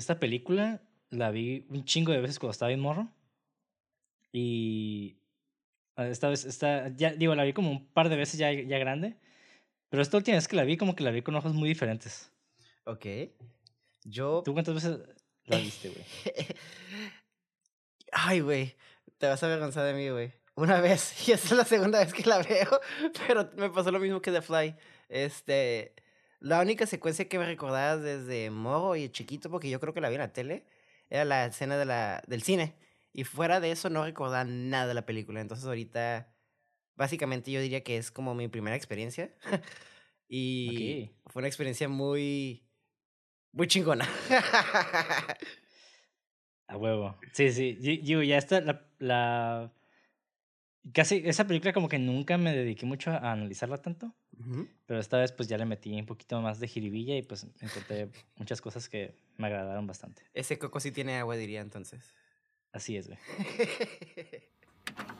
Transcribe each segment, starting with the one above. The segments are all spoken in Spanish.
esta película la vi un chingo de veces cuando estaba en morro. Y ah, esta vez, esta, ya digo, la vi como un par de veces ya, ya grande. Pero esta última vez que la vi, como que la vi con ojos muy diferentes. Ok. Yo. ¿Tú cuántas veces la viste, güey? Ay, güey. Te vas a avergonzar de mí, güey. Una vez, y esa es la segunda vez que la veo, pero me pasó lo mismo que The Fly. Este. La única secuencia que me recordaba desde morro y chiquito, porque yo creo que la vi en la tele, era la escena de la, del cine. Y fuera de eso no recordaba nada de la película. Entonces ahorita, básicamente yo diría que es como mi primera experiencia. y fue una experiencia muy, muy chingona. A huevo. Sí, sí. Yo, ya está la, la, Casi, esa película como que nunca me dediqué mucho a analizarla tanto. Pero esta vez pues ya le metí un poquito más de jiribilla y pues encontré muchas cosas que me agradaron bastante. Ese coco sí tiene agua, diría entonces. Así es, güey.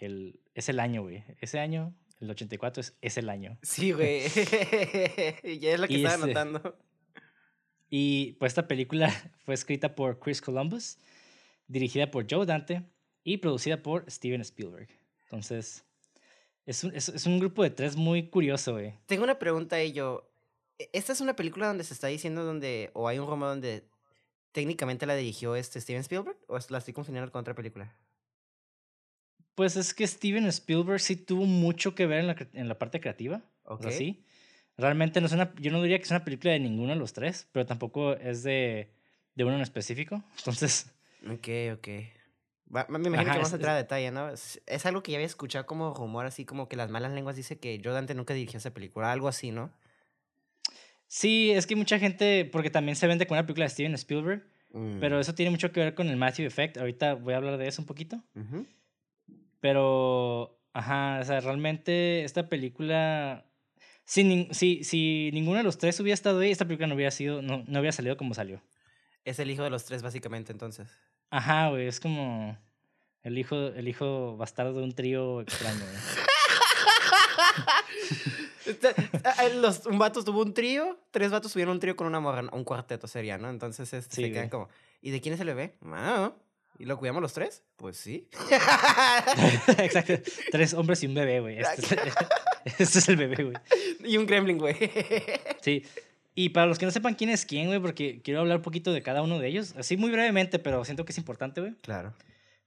es el año, güey. Ese año, el 84 es, es el año. Sí, güey. ya es lo que estaba este notando. Y pues esta película fue escrita por Chris Columbus, dirigida por Joe Dante y producida por Steven Spielberg. Entonces, es un, es, un grupo de tres muy curioso, güey. Tengo una pregunta, yo. ¿e-, ¿Esta es una película donde se está diciendo donde, o hay un rumor donde técnicamente la dirigió este Steven Spielberg? ¿O la estoy confundiendo con otra película? Pues es que Steven Spielberg sí tuvo mucho que ver en la, en la parte creativa. Ok. sí. Realmente no es una, yo no diría que es una película de ninguno de los tres, pero tampoco es de, de uno en específico. Entonces. Ok, ok. me imagino que vamos a entrar a detalle, ¿no? Es, algo que ya había escuchado como rumor, así como que las malas lenguas dice que Joe Dante nunca dirigió esa película, algo así, ¿no? Sí, es que mucha gente, porque también se vende con una película de Steven Spielberg, pero mm. eso tiene mucho que ver con el Matthew Effect. Ahorita voy a hablar de eso un poquito. Pero, ajá, o sea, realmente esta película, si, si, si ninguno de los tres hubiera estado ahí, esta película no hubiera sido, no, no hubiera salido como salió. Es el hijo de los tres, básicamente, entonces. Ajá, güey, es como el hijo, el hijo bastardo de un trío extraño, los, un vato tuvo un trío, tres vatos tuvieron un trío con una morra, un cuarteto sería, ¿no? Entonces este, se quedan como, ¿y de quién es el bebé? Ah, ¿Y lo cuidamos los tres? Pues sí. Exacto. Tres hombres y un bebé, güey. Este, este, es el bebé, güey. Y un gremlin, güey. Sí. Y para los que no sepan quién es quién, güey, porque quiero hablar un poquito de cada uno de ellos, así muy brevemente, pero siento que es importante, güey. Claro.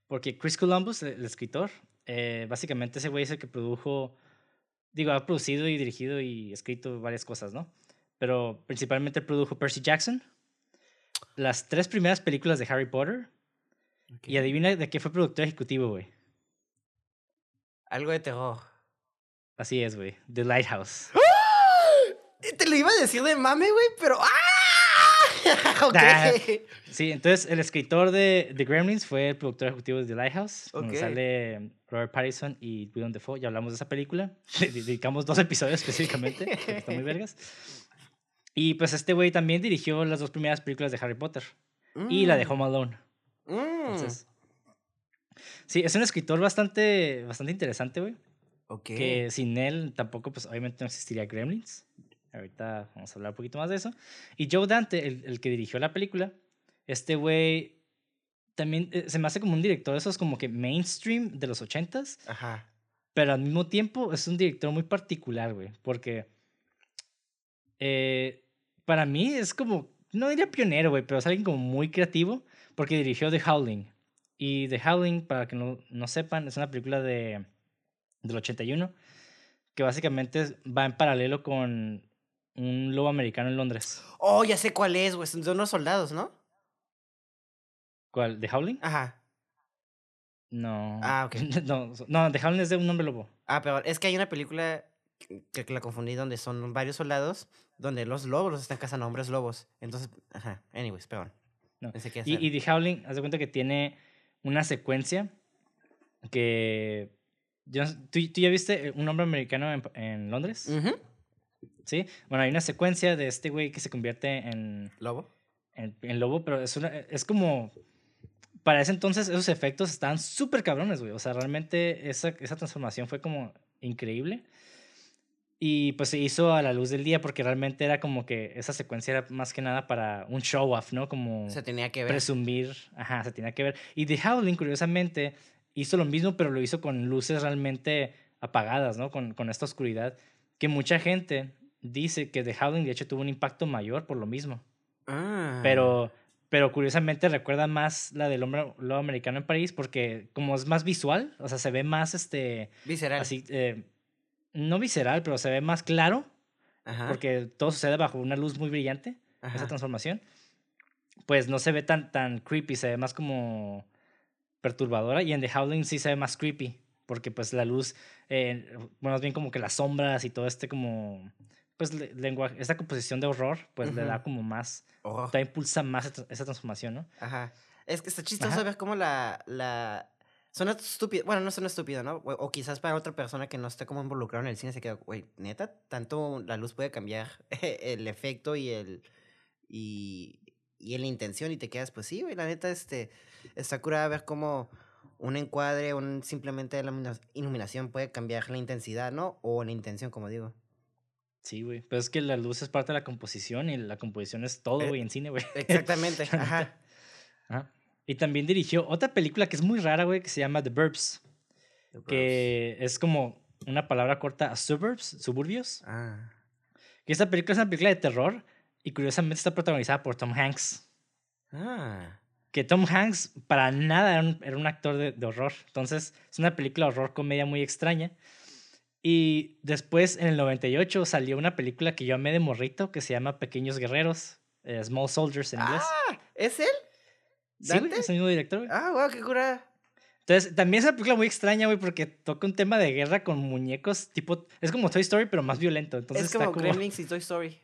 Porque Chris Columbus, el, escritor, eh, básicamente ese güey es el que produjo, digo, ha producido y dirigido y escrito varias cosas, ¿no? Pero principalmente produjo Percy Jackson, las tres primeras películas de Harry Potter, y adivina de qué fue productor ejecutivo, güey. Algo de terror. Así es, güey. The Lighthouse. ¡Ah! Te lo iba a decir de mame, güey, pero ¡ah! sí, entonces el escritor de The Gremlins fue el productor ejecutivo de The Lighthouse. Donde sale Robert Pattinson y Willem Dafoe. Ya hablamos de esa película. dedicamos dos episodios específicamente. Están muy vergas. Y pues este güey también dirigió las dos primeras películas de Harry Potter. Y la de mm. Home Alone. Mm. sí, es un escritor bastante, bastante interesante, güey. Que sin él tampoco, pues obviamente no existiría Gremlins. Ahorita vamos a hablar un poquito más de eso. Y Joe Dante, el, el que dirigió la película, este güey también eh, se me hace como un director de esos como que mainstream de los ochentas, Ajá. pero al mismo tiempo es un director muy particular, güey, porque eh, para mí es como, no diría pionero, güey, pero es alguien como muy creativo, porque dirigió The Howling. Y The Howling, para que no, no sepan, es una película de, del 81 que básicamente va en paralelo con un lobo americano en Londres. Oh, ya sé cuál es, güey. Son unos soldados, ¿no? ¿Cuál? ¿The Howling? Ajá. No. Ah, ok. No, no, The Howling es de un hombre lobo. Ah, pero es que hay una película que, que la confundí donde son varios soldados donde los lobos los están cazando hombres lobos. Entonces, ajá. Anyways, perdón. No. Pensé que Y, y The Howling, haz de cuenta que tiene una secuencia que... yo ¿tú, ¿Tú ya viste un hombre americano en, en Londres? Ujú. Sí. Bueno, hay una secuencia de este güey que se convierte en, ¿Lobo? en, en lobo, pero es, una, es como... Para ese entonces esos efectos estaban súper cabrones, güey. O sea, realmente esa, esa transformación fue como increíble. Y pues se hizo a la luz del día porque realmente era como que esa secuencia era más que nada para un show off, ¿no? Como Se tenía que ver. presumir, ajá, se tenía que ver. Y The Howling, curiosamente, hizo lo mismo, pero lo hizo con luces realmente apagadas, ¿no? Con, con esta oscuridad, que mucha gente dice que The Howling, de hecho, tuvo un impacto mayor por lo mismo. Ah. Pero, pero curiosamente recuerda más la del hombre lobo americano en París porque como es más visual, o sea, se ve más, este, Visceral. así, eh, no visceral, pero se ve más claro Ajá. porque todo sucede bajo una luz muy brillante Ajá. esa transformación, pues no se ve tan, tan creepy, se ve más como perturbadora. Y en The Howling sí se ve más creepy, porque pues la luz, eh, bueno, más bien como que las sombras y todo este como, pues le- lenguaje, esta composición de horror, pues le da como más, Oh. todavía impulsa más esa- esa transformación, ¿no? Ajá. Es que está chistoso Ajá. ver cómo la, la... Suena estúpido. Bueno, no suena estúpido, ¿no? O, o quizás para otra persona que no esté como involucrada en el cine se queda, güey, neta, tanto la luz puede cambiar el efecto y el... Y, y la intención y te quedas, pues sí, güey, la neta, este... Está curada ver cómo un encuadre, un simplemente la ilumina- iluminación puede cambiar la intensidad, ¿no? O la intención, como digo. Sí, güey. Pero es que la luz es parte de la composición y la composición es todo, Eh, güey, en cine, güey. Exactamente, ajá. Ajá. Y también dirigió otra película que es muy rara, güey, que se llama The Burbs, que es como una palabra corta a suburbs, suburbios. Ah. Que esta película es una película de terror y curiosamente está protagonizada por Tom Hanks. Ah. Que Tom Hanks para nada era un, era un actor de, de horror. Entonces es una película de horror comedia muy extraña. Y después en el 98 salió una película que yo amé de morrito que se llama Pequeños Guerreros, eh, Small Soldiers en inglés. Ah, ¿es él? Sí, ¿Dante? es el mismo director. güey. Ah, wow, qué cura. Entonces, también es una película muy extraña, güey, porque toca un tema de guerra con muñecos, tipo, es como Toy Story, pero más violento. Entonces es como, está como... Gremlins y Toy Story.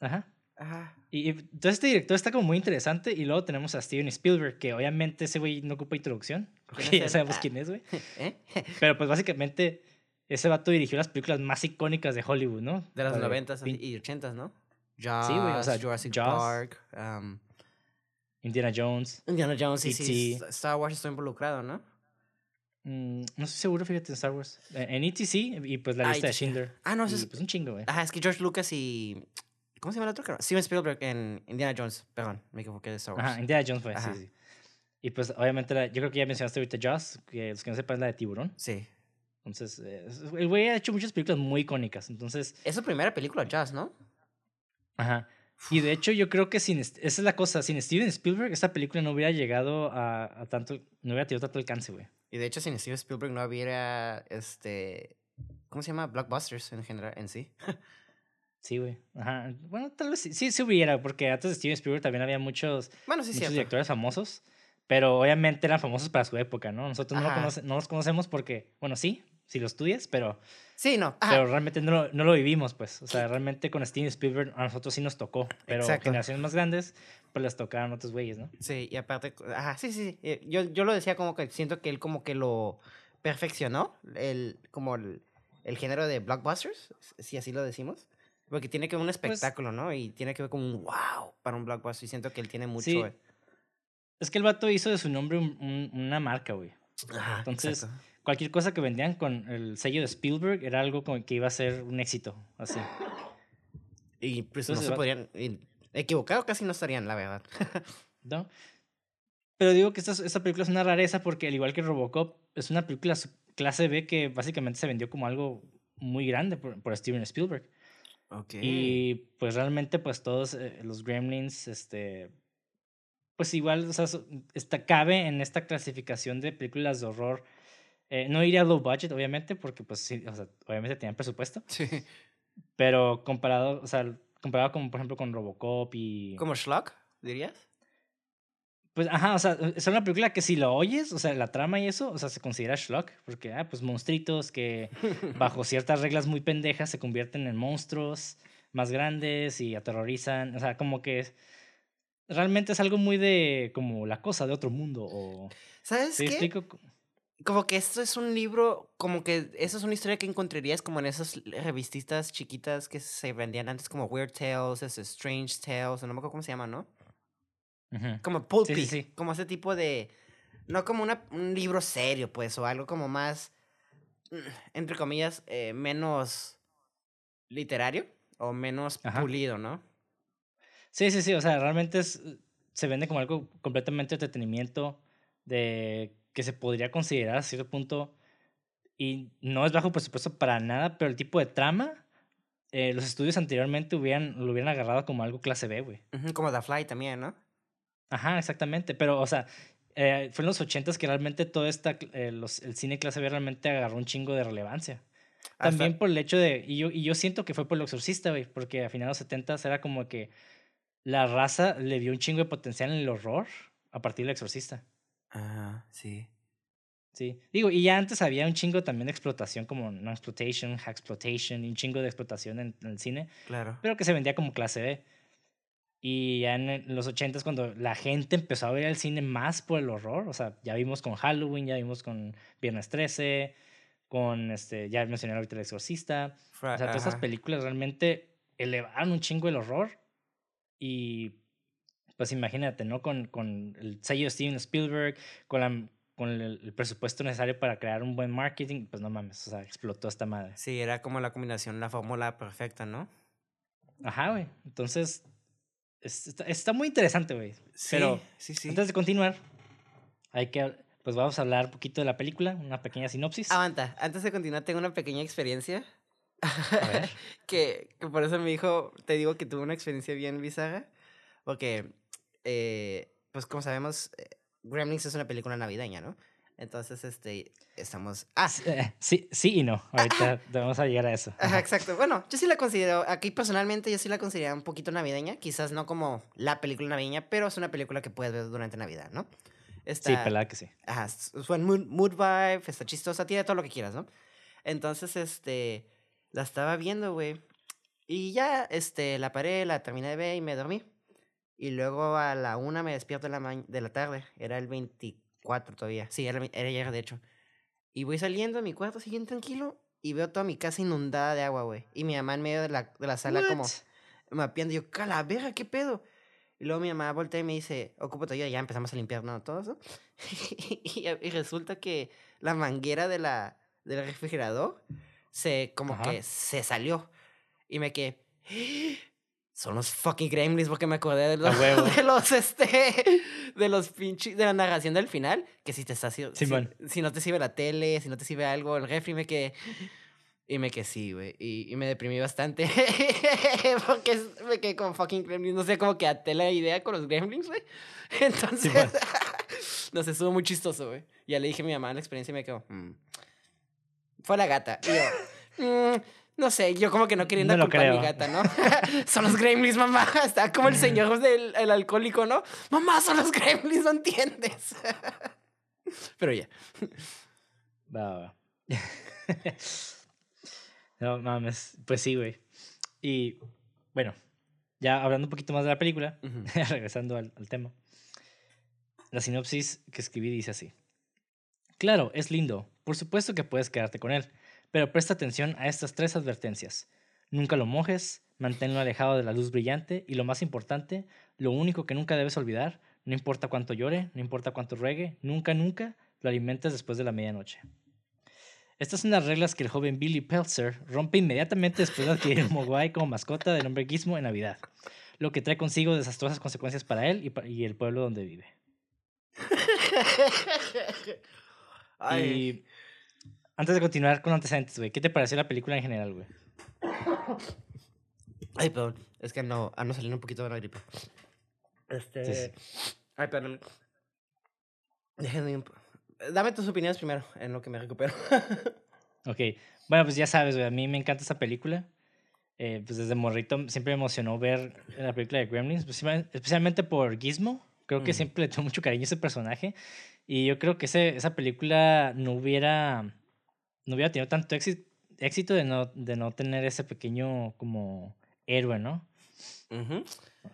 Ajá. Ajá. Y, y entonces este director está como muy interesante y luego tenemos a Steven Spielberg, que obviamente ese güey no ocupa introducción, porque ya sabemos Ah. quién es, güey. ¿Eh? Pero pues básicamente ese vato dirigió las películas más icónicas de Hollywood, ¿no? De los La noventas y ochentas, ¿no? Jaws, Sí, güey, o sea, Jurassic Jaws. Park, um, Indiana Jones. Indiana Jones, sí, sí, E.T.. Star Wars está involucrado, ¿no? Mm, no estoy seguro, fíjate, en Star Wars. Eh, En E.T. sí, y pues la Ah, lista de E.T. sí. Schindler. Ah, no, eso es- pues un chingo, güey. Ajá, es que George Lucas y... ¿Cómo se llama el otro? Steven Spielberg en Indiana Jones. Perdón, me equivoqué de Star Wars. Ajá, Indiana Jones fue, Ajá. sí, sí. Y pues obviamente, la- yo creo que ya mencionaste ahorita Jaws, que los que no sepan es la de Tiburón. Sí. Entonces, eh, el güey ha hecho muchas películas muy icónicas. Entonces, Es su primera película, Jazz, ¿no? ajá. Y de hecho, yo creo que sin, esa es la cosa, sin Steven Spielberg, esta película no hubiera llegado a, a tanto, no hubiera tenido tanto alcance, güey. Y de hecho, sin Steven Spielberg no hubiera, este... ¿Cómo se llama? Blockbusters en general, en sí. Sí, güey. Ajá. Bueno, tal vez sí, sí, sí hubiera, porque antes de Steven Spielberg también había muchos, Bueno, sí, muchos cierto. directores famosos, pero obviamente eran famosos para su época, ¿no? Nosotros no, lo conoce- no los conocemos porque, bueno, sí, si lo estudias, pero, Sí, no. Ajá. pero realmente no lo, no lo vivimos, pues. O sea, realmente con Steven Spielberg a nosotros sí nos tocó, pero Exacto. generaciones más grandes, pues les tocaron otros güeyes, ¿no? Sí, y aparte, ajá, sí, sí, sí. eh, Yo, yo lo decía como que siento que él como que lo perfeccionó, el, como el, el género de blockbusters, si así lo decimos. Porque tiene que ver un Pues espectáculo, ¿no? Y tiene que ver como un wow para un blockbuster. Y siento que él tiene mucho. Sí. Es que el vato hizo de su nombre un- un- una marca, güey. Ajá, Entonces, exacto. Cualquier cosa que vendían con el sello de Spielberg era algo que iba a ser un éxito, así. Y pues entonces no se podrían. equivocado casi no estarían, la verdad. ¿no? Pero digo que esta, esta película es una rareza porque, al igual que Robocop, es una película clase B que básicamente se vendió como algo muy grande por, por Steven Spielberg. Ok. Y pues realmente, pues todos eh, los Gremlins, este. Pues igual, o sea, está, cabe en esta clasificación de películas de horror. Eh, no iría low budget, obviamente, porque pues sí, o sea, obviamente tenían presupuesto. Sí. Pero comparado, o sea, comparado con, por ejemplo, con Robocop y. ¿Como Schlock, dirías? Pues, ajá, o sea, es una película que si lo oyes, o sea, la trama y eso, o sea, se considera schlock, porque, ah, pues monstruitos que bajo ciertas reglas muy pendejas se convierten en monstruos más grandes y aterrorizan, o sea, como que es- realmente es algo muy de, como la cosa de otro mundo, o... ¿Sabes ¿Sí qué? explico? Como que esto es un libro, como que eso es una historia que encontrarías como en esas revistitas chiquitas que se vendían antes como Weird Tales, ese Strange Tales, no me acuerdo cómo se llama, ¿no? Como pulpy, sí, sí. como ese tipo de... No como una, un libro serio, pues, o algo como más, mm, entre comillas, eh, menos literario o menos Ajá. pulido, ¿no? Sí, sí, sí, o sea, realmente es, se vende como algo completamente entretenimiento de que se podría considerar a cierto punto y no es bajo presupuesto para nada, pero el tipo de trama, eh, los estudios anteriormente hubieran, lo hubieran agarrado como algo clase B, güey. Como The Fly también, ¿no? Ajá, exactamente, pero, o sea, eh, fue en los ochentas que realmente todo esta, eh, los, el cine clase B realmente agarró un chingo de relevancia. Hasta- También por el hecho de, y yo, y yo siento que fue por el exorcista, güey, porque a finales de los 70 era como que la raza le vio un chingo de potencial en el horror a partir del exorcista. Ah, sí. Sí. Digo, y ya antes había un chingo también de explotación, como no exploitation, exploitation, y un chingo de explotación en, en el cine, Claro. pero que se vendía como clase B. Y ya en los 80 cuando la gente empezó a ver el cine más por el horror, o sea, ya vimos con Halloween, ya vimos con Viernes 13, con este, ya mencioné ahorita el exorcista, Fra- o sea, todas esas ajá. películas realmente elevaron un chingo el horror. Y pues imagínate, ¿no? Con, con el sello de Steven Spielberg, con, la, con el, el presupuesto necesario para crear un buen marketing, pues no mames, o sea, explotó esta madre. Sí, era como la combinación, la fórmula perfecta, ¿no? Ajá, güey. Entonces, es- está, está muy interesante, güey. Pero sí, sí. antes de continuar, hay que, pues vamos a hablar un poquito de la película, una pequeña sinopsis. Aguanta, antes de continuar, tengo una pequeña experiencia. A ver. que, que por eso mi hijo, te digo que tuvo una experiencia bien bizarra. Porque, eh, pues como sabemos, eh, Gremlins es una película navideña, ¿no? Entonces, este, estamos... Ah, Sí, eh, sí, sí y no. Ahorita vamos a llegar a eso. Ajá, exacto. Bueno, yo sí la considero, aquí personalmente yo sí la considero un poquito navideña, quizás no como la película navideña, pero es una película que puedes ver durante Navidad, ¿no? Sí, Está, pelada que sí. Ajá, es es buen mood, mood vibe, está chistosa, tiene todo lo que quieras, ¿no? Entonces, este, la estaba viendo, güey. Y ya, este, la paré, la terminé de ver y me dormí. Y luego a la una me despierto de la, ma- de la tarde. Era el 24 todavía. Sí, era, era ayer, de hecho. Y voy saliendo de mi cuarto, así bien tranquilo. Y veo toda mi casa inundada de agua, güey. Y mi mamá en medio de la, de la sala como What? mapeando. Yo, calavera, ¿qué pedo? Y luego mi mamá voltea y me dice, ocupa tu ayuda. Ya empezamos a limpiar, ¿no? Todo eso. y, y resulta que la manguera de la, del refrigerador se, como Ajá. que se salió. Y me quedé, son los fucking gremlins porque me acordé de los, de los, este, de los pinches, de la narración del final. Que si te está, si, si, no te sirve la tele, si no te sirve algo, el refri, me quedé... Y me quedé sí, güey. Y, y me deprimí bastante. Porque me quedé con fucking gremlins. No sé cómo que até la idea con los gremlins, güey. Entonces, no sé, estuvo muy chistoso, güey. Ya le dije a mi mamá la experiencia y me quedó. "Mm". Fue la gata. Y yo, "Mm, no sé, yo como que no queriendo No culpar a mi gata, ¿no? son los gremlins, mamá. Está como el señor del el alcohólico, ¿no? Mamá, son los gremlins, no entiendes. Pero ya. Va, va, no mames, pues sí, güey. Y bueno, ya hablando un poquito más de la película, regresando al, al tema. La sinopsis que escribí dice así. Claro, es lindo. Por supuesto que puedes quedarte con él, pero presta atención a estas tres advertencias. Nunca lo mojes, manténlo alejado de la luz brillante y lo más importante, lo único que nunca debes olvidar, no importa cuánto llore, no importa cuánto ruegue, nunca, nunca lo alimentes después de la medianoche. Estas son las reglas que el joven Billy Peltzer rompe inmediatamente después de adquirir un mogwai como mascota del nombre Gizmo en Navidad, lo que trae consigo desastrosas consecuencias para él y, el pueblo donde vive. Ay, Y antes de continuar con antecedentes, güey, ¿qué te pareció la película en general, güey? ay, perdón. Es que ando, ando saliendo un poquito de la gripe. Este. Sí, sí. Ay, perdón. Déjenme Dame tus opiniones primero, en lo que me recupero. Ok, bueno, pues ya sabes, güey, a mí me encanta esta película. Eh, pues desde morrito siempre me emocionó ver la película de Gremlins, especialmente- especialmente por Gizmo. Creo que Mm. siempre le tengo mucho cariño a ese personaje. Y yo creo que ese, esa película no hubiera, no hubiera tenido tanto éxito, éxito de, no, de no tener ese pequeño como héroe, ¿no?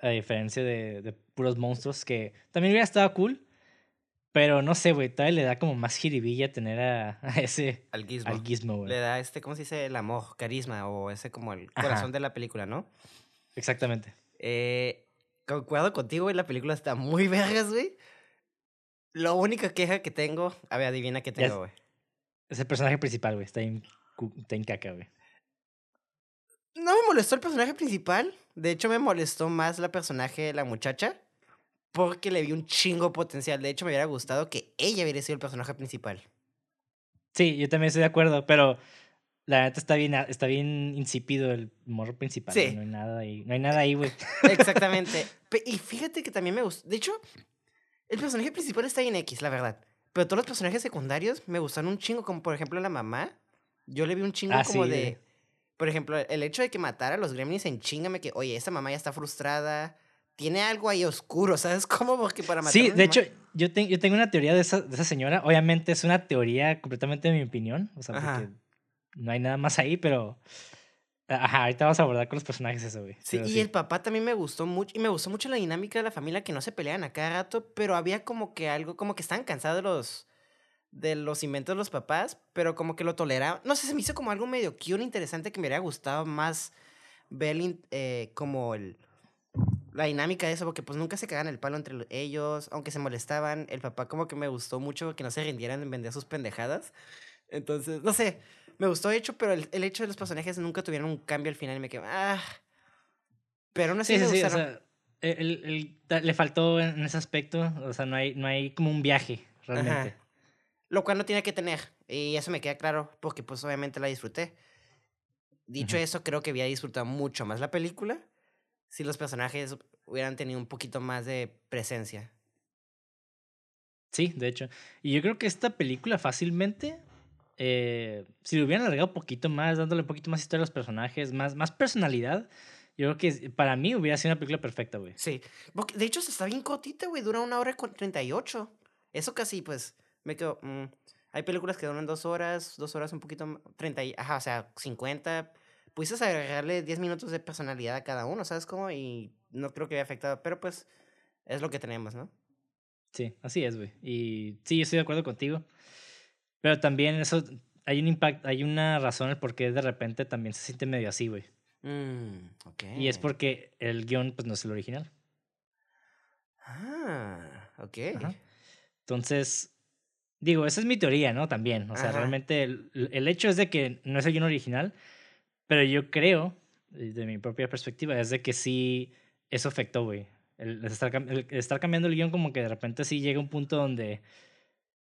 A diferencia de, de puros monstruos que también hubiera estado cool. Pero no sé, güey, todavía le da como más jiribilla tener a, a ese, Al gizmo. al Gizmo, güey. Le da este, ¿cómo se dice? El amor, carisma, o ese como el Ajá. corazón de la película, ¿no? Exactamente. Eh, concuerdo contigo, güey, la película está muy vergas, güey. Lo única queja que tengo, a ver, adivina qué tengo, güey. Es el personaje principal, güey. Está en, está en caca, güey. No me molestó el personaje principal. De hecho, me molestó más la personaje de la muchacha. Porque le vi un chingo potencial. De hecho, me hubiera gustado que ella hubiera sido el personaje principal. Sí, yo también estoy de acuerdo, pero la neta está bien, está bien insípido el morro principal. Sí. No hay nada ahí. No hay nada ahí, güey. Exactamente. Y fíjate que también me gustó. De hecho, el personaje principal está bien X, la verdad. Pero todos los personajes secundarios me gustaron un chingo. Como por ejemplo la mamá. Yo le vi un chingo Ah, como sí, de. Por ejemplo, el hecho de que matara a los gremlins en chinga me que, oye, esta mamá ya está frustrada. Tiene algo ahí oscuro, ¿sabes cómo? Porque para matar a Sí, una de hecho, yo, te- yo tengo una teoría de esa, de esa señora. Obviamente es una teoría completamente de mi opinión. O sea, Ajá. porque no hay nada más ahí, pero. Ajá, ahorita vamos a abordar con los personajes eso, güey. Sí, pero y el papá también me gustó mucho. Y me gustó mucho la dinámica de la familia que no se peleaban a cada rato, pero había como que algo, como que estaban cansados de los de los inventos de los papás, pero como que lo toleraban. No sé, se me hizo como algo medio cute, interesante que me hubiera gustado más ver eh, como el la dinámica de eso, porque pues nunca se cagaban el palo entre lo- ellos, aunque se molestaban. El papá como que me gustó mucho que no se rindieran en vender sus pendejadas. Entonces, no sé, me gustó hecho, pero el, el hecho de los personajes nunca tuvieron un cambio al final y me quedé, ah. Pero aún así Sí, me sí, sí. O gustaron. sea, el- el- le faltó en ese aspecto. O sea, no hay, no hay como un viaje, realmente. Ajá. Lo cual no tiene que tener. Y eso me queda claro, porque pues obviamente la disfruté. Dicho Ujú. eso, creo que había disfrutado mucho más la película si los personajes hubieran tenido un poquito más de presencia. Sí, de hecho. Y yo creo que esta película fácilmente, eh, si lo hubieran alargado un poquito más, dándole un poquito más historia a los personajes, más, más personalidad, yo creo que para mí hubiera sido una película perfecta, güey. Sí. De hecho, se está bien cortita, güey. Dura una hora con 38. Eso casi, pues, me quedo... mm, hay películas que duran dos horas, dos horas un poquito... m- 30, y- ajá, o sea, 50. Pudiste agregarle 10 minutos de personalidad a cada uno, ¿sabes cómo? Y no creo que haya afectado, pero pues es lo que tenemos, ¿no? Sí, así es, güey. Y sí, yo estoy de acuerdo contigo. Pero también eso, hay un impacto, hay una razón el por qué de repente también se siente medio así, güey. Mm, ok. Y es porque el guion, pues, no es el original. Ah, ok. Ajá. Entonces, digo, esa es mi teoría, ¿no? También. O sea, Ajá. realmente el, el hecho es de que no es el guion original, pero yo creo, eh, de mi propia perspectiva, es de que sí, eso afectó, güey. El, estar, el estar cambiando el guion como que de repente sí llega un punto donde,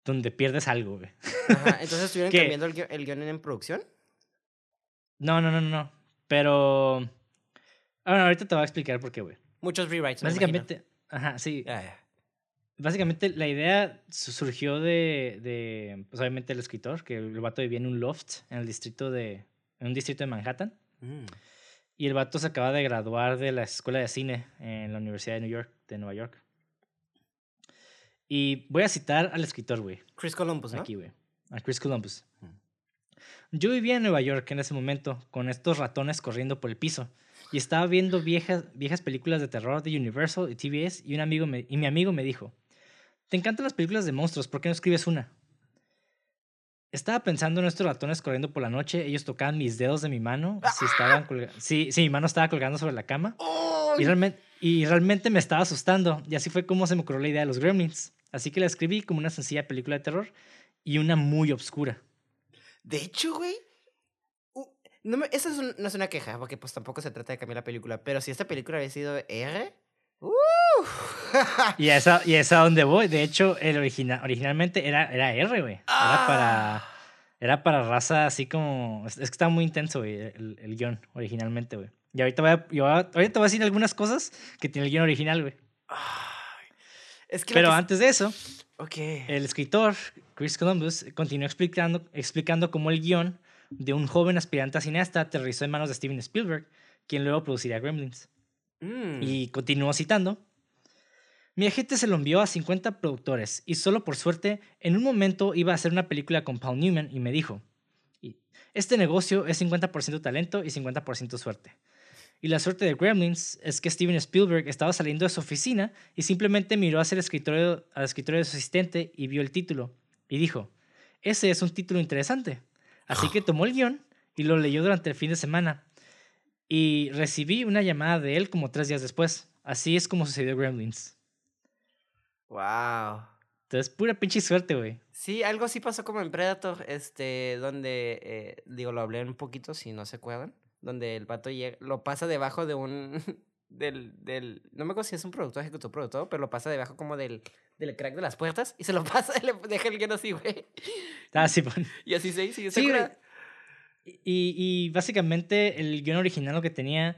donde pierdes algo, güey. Ajá, Entonces estuvieron cambiando el, guion en producción. No, no, no, no, no. Pero... Bueno, ahorita te voy a explicar por qué, güey. Muchos rewrites. me. Básicamente, ajá, sí. Básicamente la idea su- surgió de, de, pues obviamente el escritor, que el vato vivía en un loft en el distrito de, en un distrito de Manhattan. Mm, Y el vato se acaba de graduar de la escuela de cine en la Universidad de New York, de Nueva York. Y voy a citar al escritor, güey, Chris Columbus, ¿no? aquí, güey, a Chris Columbus. Yo vivía en Nueva York en ese momento, con estos ratones corriendo por el piso. Y estaba viendo viejas, viejas películas de terror de Universal y TBS y, un amigo me- y mi amigo me dijo, ¿te encantan las películas de monstruos? ¿Por qué no escribes una? Estaba pensando en estos ratones corriendo por la noche. Ellos tocaban mis dedos de mi mano. Si, estaban si, si mi mano estaba colgando sobre la cama. Y realmente, y realmente me estaba asustando. Y así fue como se me ocurrió la idea de los gremlins. Así que la escribí como una sencilla película de terror y una muy obscura. De hecho, güey. No me- esa es un- no es una queja, porque pues tampoco se trata de cambiar la película. Pero si esta película había sido R, y esa y esa a donde voy. De hecho, el original, originalmente era, era R, güey. Era para. Ah. Era para raza así como. Es, que estaba muy intenso, güey, el, el guion originalmente, güey. Y ahorita voy, a, yo ahorita voy a decir algunas cosas que tiene el guion original, güey. Es que Pero antes de eso, okay. el escritor Chris Columbus continuó explicando, explicando cómo el guion de un joven aspirante a cineasta aterrizó en manos de Steven Spielberg, quien luego produciría Gremlins. Mm. Y continuó citando. Mi agente se lo envió a 50 productores y solo por suerte en un momento iba a hacer una película con Paul Newman y me dijo, este negocio es 50% talento y 50% suerte. Y la suerte de Gremlins es que Steven Spielberg estaba saliendo de su oficina y simplemente miró hacia el escritorio, al escritorio de su asistente y vio el título. Y dijo, ese es un título interesante. Así que tomó el guion y lo leyó durante el fin de semana. Y recibí una llamada de él como tres días después. Así es como sucedió Gremlins. Wow. Entonces, pura pinche suerte, güey. Sí, algo así pasó como en Predator, este, donde, eh, digo, lo hablé un poquito, si no se acuerdan, donde el vato llega, lo pasa debajo de un, del, del, no me acuerdo si es un productor, ejecutor, productor, pero lo pasa debajo como del, del crack de las puertas y se lo pasa y le deja el guion así, güey. Ah, sí, bueno. Y así se hizo. Sí, y, y básicamente el guion original lo que tenía,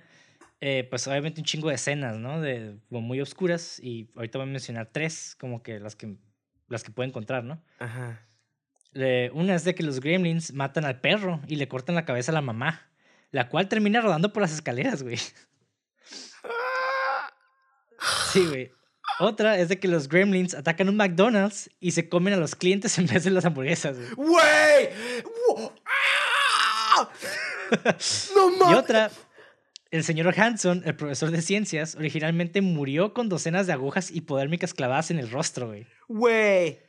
eh, pues obviamente un chingo de escenas, ¿no? De, como muy oscuras y ahorita voy a mencionar tres, como que las que, las que puedo encontrar, ¿no? Ajá. una es de que los gremlins matan al perro y le cortan la cabeza a la mamá, la cual termina rodando por las escaleras, güey. Sí, güey. Otra es de que los gremlins atacan un McDonald's y se comen a los clientes en vez de las hamburguesas. ¡Güey! y otra, el señor Hanson, el profesor de ciencias, originalmente murió con docenas de agujas hipodérmicas clavadas en el rostro, güey. Güey.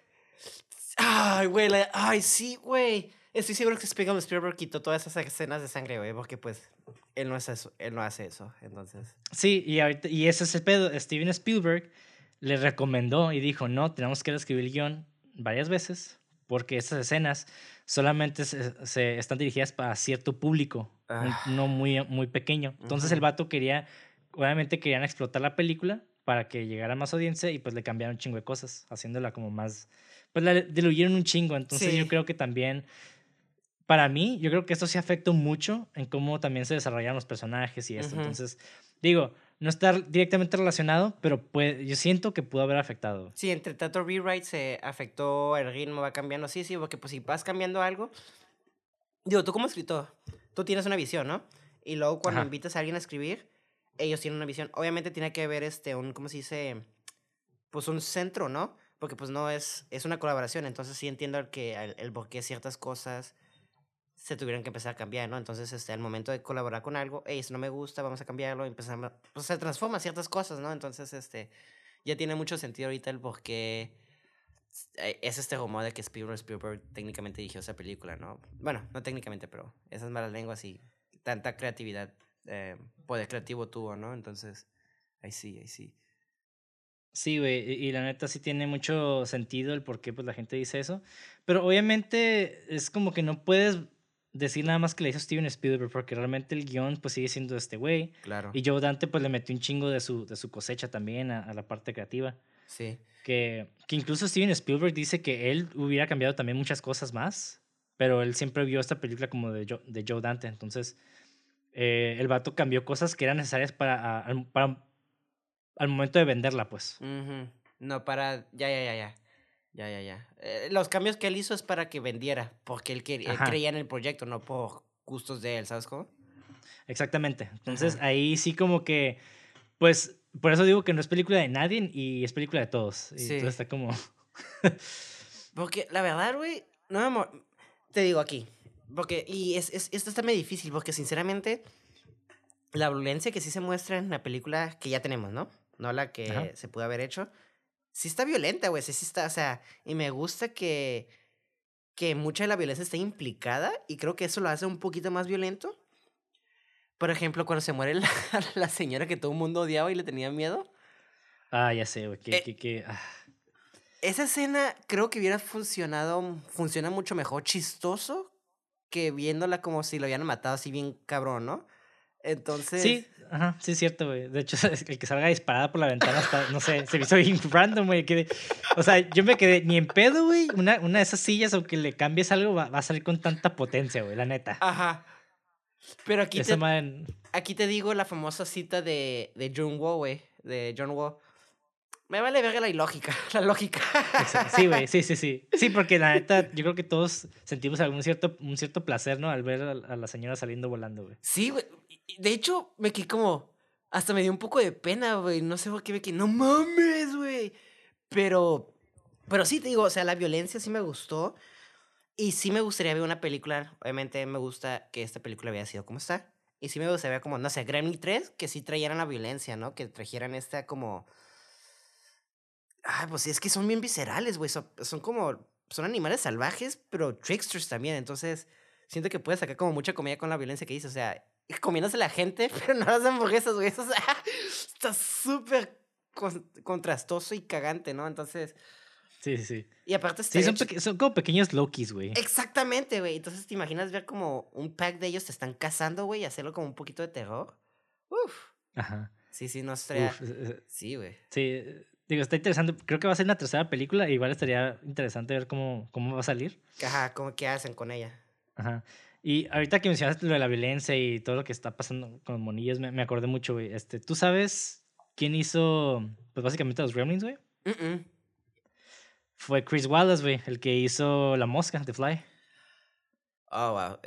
Ay, güey. Ay, sí, güey. Estoy seguro que Spielberg quitó todas esas escenas de sangre, güey, porque pues él no, hace eso, él no hace eso, entonces. Sí, y, ahorita, y ese es el pedo. Steven Spielberg le recomendó y dijo, no, tenemos que reescribir el guion varias veces porque esas escenas solamente se, están dirigidas para cierto público, ah. no muy, muy pequeño. Entonces el vato quería, obviamente querían explotar la película para que llegara más audiencia y pues le cambiaron un chingo de cosas, haciéndola como más, pues la diluyeron un chingo. Entonces yo creo que también, para mí, yo creo que esto sí afectó mucho en cómo también se desarrollaron los personajes y esto. Entonces, digo, no está directamente relacionado, pero puede, yo siento que pudo haber afectado. Sí, entre tanto rewrite se afectó, el ritmo va cambiando, sí, sí, porque pues si vas cambiando algo, digo, tú como escritor, tú tienes una visión, ¿no? Y luego cuando invitas a alguien a escribir, ellos tienen una visión. Obviamente tiene que haber este, un, ¿cómo se dice? Pues un centro, ¿no? Porque pues no es, es una colaboración, entonces sí entiendo que el, el por qué ciertas cosas se tuvieron que empezar a cambiar, ¿no? Entonces, este, al momento de colaborar con algo, hey, eso no me gusta, vamos a cambiarlo, empezamos, pues se transforma ciertas cosas, ¿no? Entonces, este, ya tiene mucho sentido ahorita el por qué eh, es este rumor de que Spielberg, Spielberg técnicamente dirigió esa película, ¿no? Bueno, no técnicamente, pero esas malas lenguas y tanta creatividad, eh, poder creativo tuvo, ¿no? Entonces, ahí sí, ahí sí. Sí, güey, y la neta sí tiene mucho sentido el por qué pues la gente dice eso, pero obviamente es como que no puedes decir nada más que le hizo Steven Spielberg, porque realmente el guion pues sigue siendo de este güey. Claro. Y Joe Dante pues le metió un chingo de su, de su cosecha también a, la parte creativa. Sí. Que, que incluso Steven Spielberg dice que él hubiera cambiado también muchas cosas más, pero él siempre vio esta película como de Joe, de Joe Dante. Entonces, eh, el vato cambió cosas que eran necesarias para, para al momento de venderla, pues. No, para... Ya, ya, ya, ya. Ya, ya, ya. Eh, los cambios que él hizo es para que vendiera, porque él, creía en el proyecto, no por gustos de él, ¿sabes cómo? Exactamente. Entonces ahí sí como que, pues, por eso digo que no es película de nadie y es película de todos. Y sí. Entonces está como... porque la verdad, güey, no me... Te digo aquí, porque, y es, es, esto está muy difícil, porque sinceramente, la violencia que sí se muestra en la película que ya tenemos, ¿no? No la que se pudo haber hecho sí está violenta, güey. Sí, sí está, o sea, y me gusta que, que mucha de la violencia está implicada y creo que eso lo hace un poquito más violento. Por ejemplo, cuando se muere la, la señora que todo el mundo odiaba y le tenía miedo. Ah, ya sé, güey. Que, que, ah. Esa escena creo que hubiera funcionado, funciona mucho mejor chistoso que viéndola como si lo hubieran matado así bien cabrón, ¿no? Entonces. Sí, Ajá, sí es cierto, güey. De hecho, el que salga disparada por la ventana está, no sé, se me hizo bien random, güey. que- O sea, yo me quedé ni en pedo, güey. Una, una de esas sillas, aunque le cambies algo, va, va a salir con tanta potencia, güey, la neta. Ajá. Pero aquí Esa te, aquí te digo la famosa cita de, de John Woo, güey. De John Woo. Me vale ver la ilógica, la lógica. Sí, güey, sí, sí, sí. Sí, porque la neta, yo creo que todos sentimos algún cierto, un cierto placer, ¿no? Al ver a, la señora saliendo volando, güey. Sí, güey. De hecho, me quedé como. Hasta me dio un poco de pena, güey. No sé por qué me quedé. No mames, güey. Pero. Pero sí te digo, o sea, la violencia sí me gustó. Y sí me gustaría ver una película. Obviamente me gusta que esta película había sido como está. Y sí me gustaría ver como, no sé, Gremlin 3, que sí trajeran la violencia, ¿no? Que trajeran esta como. Ay, pues sí, es que son bien viscerales, güey. Son, son como. Son animales salvajes, pero tricksters también. Entonces, siento que puedes sacar como mucha comida con la violencia que dice. O sea, comiéndose a la gente, pero no las hamburguesas, güey. Eso, o sea, está súper con- contrastoso y cagante, ¿no? Entonces. Sí, sí, sí. Y aparte Sí, son, como pequeños Lokis, güey. Exactamente, güey. Entonces, ¿te imaginas ver como un pack de ellos te están cazando, güey, y hacerlo como un poquito de terror? Uf. Ajá. Sí, sí, no estaría. Uf, Sí, güey. sí, digo, está interesante. Creo que va a ser una tercera película. e Igual estaría interesante ver cómo, cómo va a salir. Ajá, ¿cómo qué hacen con ella? Ajá. Y ahorita que mencionaste lo de la violencia y todo lo que está pasando con los monillos, me, me acordé mucho, güey. Este, ¿Tú sabes quién hizo, pues básicamente los Gremlins, güey? Mm-mm. Fue Chris Wallace, güey, el que hizo La Mosca, The Fly. Oh, wow.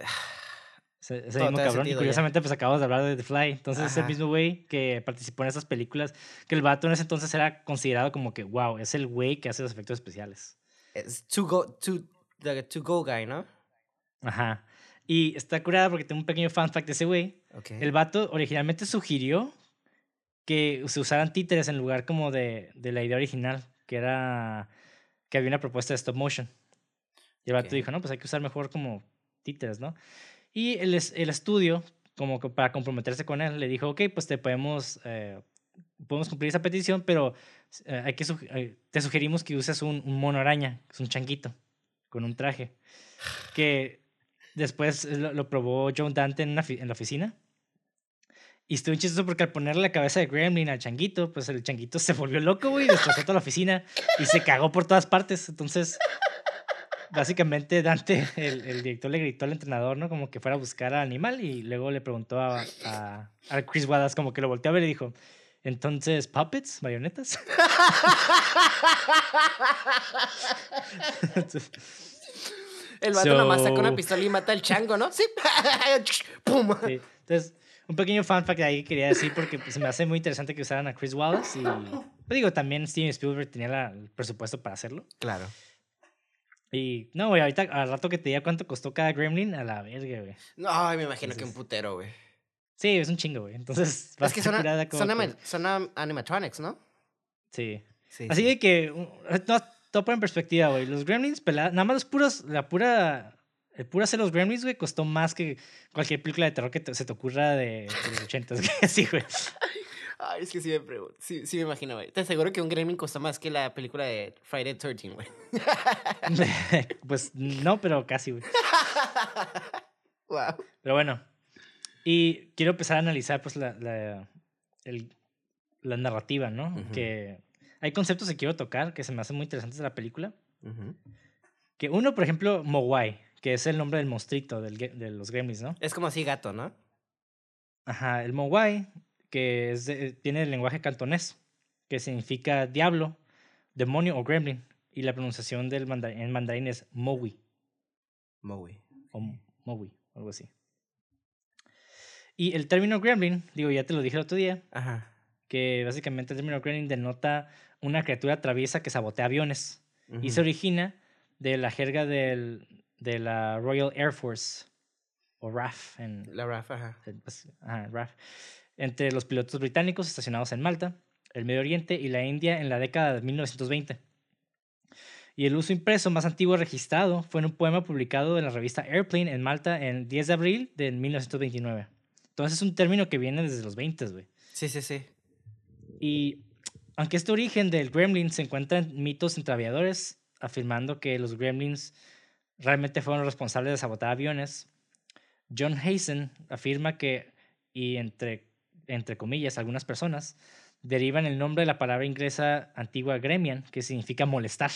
Ese, ese mismo cabrón. Y ya. curiosamente, pues acabamos de hablar de The Fly. Entonces, es el Ajá. mismo güey que participó en esas películas. Que el vato en ese entonces era considerado como que, wow, es el güey que hace los efectos especiales. Es to go, to, the to go guy, ¿no? Ajá. Y está curada porque tengo un pequeño fan fact de ese güey. Ok. El vato originalmente sugirió que se usaran títeres en lugar como de, de la idea original, que era que había una propuesta de stop motion. Y el vato Ok. dijo, no, pues hay que usar mejor como títeres, ¿no? Y el, el estudio, como que para comprometerse con él, le dijo, ok, pues te podemos, eh, podemos cumplir esa petición, pero eh, hay que suge- eh, te sugerimos que uses un, un mono araña, que es un changuito, con un traje. Que después lo, lo probó John Dante en, una en la oficina. Y estuvo chistoso porque al ponerle la cabeza de Gremlin al changuito, pues el changuito se volvió loco, güey, destrozó toda la oficina y se cagó por todas partes. Entonces, básicamente Dante, el, el director, le gritó al entrenador, ¿no? Como que fuera a buscar al animal y luego le preguntó a, a, a Chris Wallace, como que lo volteó a ver y dijo, entonces, ¿puppets? ¿Marionetas? Entonces, El vato nomás saca una So- pistola y mata al chango, ¿no? Sí. ¡Pum! Sí. Entonces, un pequeño fan fact de ahí que quería decir porque pues, se me hace muy interesante que usaran a Chris Wallace y pues, digo, también Steven Spielberg tenía la- el presupuesto para hacerlo. Claro. Y no, güey, ahorita al rato que te diga cuánto costó cada Gremlin, a la verga, güey. No, ay, me imagino que un putero, güey. Sí, es un chingo, güey. Entonces, a Es que son, curada como son, que- animatronics, ¿no? Sí. Sí. Así de que, un- no, todo por en perspectiva, güey. Los Gremlins, pela- nada más los puros, la pura, el puro hacer los Gremlins, güey, costó más que cualquier película de terror que te- se te ocurra de, de los ochentas, güey. Sí, güey. Ay, es que sí me pregunto. Sí, sí me imagino, güey. Te aseguro que un Gremlin costó más que la película de Friday 13, güey. pues no, pero casi, güey. Wow. Pero bueno. Y quiero empezar a analizar, pues, la, la, el- la narrativa, ¿no? Que hay conceptos que quiero tocar que se me hacen muy interesantes de la película. Que uno, por ejemplo, Mogwai, que es el nombre del monstruito del, de los gremlins, ¿no? Es como así gato, ¿no? Ajá, el Mogwai, que es de- tiene el lenguaje cantonés, que significa diablo, demonio o gremlin. Y la pronunciación del manda- en mandarín es Mowi Mowi. o Mowi, algo así. Y el término gremlin, digo, ya te lo dije el otro día, Ajá. que básicamente el término gremlin denota una criatura traviesa que sabotea aviones. Y se origina de la jerga del, de la Royal Air Force, o RAF, en, La Rafa, ajá. eh, pues, ajá, RAF, entre los pilotos británicos estacionados en Malta, el Medio Oriente y la India en la década de 1920. Y el uso impreso más antiguo registrado fue en un poema publicado en la revista Airplane en Malta en 10 de abril de 1929. Entonces es un término que viene desde los 20, güey. Sí, sí, sí. Y aunque este origen del gremlin se encuentra en mitos entre aviadores, afirmando que los gremlins realmente fueron responsables de sabotar aviones, John Hazen afirma que, y entre entre comillas, algunas personas, derivan el nombre de la palabra inglesa antigua gremian, que significa molestar.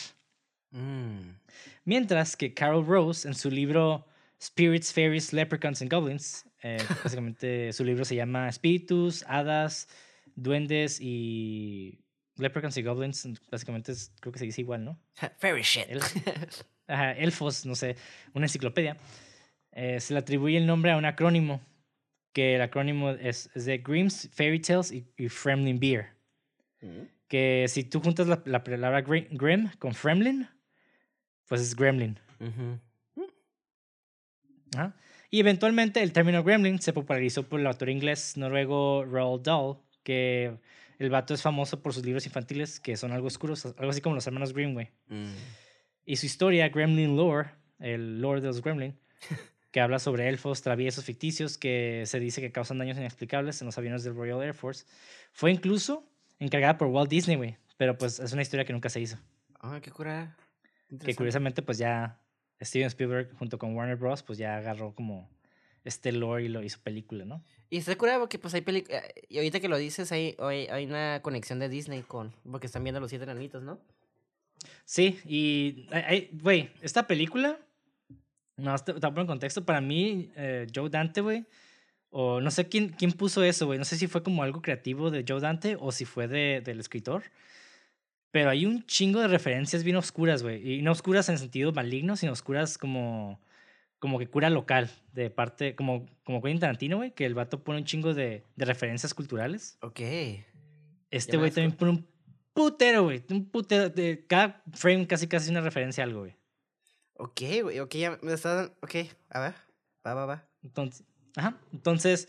Mm. Mientras que Carol Rose, en su libro Spirits, Fairies, Leprechauns and Goblins, eh, básicamente su libro se llama Espíritus, Hadas, Duendes y Leprechauns y Goblins, básicamente es- creo que se dice igual, ¿no? Fairy shit. El- Ajá, elfos, no sé, una enciclopedia. Eh, se le atribuye el nombre a un acrónimo, que el acrónimo es, es de Grimm's Fairy Tales y, y Fremlin Beer. Mm. Que si tú juntas la, la palabra gri- Grimm con Fremlin, pues es Gremlin. Ajá. Y eventualmente el término gremlin se popularizó por el autor inglés noruego Roald Dahl, que el vato es famoso por sus libros infantiles que son algo oscuros, algo así como los hermanos güey. Mm. Y su historia, Gremlin Lore, el lore de los Gremlin, que habla sobre elfos traviesos ficticios que se dice que causan daños inexplicables en los aviones del Royal Air Force, fue incluso encargada por Walt Disney, güey. Pero pues es una historia que nunca se hizo. Ah, qué cura. Que curiosamente pues ya Steven Spielberg junto con Warner Bros. pues ya agarró como este lore y lo hizo película, ¿no? Y está curado porque pues hay películas... Y ahorita que lo dices, hay, hay, hay una conexión de Disney con... Porque están viendo los siete enanitos, ¿no? Sí, y, güey, esta película, no, te, te voy a poner en contexto, para mí, eh, Joe Dante, güey, o no sé quién, quién puso eso, güey, no sé si fue como algo creativo de Joe Dante o si fue de, del escritor, pero hay un chingo de referencias bien oscuras, güey, y no oscuras en sentido maligno, sino oscuras como, como que cura local, de parte, como, como Quentin Tarantino, güey, que el vato pone un chingo de, de referencias culturales. Ok. Este güey también pone un putero, güey. Un putero. De cada frame casi casi es una referencia a algo, güey. Ok, güey. Ok, ya me estás... Ok, a ver. Va, va, va. Entonces, ajá. Entonces,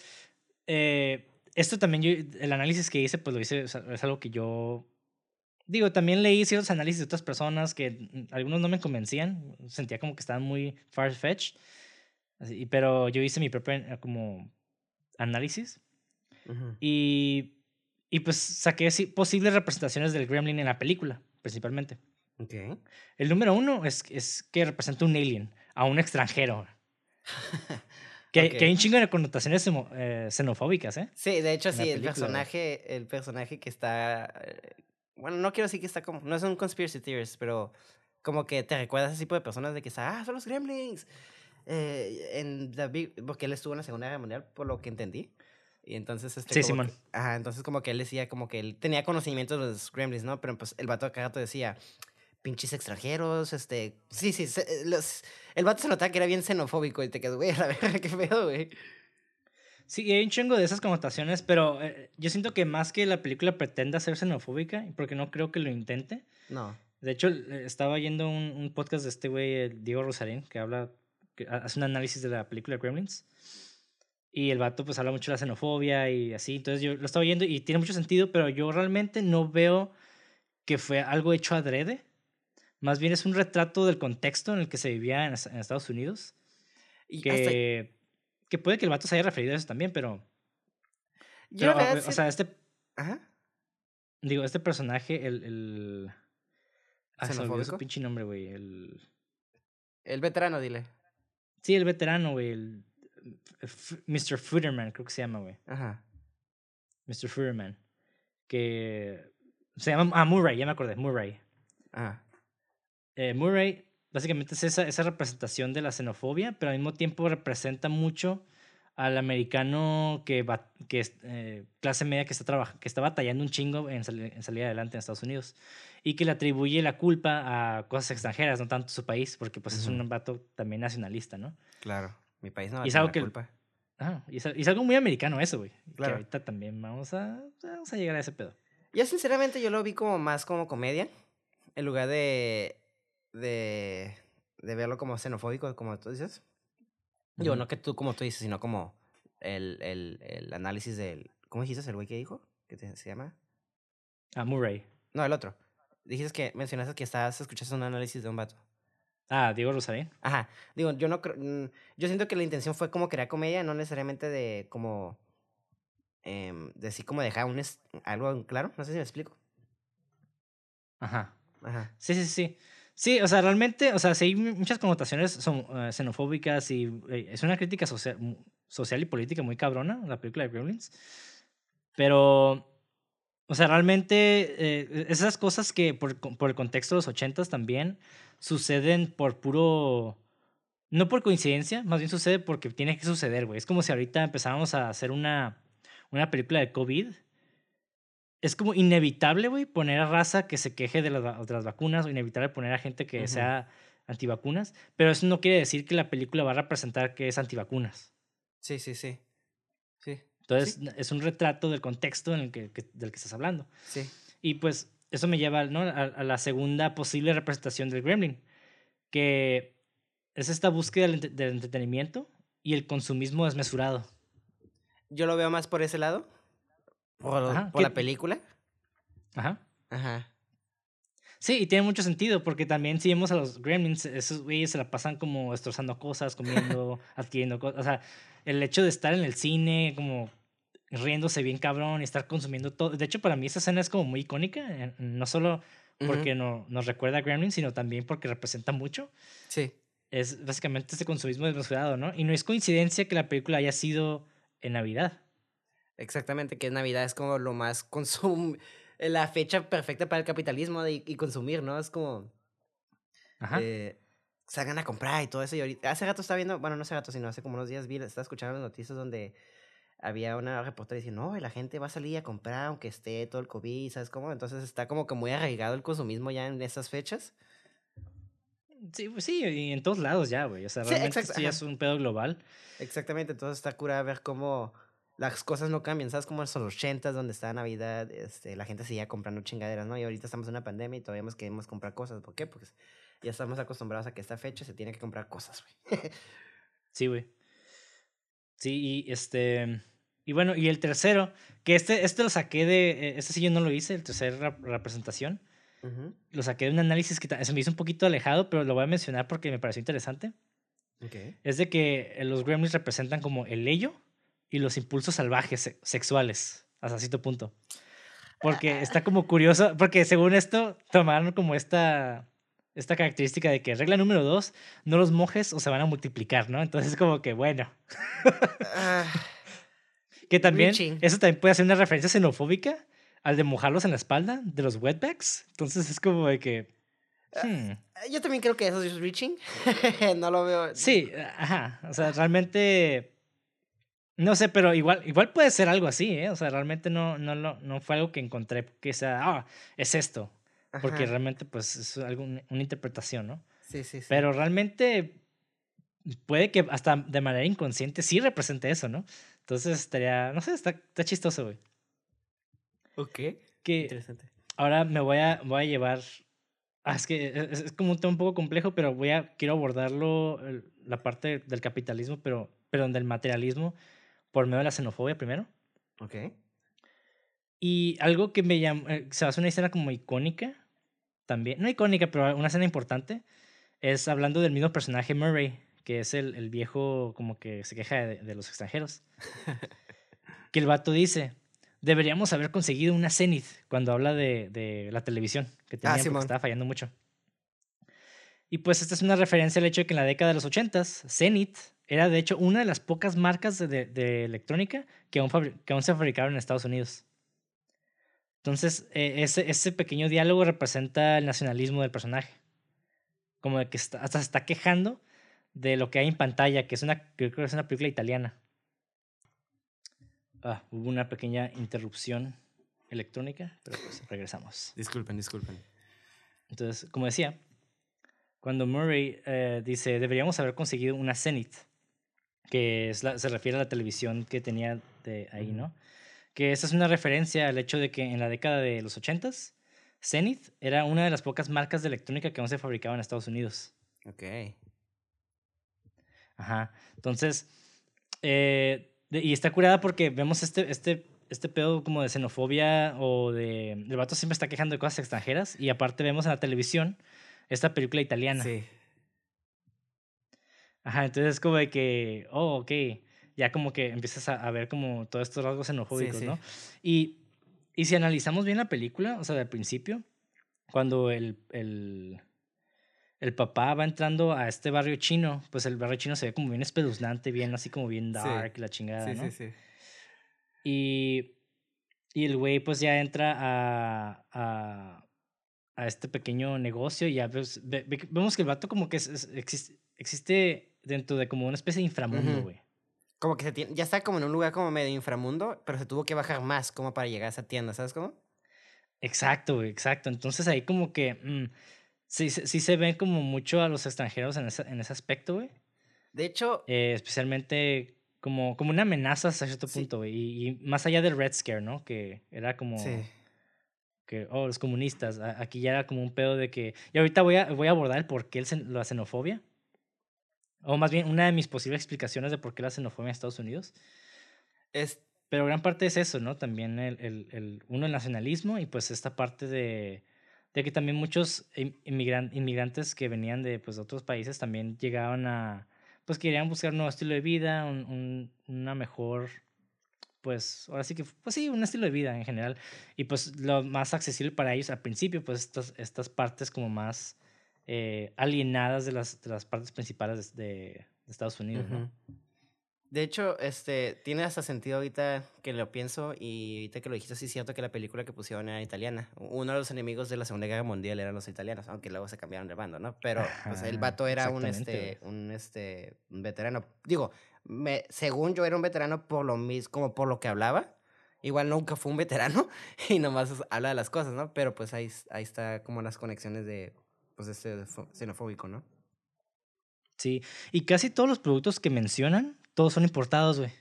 eh, esto también yo, el análisis que hice, pues lo hice, es algo que yo. Digo, también leí ciertos análisis de otras personas que algunos no me convencían. Sentía como que estaban muy far-fetched. Pero yo hice mi propio eh, como análisis. Ujú. Y, y pues saqué posibles representaciones del gremlin en la película, principalmente. Ok. El número uno es, es que representa un alien, a un extranjero. Que, hay un chingo de connotaciones eh, xenofóbicas, ¿eh? Sí, de hecho, En la sí, el película, personaje, el personaje que está. eh, Bueno, no quiero decir que está como. No es un conspiracy theorist, pero como que te recuerda a ese tipo de personas de que está, ah, son los gremlins. Eh, en Big- porque él estuvo en la Segunda Guerra Mundial, por lo que entendí. Y entonces, este. Sí, como Simón. que- ajá, entonces, como que él decía, como que él tenía conocimiento de los gremlins, ¿no? Pero pues el vato rato decía, pinches extranjeros, este. Sí, sí, se- eh, los, el vato se notaba que era bien xenofóbico y te quedas, güey, a la verga, qué pedo, güey. Sí, hay un chingo de esas connotaciones, pero eh, yo siento que más que la película pretenda ser xenofóbica, porque no creo que lo intente. No. De hecho, eh, estaba yendo un, un podcast de este güey, Diego Rosarín, que habla, que hace un análisis de la película Gremlins. Y el vato pues habla mucho de la xenofobia y así. Entonces yo lo estaba oyendo y tiene mucho sentido, pero yo realmente no veo que fue algo hecho adrede. Más bien es un retrato del contexto en el que se vivía en, es- en Estados Unidos. Y hasta- Que, puede que el vato se haya referido a eso también, pero... yo, pero, o sea, este, Ajá. digo, este personaje, el... el ah, se olvidó su pinche nombre, güey. El... El veterano, dile. Sí, el veterano, güey. El, Mr. Fooderman, creo que se llama, güey. Ajá. Mr. Fooderman. Que se llama. Ah, Murray, ya me acordé. Murray. Ajá. Eh, Murray básicamente es esa, esa representación de la xenofobia, pero al mismo tiempo representa mucho al americano que, va, que es eh, clase media que está, trabaja- que está batallando un chingo en, sali- en salir adelante en Estados Unidos y que le atribuye la culpa a cosas extranjeras, no tanto su país, porque pues es Ujú. un vato también nacionalista, ¿no? Claro. Mi país no va Y a es tener algo la que- culpa. Ah, y es, y es algo muy americano eso, güey. Que Claro. ahorita también vamos a, vamos a llegar a ese pedo. Yo sinceramente yo lo vi como más como comedia. En lugar de. De. de verlo como xenofóbico, como tú dices. Ujú. no que tú como tú dices, sino como el, el, el análisis del. ¿Cómo dijiste el güey que dijo? ¿Qué te- se llama? Ah, Murray. No, el otro. Dijiste que mencionaste que estabas escuchando un análisis de un vato. Ah, Diego Rosarín. Ajá. Digo, yo no creo. mm, Yo siento que la intención fue como crear comedia, no necesariamente de como. em, de así como dejar un es- algo en claro. No sé si me explico. Ajá. Ajá. Sí, sí, sí. Sí, o sea, realmente, o sea, sí hay mu- muchas connotaciones son, eh, xenofóbicas y eh, es una crítica social, social y política muy cabrona, la película de Gremlins. Pero, o sea, realmente eh, esas cosas que por, por el contexto de los ochentas también suceden por puro... No por coincidencia, más bien sucede porque tiene que suceder, güey. Es como si ahorita empezáramos a hacer una, una película de COVID. Es como inevitable, güey, poner a raza que se queje de las, de las vacunas o inevitable poner a gente que sea antivacunas. Pero eso no quiere decir que la película va a representar que es antivacunas. Sí, sí, sí. Sí, Entonces, es un retrato del contexto en el que, que- del que estás hablando. sí. Y pues eso me lleva ¿no? a, a la segunda posible representación del gremlin, que es esta búsqueda del, del entretenimiento y el consumismo desmesurado. Yo lo veo más por ese lado. Por, Ajá, por ¿qué- la película. Ajá. Ajá. Sí, y tiene mucho sentido, porque también si vemos a los gremlins, esos güeyes se la pasan como destrozando cosas, comiendo, adquiriendo cosas. O sea, el hecho de estar en el cine, como riéndose bien cabrón y estar consumiendo todo. De hecho, para mí esa escena es como muy icónica, eh, no solo porque no, nos recuerda a Gremlins, sino también porque representa mucho. Sí. Es básicamente este consumismo desmesurado, ¿no? Y no es coincidencia que la película haya sido en Navidad. Exactamente, que Navidad es como lo más consum... La fecha perfecta para el capitalismo de- y consumir, ¿no? Es como... Ajá. eh, salgan a comprar y todo eso. Y ahorita, hace rato estaba viendo, bueno, no hace rato, sino hace como unos días vi, estaba escuchando las noticias donde había una reportera diciendo, no, la gente va a salir a comprar aunque esté todo el COVID, ¿sabes cómo? Entonces está como que muy arraigado el consumismo ya en esas fechas. Sí, pues sí, y en todos lados ya, güey. O sea, Sí, realmente esto ya es un pedo global. Exactamente, entonces está cura ver cómo las cosas no cambian, ¿sabes? Como son los 80 donde está Navidad, este, la gente seguía comprando chingaderas, ¿no? Y ahorita estamos en una pandemia y todavía más queremos comprar cosas. ¿Por qué? Porque ya estamos acostumbrados a que esta fecha se tiene que comprar cosas, güey. Sí, güey. Sí, y este. Y bueno, y el tercero, que este, este lo saqué de. eh, Este sí yo no lo hice, el tercer rep- representación. Lo saqué de un análisis que se me hizo un poquito alejado, pero lo voy a mencionar porque me pareció interesante. Ok. Es de que eh, los gremlins representan como el ello y los impulsos salvajes se- sexuales, hasta cierto punto. Porque está como curioso, porque según esto tomaron como esta, esta característica de que regla número dos, no los mojes o se van a multiplicar, ¿no? Entonces como que bueno, Ah, que también, Reaching. eso también puede ser una referencia xenofóbica al de mojarlos en la espalda, de los wetbacks. Entonces es como de que... hmm. yo también creo que eso es reaching. no lo veo. Sí, ajá. O sea, realmente. No sé, pero igual, igual puede ser algo así, ¿eh? O sea, realmente no, no, lo- no fue algo que encontré que sea, ah, es esto. Porque realmente, pues, es algo, una interpretación, ¿no? Sí, sí, sí. Pero realmente puede que hasta de manera inconsciente sí represente eso, ¿no? Entonces estaría, no sé, está, está chistoso, güey. Ok. Que Interesante. ahora me voy a, voy a llevar. Ah, es que es, es como un tema un poco complejo, pero voy a quiero abordarlo la parte del capitalismo, pero perdón, del materialismo por medio de la xenofobia primero. Ok. Y algo que me llamó, eh, se hace una escena como icónica también, no icónica, pero una escena importante, es hablando del mismo personaje Murray, que es el, el viejo como que se queja de, de los extranjeros. que el vato dice, deberíamos haber conseguido una Zenith cuando habla de, de la televisión, que tenían porque Simón. estaba fallando mucho. Y pues esta es una referencia al hecho de que en la década de los 80s, Zenith era de hecho una de las pocas marcas de, electrónica que aún, fabri- que aún se fabricaron en Estados Unidos. Entonces, eh, ese, ese pequeño diálogo representa el nacionalismo del personaje. Como de que está- hasta se está quejando de lo que hay en pantalla, que es una, creo que es una película italiana. Ah, hubo una pequeña interrupción electrónica, pero pues regresamos. Disculpen, disculpen. Entonces, como decía, cuando Murray eh, dice, deberíamos haber conseguido una Zenith, que es la- se refiere a la televisión que tenía de ahí. ¿no? Que esa es una referencia al hecho de que en la década de los 80s, Zenith era una de las pocas marcas de electrónica que aún se fabricaba en Estados Unidos. Ok. Ajá. Entonces, eh, de- y está curada porque vemos este, este, este pedo como de xenofobia o de... El vato siempre está quejando de cosas extranjeras y aparte vemos en la televisión esta película italiana. Sí. Ajá, entonces es como de que, oh, ok, ya como que empiezas a, a ver como todos estos rasgos xenofóbicos, sí. ¿no? Y, y si analizamos bien la película, o sea, del principio, cuando el, el, el papá va entrando a este barrio chino, pues el barrio chino se ve como bien espeluznante, bien así como bien Sí. dark, la chingada, Sí, ¿no? sí, sí. Y Y el güey pues ya entra a, a, a este pequeño negocio y ya ves- ve- ve- vemos que el vato como que es- es- existe, existe dentro de como una especie de inframundo, güey. Como que se tiene, ya está como en un lugar como medio inframundo, pero se tuvo que bajar más como para llegar a esa tienda, ¿sabes cómo? Exacto, güey, exacto. Entonces ahí como que mm, sí, se- sí se ven como mucho a los extranjeros en ese, en ese aspecto, güey. De hecho, Eh, especialmente como, como una amenaza hasta cierto Sí. punto, güey. Y, y más allá del Red Scare, ¿no? Que era como sí. que, oh, los comunistas. Aquí ya era como un pedo de que... Y ahorita voy a, voy a abordar el por qué el la xenofobia. O más bien, una de mis posibles explicaciones de por qué la xenofobia en Estados Unidos. Es, Pero gran parte es eso, ¿no? También el, el, el- uno, el nacionalismo y pues esta parte de, de que también muchos in- inmigran- inmigrantes que venían de, pues, de otros países también llegaban a, pues querían buscar un nuevo estilo de vida, un, un- una mejor, pues ahora sí que, pues sí, un estilo de vida en general. Y pues lo más accesible para ellos al principio, pues estas, estas partes como más eh, alienadas de las, de las partes principales de, de Estados Unidos, ¿no? Ujú. De hecho, este, tiene hasta sentido ahorita que lo pienso y ahorita que lo dijiste, sí es cierto que la película que pusieron era italiana. Uno de los enemigos de la Segunda Guerra Mundial eran los italianos, aunque luego se cambiaron de bando, ¿no? Pero pues el Ajá, vato era un, este, un, este, un veterano. Digo, me, según yo era un veterano por lo mismo, como por lo que hablaba. Igual nunca fue un veterano y nomás habla de las cosas, ¿no? Pero pues ahí, ahí está como las conexiones de, pues, fo- xenofóbico, ¿no? Sí, y casi todos los productos que mencionan, todos son importados, güey.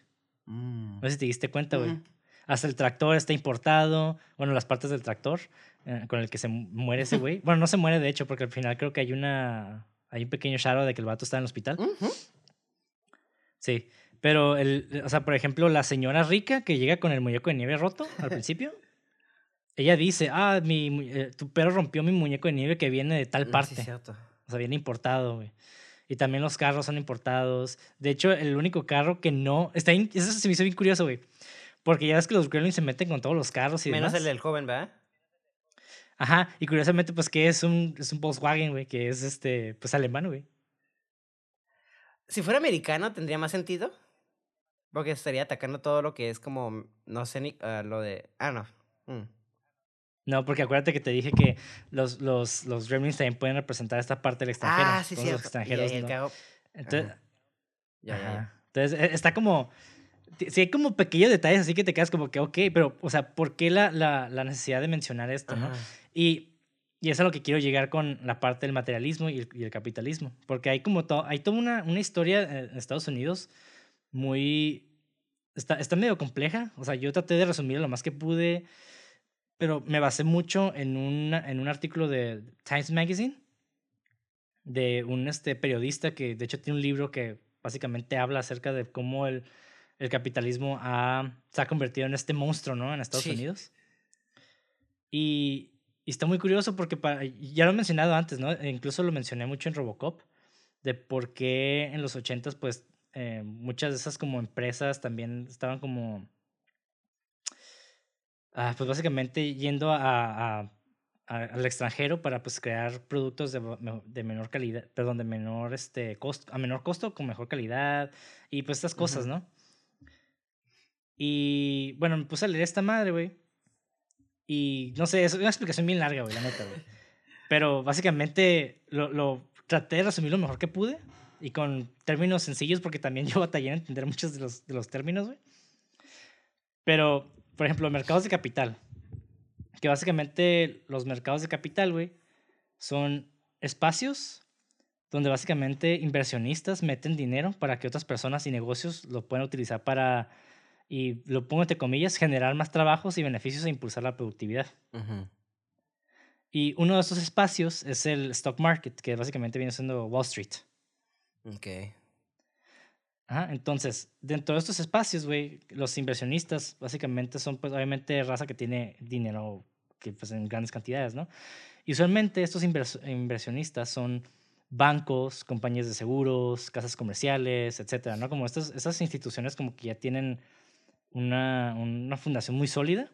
No sé si te diste cuenta, güey. Mm. Hasta el tractor está importado, bueno, las partes del tractor eh, con el que se mu- muere ese güey. Bueno, no se muere de hecho, porque al final creo que hay una hay un pequeño shadow de que el vato está en el hospital. Sí, pero el, o sea, por ejemplo, la señora rica que llega con el muñeco de nieve roto al principio, ella dice, ah, mi, eh, tu perro rompió mi muñeco de nieve que viene de tal Mm, parte. Sí, cierto. O sea, viene importado, güey. Y también los carros son importados. De hecho, el único carro que no. Está in- Eso se me hizo bien curioso, güey. Porque ya ves que los gremlins se meten con todos los carros y Menos demás. el del joven, ¿verdad? Ajá. Y curiosamente, pues que es un, es un Volkswagen, güey, que es este, pues alemán, güey. Si fuera americano, tendría más sentido. Porque estaría atacando todo lo que es como, no sé ni, ah, lo de... Ah, no. Mm. No, porque acuérdate que te dije que los, los, los gremlins también pueden representar esta parte del extranjero. Ah, sí, sí. Los extranjeros, y, el ¿no? Entonces, Ajá. Ya, ya. Entonces, e- está como. Sí, hay como pequeños detalles así que te quedas como que, ok, pero, o sea, ¿por qué la, la, la necesidad de mencionar esto, no? Ajá. Y, y es a lo que quiero llegar con la parte del materialismo y el, y el capitalismo. Porque hay como todo, hay toda una, una historia eh, en Estados Unidos muy. Está, está medio compleja. O sea, yo traté de resumir lo más que pude, pero me basé mucho en, una, en un artículo de Times Magazine de un este, periodista que de hecho tiene un libro que básicamente habla acerca de cómo el, el capitalismo ha, se ha convertido en este monstruo, ¿no? En Estados Sí. Unidos. Y, y está muy curioso porque para, ya lo he mencionado antes, ¿no? E incluso lo mencioné mucho en Robocop, de por qué en los 80s, pues, eh, muchas de esas como empresas también estaban como, ah, pues básicamente yendo a, a- a- al extranjero para pues crear productos de, de menor calidad, perdón, de menor este costo, a menor costo con mejor calidad y pues estas cosas, Ujú. ¿no? Y bueno, me puse a leer esta madre, güey. Y no sé, es una explicación bien larga, güey, la neta, güey. Pero básicamente lo, lo traté de resumir lo mejor que pude y con términos sencillos porque también yo batallé en entender muchos de los, de los términos, güey. Pero, por ejemplo, mercados de capital. Que básicamente los mercados de capital, güey, son espacios donde básicamente inversionistas meten dinero para que otras personas y negocios lo puedan utilizar para, y lo pongo entre comillas, generar más trabajos y beneficios e impulsar la productividad. Ujú. Y uno de estos espacios es el stock market, que básicamente viene siendo Wall Street. Ok. Ajá, entonces, dentro de estos espacios, güey, los inversionistas básicamente son, pues, obviamente, raza que tiene dinero que, pues, en grandes cantidades, ¿no? Y usualmente estos invers- inversionistas son bancos, compañías de seguros, casas comerciales, etcétera, ¿no? Como estas, estas instituciones como que ya tienen una, una fundación muy sólida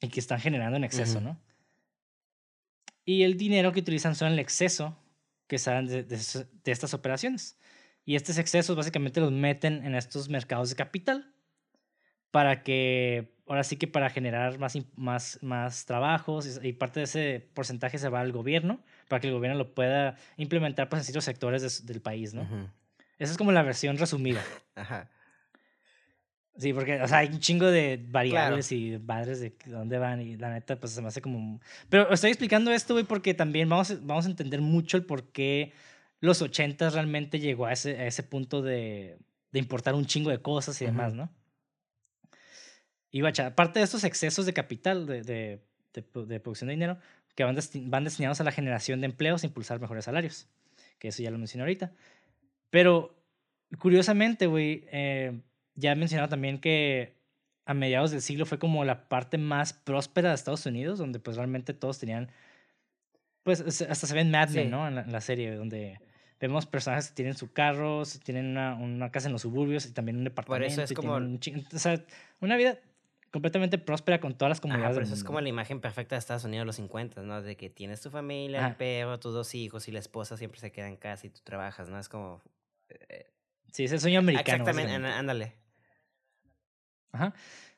y que están generando en exceso, Ujú. ¿no? Y el dinero que utilizan son el exceso que salen de, de de estas operaciones. Y estos excesos básicamente los meten en estos mercados de capital para que, ahora sí que para generar más, más, más trabajos y parte de ese porcentaje se va al gobierno para que el gobierno lo pueda implementar pues, en ciertos sectores del país, ¿no? Esa es como la versión resumida. Ajá. Sí, porque, o sea, hay un chingo de variables y madres de dónde van y la neta, pues se me hace como... Pero estoy explicando esto, güey, porque también vamos, vamos a entender mucho el por qué los ochentas realmente llegó a ese, a ese punto de, de importar un chingo de cosas y demás, ¿no? Y bacha, aparte de estos excesos de capital, de, de, de, producción de dinero, que van, van destinados a la generación de empleos e impulsar mejores salarios, que eso ya lo mencioné ahorita. Pero, curiosamente, güey, eh, ya he mencionado también que a mediados del siglo fue como la parte más próspera de Estados Unidos, donde pues realmente todos tenían, pues hasta se ven Mad Men, ¿no? En la, serie, donde vemos personajes que tienen su carro, tienen una, una, casa en los suburbios y también un departamento. Por eso es como... o sea, una vida completamente próspera con todas las comunidades. por eso es como la imagen perfecta de Estados Unidos de los 50, ¿no? De que tienes tu familia, el perro, tus dos hijos y la esposa siempre se queda en casa y tú trabajas, ¿no? Es como... Eh, sí, es el sueño americano. Exactamente, ándale. Ajá.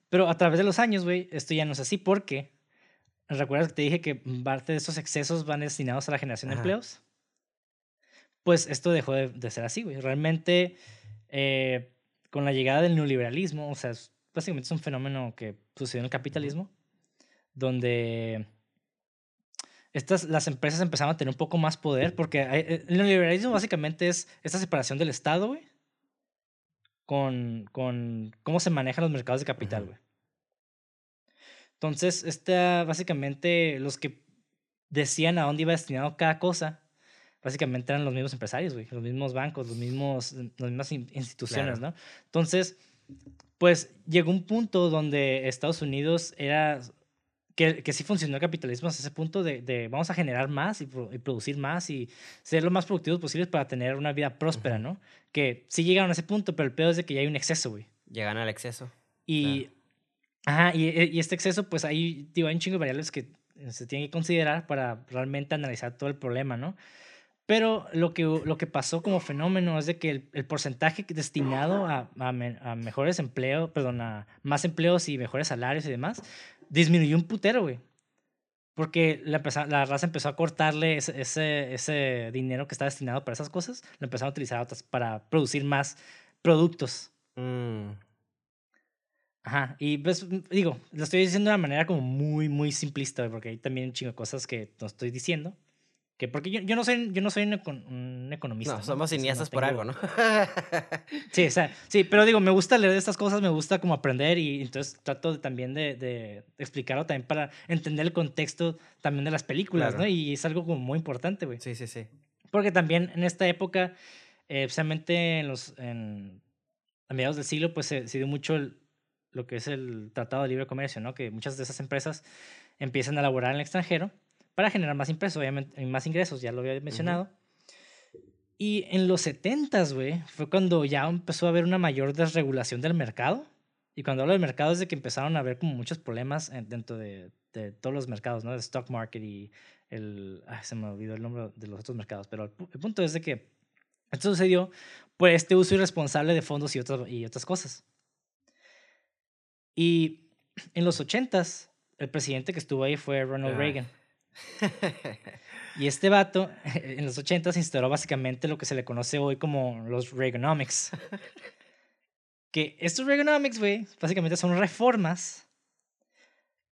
Pero a través de los años, güey, esto ya no es así porque. ¿Recuerdas que te dije que parte de esos excesos van destinados a la generación de empleos? Pues esto dejó de, ser así, güey. Realmente, eh, con la llegada del neoliberalismo, o sea, básicamente es un fenómeno que sucedió en el capitalismo, donde estas, las empresas empezaron a tener un poco más poder, porque eh, el neoliberalismo básicamente es esta separación del Estado, güey, con, con cómo se manejan los mercados de capital, güey. Entonces, esta, básicamente, los que decían a dónde iba destinado cada cosa, básicamente eran los mismos empresarios, güey, los mismos bancos, los mismos, las mismas instituciones, ¿no? Entonces, pues llegó un punto donde Estados Unidos era que, que sí funcionó el capitalismo hasta ese punto de, de vamos a generar más y, producir más y ser lo más productivos posibles para tener una vida próspera, ¿no? Que sí llegaron a ese punto, pero el peor es de que ya hay un exceso, güey. Llegan al exceso. Y, ajá, y, y, este exceso, pues ahí, digo, hay un chingo de variables que se tienen que considerar para realmente analizar todo el problema, ¿no? Pero lo que, lo que pasó como fenómeno es de que el, el porcentaje destinado a, a, a, mejores empleos, perdón, a más empleos y mejores salarios y demás, disminuyó un putero, güey. Porque la, la, raza empezó a cortarle ese, ese, ese, dinero que está destinado para esas cosas, lo empezaron a utilizar otras para producir más productos. Mm. Ajá, y pues digo, lo estoy diciendo de una manera como muy, muy simplista, porque hay también un chingo de cosas que no estoy diciendo. Que porque yo, yo, no soy, yo no soy un, economista. No, somos cineastas por algo, ¿no? sí, o sea, sí, pero digo, me gusta leer estas cosas, me gusta como aprender y entonces trato de, también de, de, explicarlo también para entender el contexto también de las películas, ¿no? Y es algo como muy importante, güey. Sí, sí, sí. Porque también en esta época, eh, especialmente en los, en, a mediados del siglo, pues se, se dio mucho lo que es el Tratado de Libre Comercio, ¿no? Que muchas de esas empresas empiezan a laborar en el extranjero para generar más impresos, obviamente, más ingresos, ya lo había mencionado. Y en los 70 güey, fue cuando ya empezó a haber una mayor desregulación del mercado. Y cuando hablo del mercado es de que empezaron a haber como muchos problemas dentro de, de todos los mercados, ¿no? El stock market y el... Ay, se me olvidó el nombre de los otros mercados, pero el, punto es de que esto sucedió por este uso irresponsable de fondos y otras, y otras cosas. Y en los 80s, el presidente que estuvo ahí fue Ronald Reagan. y este vato, en los 80 se instauró básicamente lo que se le conoce hoy como los Reaganomics. que estos Reaganomics, güey, básicamente son reformas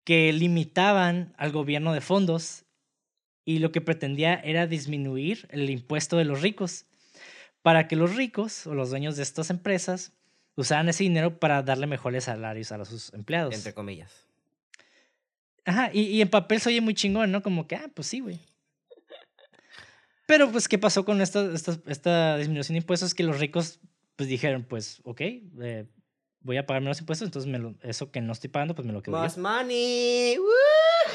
que limitaban al gobierno de fondos y lo que pretendía era disminuir el impuesto de los ricos para que los ricos o los dueños de estas empresas usaran ese dinero para darle mejores salarios a sus empleados. Entre comillas. Ajá, y, y en papel se oye muy chingón, ¿no? Como que, ah, pues sí, güey. Pero, pues, ¿qué pasó con esta, esta, esta disminución de impuestos? Que los ricos, pues, dijeron, pues, ok, eh, voy a pagar menos impuestos, entonces me lo, eso que no estoy pagando, pues me lo quedo Más money.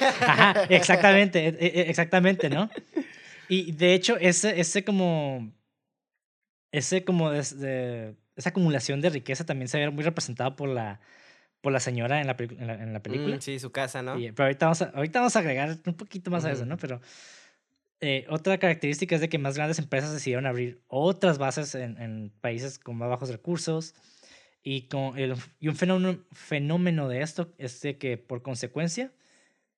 Ajá, exactamente, e, e, exactamente, ¿no? Y de hecho, ese, ese como, ese como, de, esa acumulación de riqueza también se ve muy representado por la, por la señora en la, en la, película. Mm, sí, su casa, ¿no? pero ahorita vamos, a, ahorita vamos a agregar un poquito más a eso, ¿no? Pero eh, otra característica es de que más grandes empresas decidieron abrir otras bases en, en, países con más bajos recursos Y, con el, y un fenómeno, fenómeno de esto es de que por consecuencia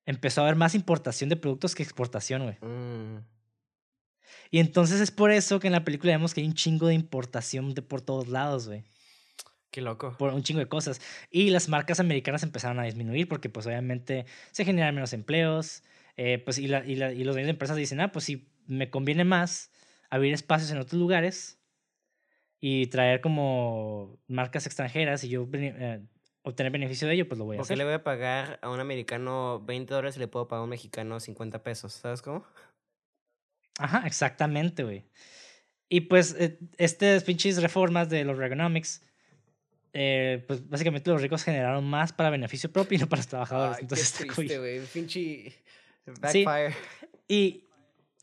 empezó a haber más importación de productos que exportación, güey. Mm. Y entonces es por eso que en la película vemos que hay un chingo de importación de por todos lados, güey. Qué loco. Por un chingo de cosas. Y las marcas americanas empezaron a disminuir porque pues obviamente se generan menos empleos. eh, pues, y, la, y, la, y los dueños de empresas dicen, ah, pues si me conviene más abrir espacios en otros lugares y traer como marcas extranjeras y yo eh, obtener beneficio de ello, pues lo voy a ¿Por qué hacer. le voy a pagar a un americano 20 dólares y le puedo pagar a un mexicano 50 pesos? ¿Sabes cómo? Ajá, exactamente, güey. Y pues eh, estas pinches reformas de los Reaganomics, eh, pues básicamente los ricos generaron más para beneficio propio y no para los trabajadores. Ay, Entonces, qué triste, güey. Pinche Sí. backfire. Y,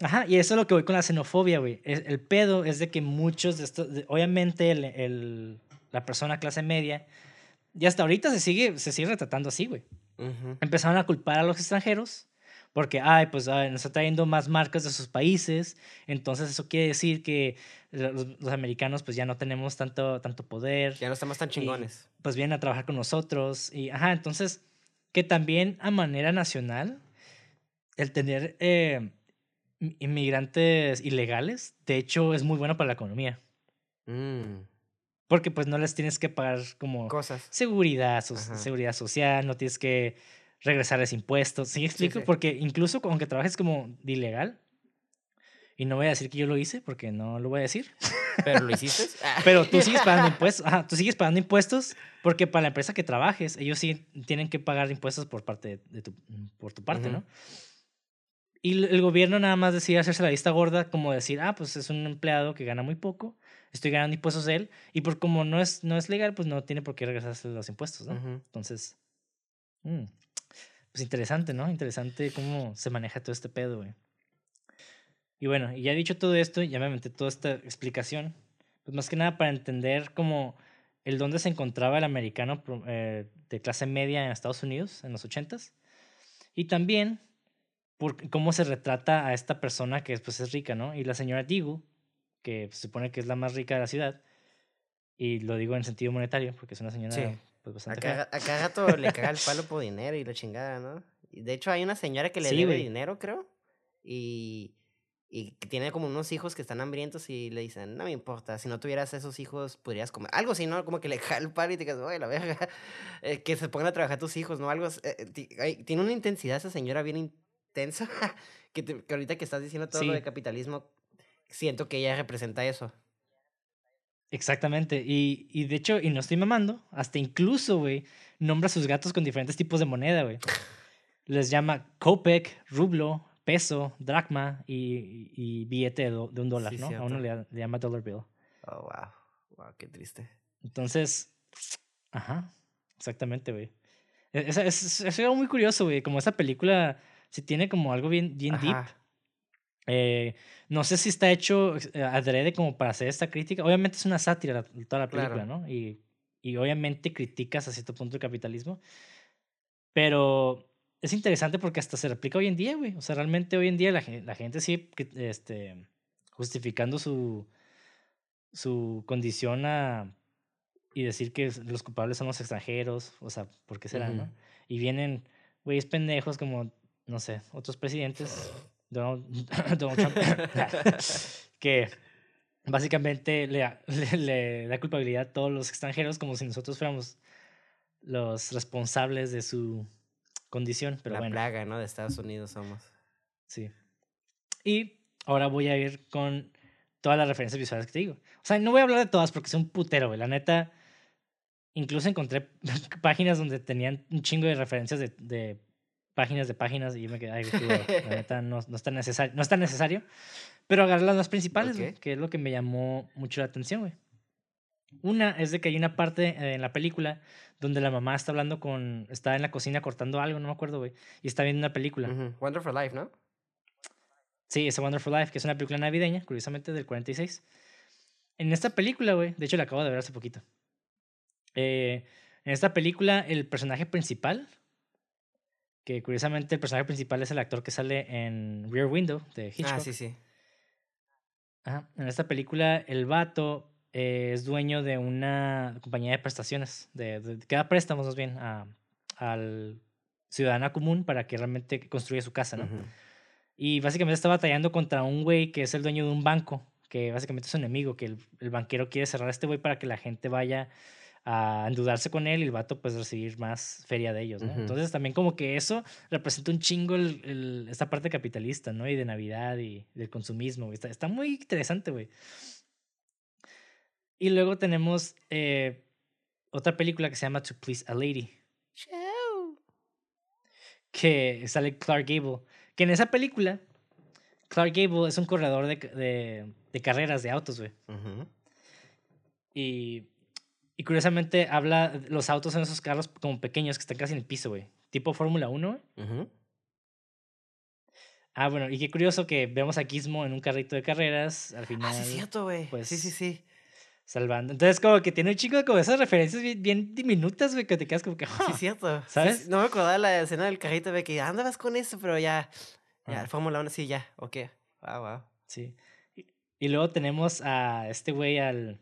ajá, y eso es lo que voy con la xenofobia, güey. El pedo es de que muchos de estos, obviamente el, el- la persona clase media, y hasta ahorita se sigue, se sigue retratando así, güey. Ujú. Empezaron a culpar a los extranjeros porque, ay, pues ay, nos está trayendo más marcas de sus países, entonces eso quiere decir que los, los americanos pues ya no tenemos tanto, tanto poder, Ya no estamos tan chingones. pues vienen a trabajar con nosotros y, ajá, entonces que también a manera nacional el tener eh, in- inmigrantes ilegales, de hecho, es muy bueno para la economía, Mm, porque pues no les tienes que pagar como Cosas. seguridad, so- Ajá. seguridad social, no tienes que regresarles impuestos. ¿Sí explico? sí. Porque incluso aunque trabajes como de ilegal, y no voy a decir que yo lo hice, porque no lo voy a decir, ¿Pero lo hiciste? Pero tú sigues pagando impuestos, ajá, tú sigues pagando impuestos porque para la empresa que trabajes, ellos sí tienen que pagar impuestos por parte de, tu, por tu parte, Ujú. ¿no? Y el gobierno nada más decide hacerse la vista gorda, como decir, ah, pues es un empleado que gana muy poco, estoy ganando impuestos de él, y por como no es, no es legal, pues no tiene por qué regresarse los impuestos, ¿no? Ujú. Entonces, mm, pues interesante, ¿no? Interesante cómo se maneja todo este pedo, güey. Y bueno, y ya dicho todo esto, ya me aventé toda esta explicación, pues más que nada para entender cómo el dónde se encontraba el americano eh, de clase media en Estados Unidos en los ochentas y también por cómo se retrata a esta persona que pues es rica, ¿no? Y la señora Digu, que se supone que es la más rica de la ciudad, y lo digo en sentido monetario porque es una señora Sí. Pues, bastante A fea. cada, a cada rato le caga el palo por dinero y la chingada, ¿no? De hecho hay una señora que le Sí, debe dinero, creo. Y, y tiene como unos hijos que están hambrientos y le dicen, no me importa, si no tuvieras esos hijos podrías comer. Algo así, ¿no? Como que le caga el palo y te quedas, oye, la verga. Eh, que se pongan a trabajar tus hijos, ¿no? Algo, eh, eh, tiene una intensidad esa señora bien intensa que, te- que ahorita que estás diciendo todo lo de capitalismo, siento que ella representa eso. Exactamente. Y, y de hecho, y no estoy mamando, hasta incluso, güey, nombra a sus gatos con diferentes tipos de moneda, güey. Les llama Kopek, rublo, peso, dracma y, y- billete de, un dólar, Sí, ¿no? A uno le, le llama dollar bill. Oh, wow. Wow, qué triste. Entonces, ajá, exactamente, güey. E- Es, es, es algo muy curioso, güey. Como esa película, si tiene como algo bien, bien deep. Eh, no sé si está hecho eh, adrede como para hacer esta crítica. Obviamente es una sátira toda la película, Claro. ¿no? Y, y obviamente criticas a cierto punto el capitalismo. Pero es interesante porque hasta se replica hoy en día, güey. O sea, realmente hoy en día la, gen- la gente sigue este, justificando su, su condición a, y decir que los culpables son los extranjeros. O sea, ¿por qué será, no? Y vienen güeyes pendejos como, no sé, otros presidentes, Donald, Donald Trump, que básicamente le, da- le, le da culpabilidad a todos los extranjeros como si nosotros fuéramos los responsables de su condición. Pero la bueno, plaga, ¿no? De Estados Unidos somos. sí. Y ahora voy a ir con todas las referencias visuales que te digo. O sea, no voy a hablar de todas porque es un putero, güey. La neta, incluso encontré páginas donde tenían un chingo de referencias de, de páginas de páginas y yo me quedé, ay, la neta no, no, es tan necesario, no es tan necesario. Pero agarré las más principales, güey, Ok. que es lo que me llamó mucho la atención, güey. Una es de que hay una parte eh, en la película donde la mamá está hablando con, está en la cocina cortando algo, no me acuerdo, güey, y está viendo una película. Wonderful Life, ¿no? Sí, es A Wonderful Life, que es una película navideña, curiosamente, del 46. En esta película, güey, de hecho la acabo de ver hace poquito. Eh, en esta película, el personaje principal, que curiosamente el personaje principal es el actor que sale en Rear Window de Hitchcock. Ah, sí, sí. Ajá, En esta película, el vato eh, es dueño de una compañía de prestaciones, de, de- que da préstamos más bien a, al ciudadano común para que realmente construya su casa, ¿no? Ujú. Y básicamente está batallando contra un güey que es el dueño de un banco, que básicamente es su enemigo, que el, el banquero quiere cerrar a este güey para que la gente vaya a endeudarse con él y el vato pues recibir más feria de ellos, ¿no? Ujú. Entonces también como que eso representa un chingo el, el- esta parte capitalista, ¿no? Y de Navidad y del consumismo. Está, está muy interesante, güey. Y luego tenemos eh, otra película que se llama To Please a Lady que sale Clark Gable. Que en esa película, Clark Gable es un corredor de, de, de carreras de autos, güey. Ujú. Y, y curiosamente habla, los autos son esos carros como pequeños que están casi en el piso, güey. Tipo Fórmula 1, güey. Ujú. Ah, bueno, y qué curioso que vemos a Gizmo en un carrito de carreras al final. Ah, sí, es cierto, güey. pues, sí, sí, sí. Salvando. Entonces, como que tiene un chico de como esas referencias bien, bien diminutas, güey, que te quedas como que. Sí, "Ah". es cierto. Sí, ¿Sabes? sí, no me acordaba de la escena del carrito de que andabas con eso, pero ya. Ya. Fórmula 1, sí, ya. Ok. Wow, wow. Sí. Y, y luego tenemos a este güey, al,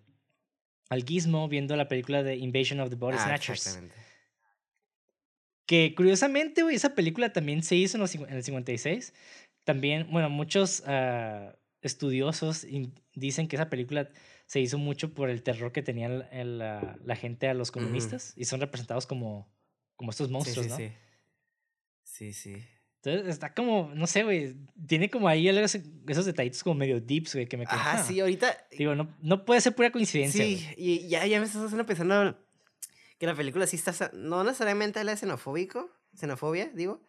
al Gizmo, viendo la película de Invasion of the Body Ah, Snatchers. exactamente. Que curiosamente, güey, esa película también se hizo en, los, cincu- en el 56. También, bueno, muchos ah, estudiosos dicen que esa película se hizo mucho por el terror que tenía el- el, la, la gente a los comunistas y son representados como, como estos Sí, monstruos, sí, ¿no? sí. Sí, sí. Entonces está como, no sé, güey, tiene como ahí esos detallitos como medio deeps, güey, que me quedan. "Ah". sí, ahorita. Digo, no, no puede ser pura coincidencia. Sí, güey. y ya, ya me estás haciendo pensando que la película sí está, no necesariamente la xenofóbico, xenofobia, digo,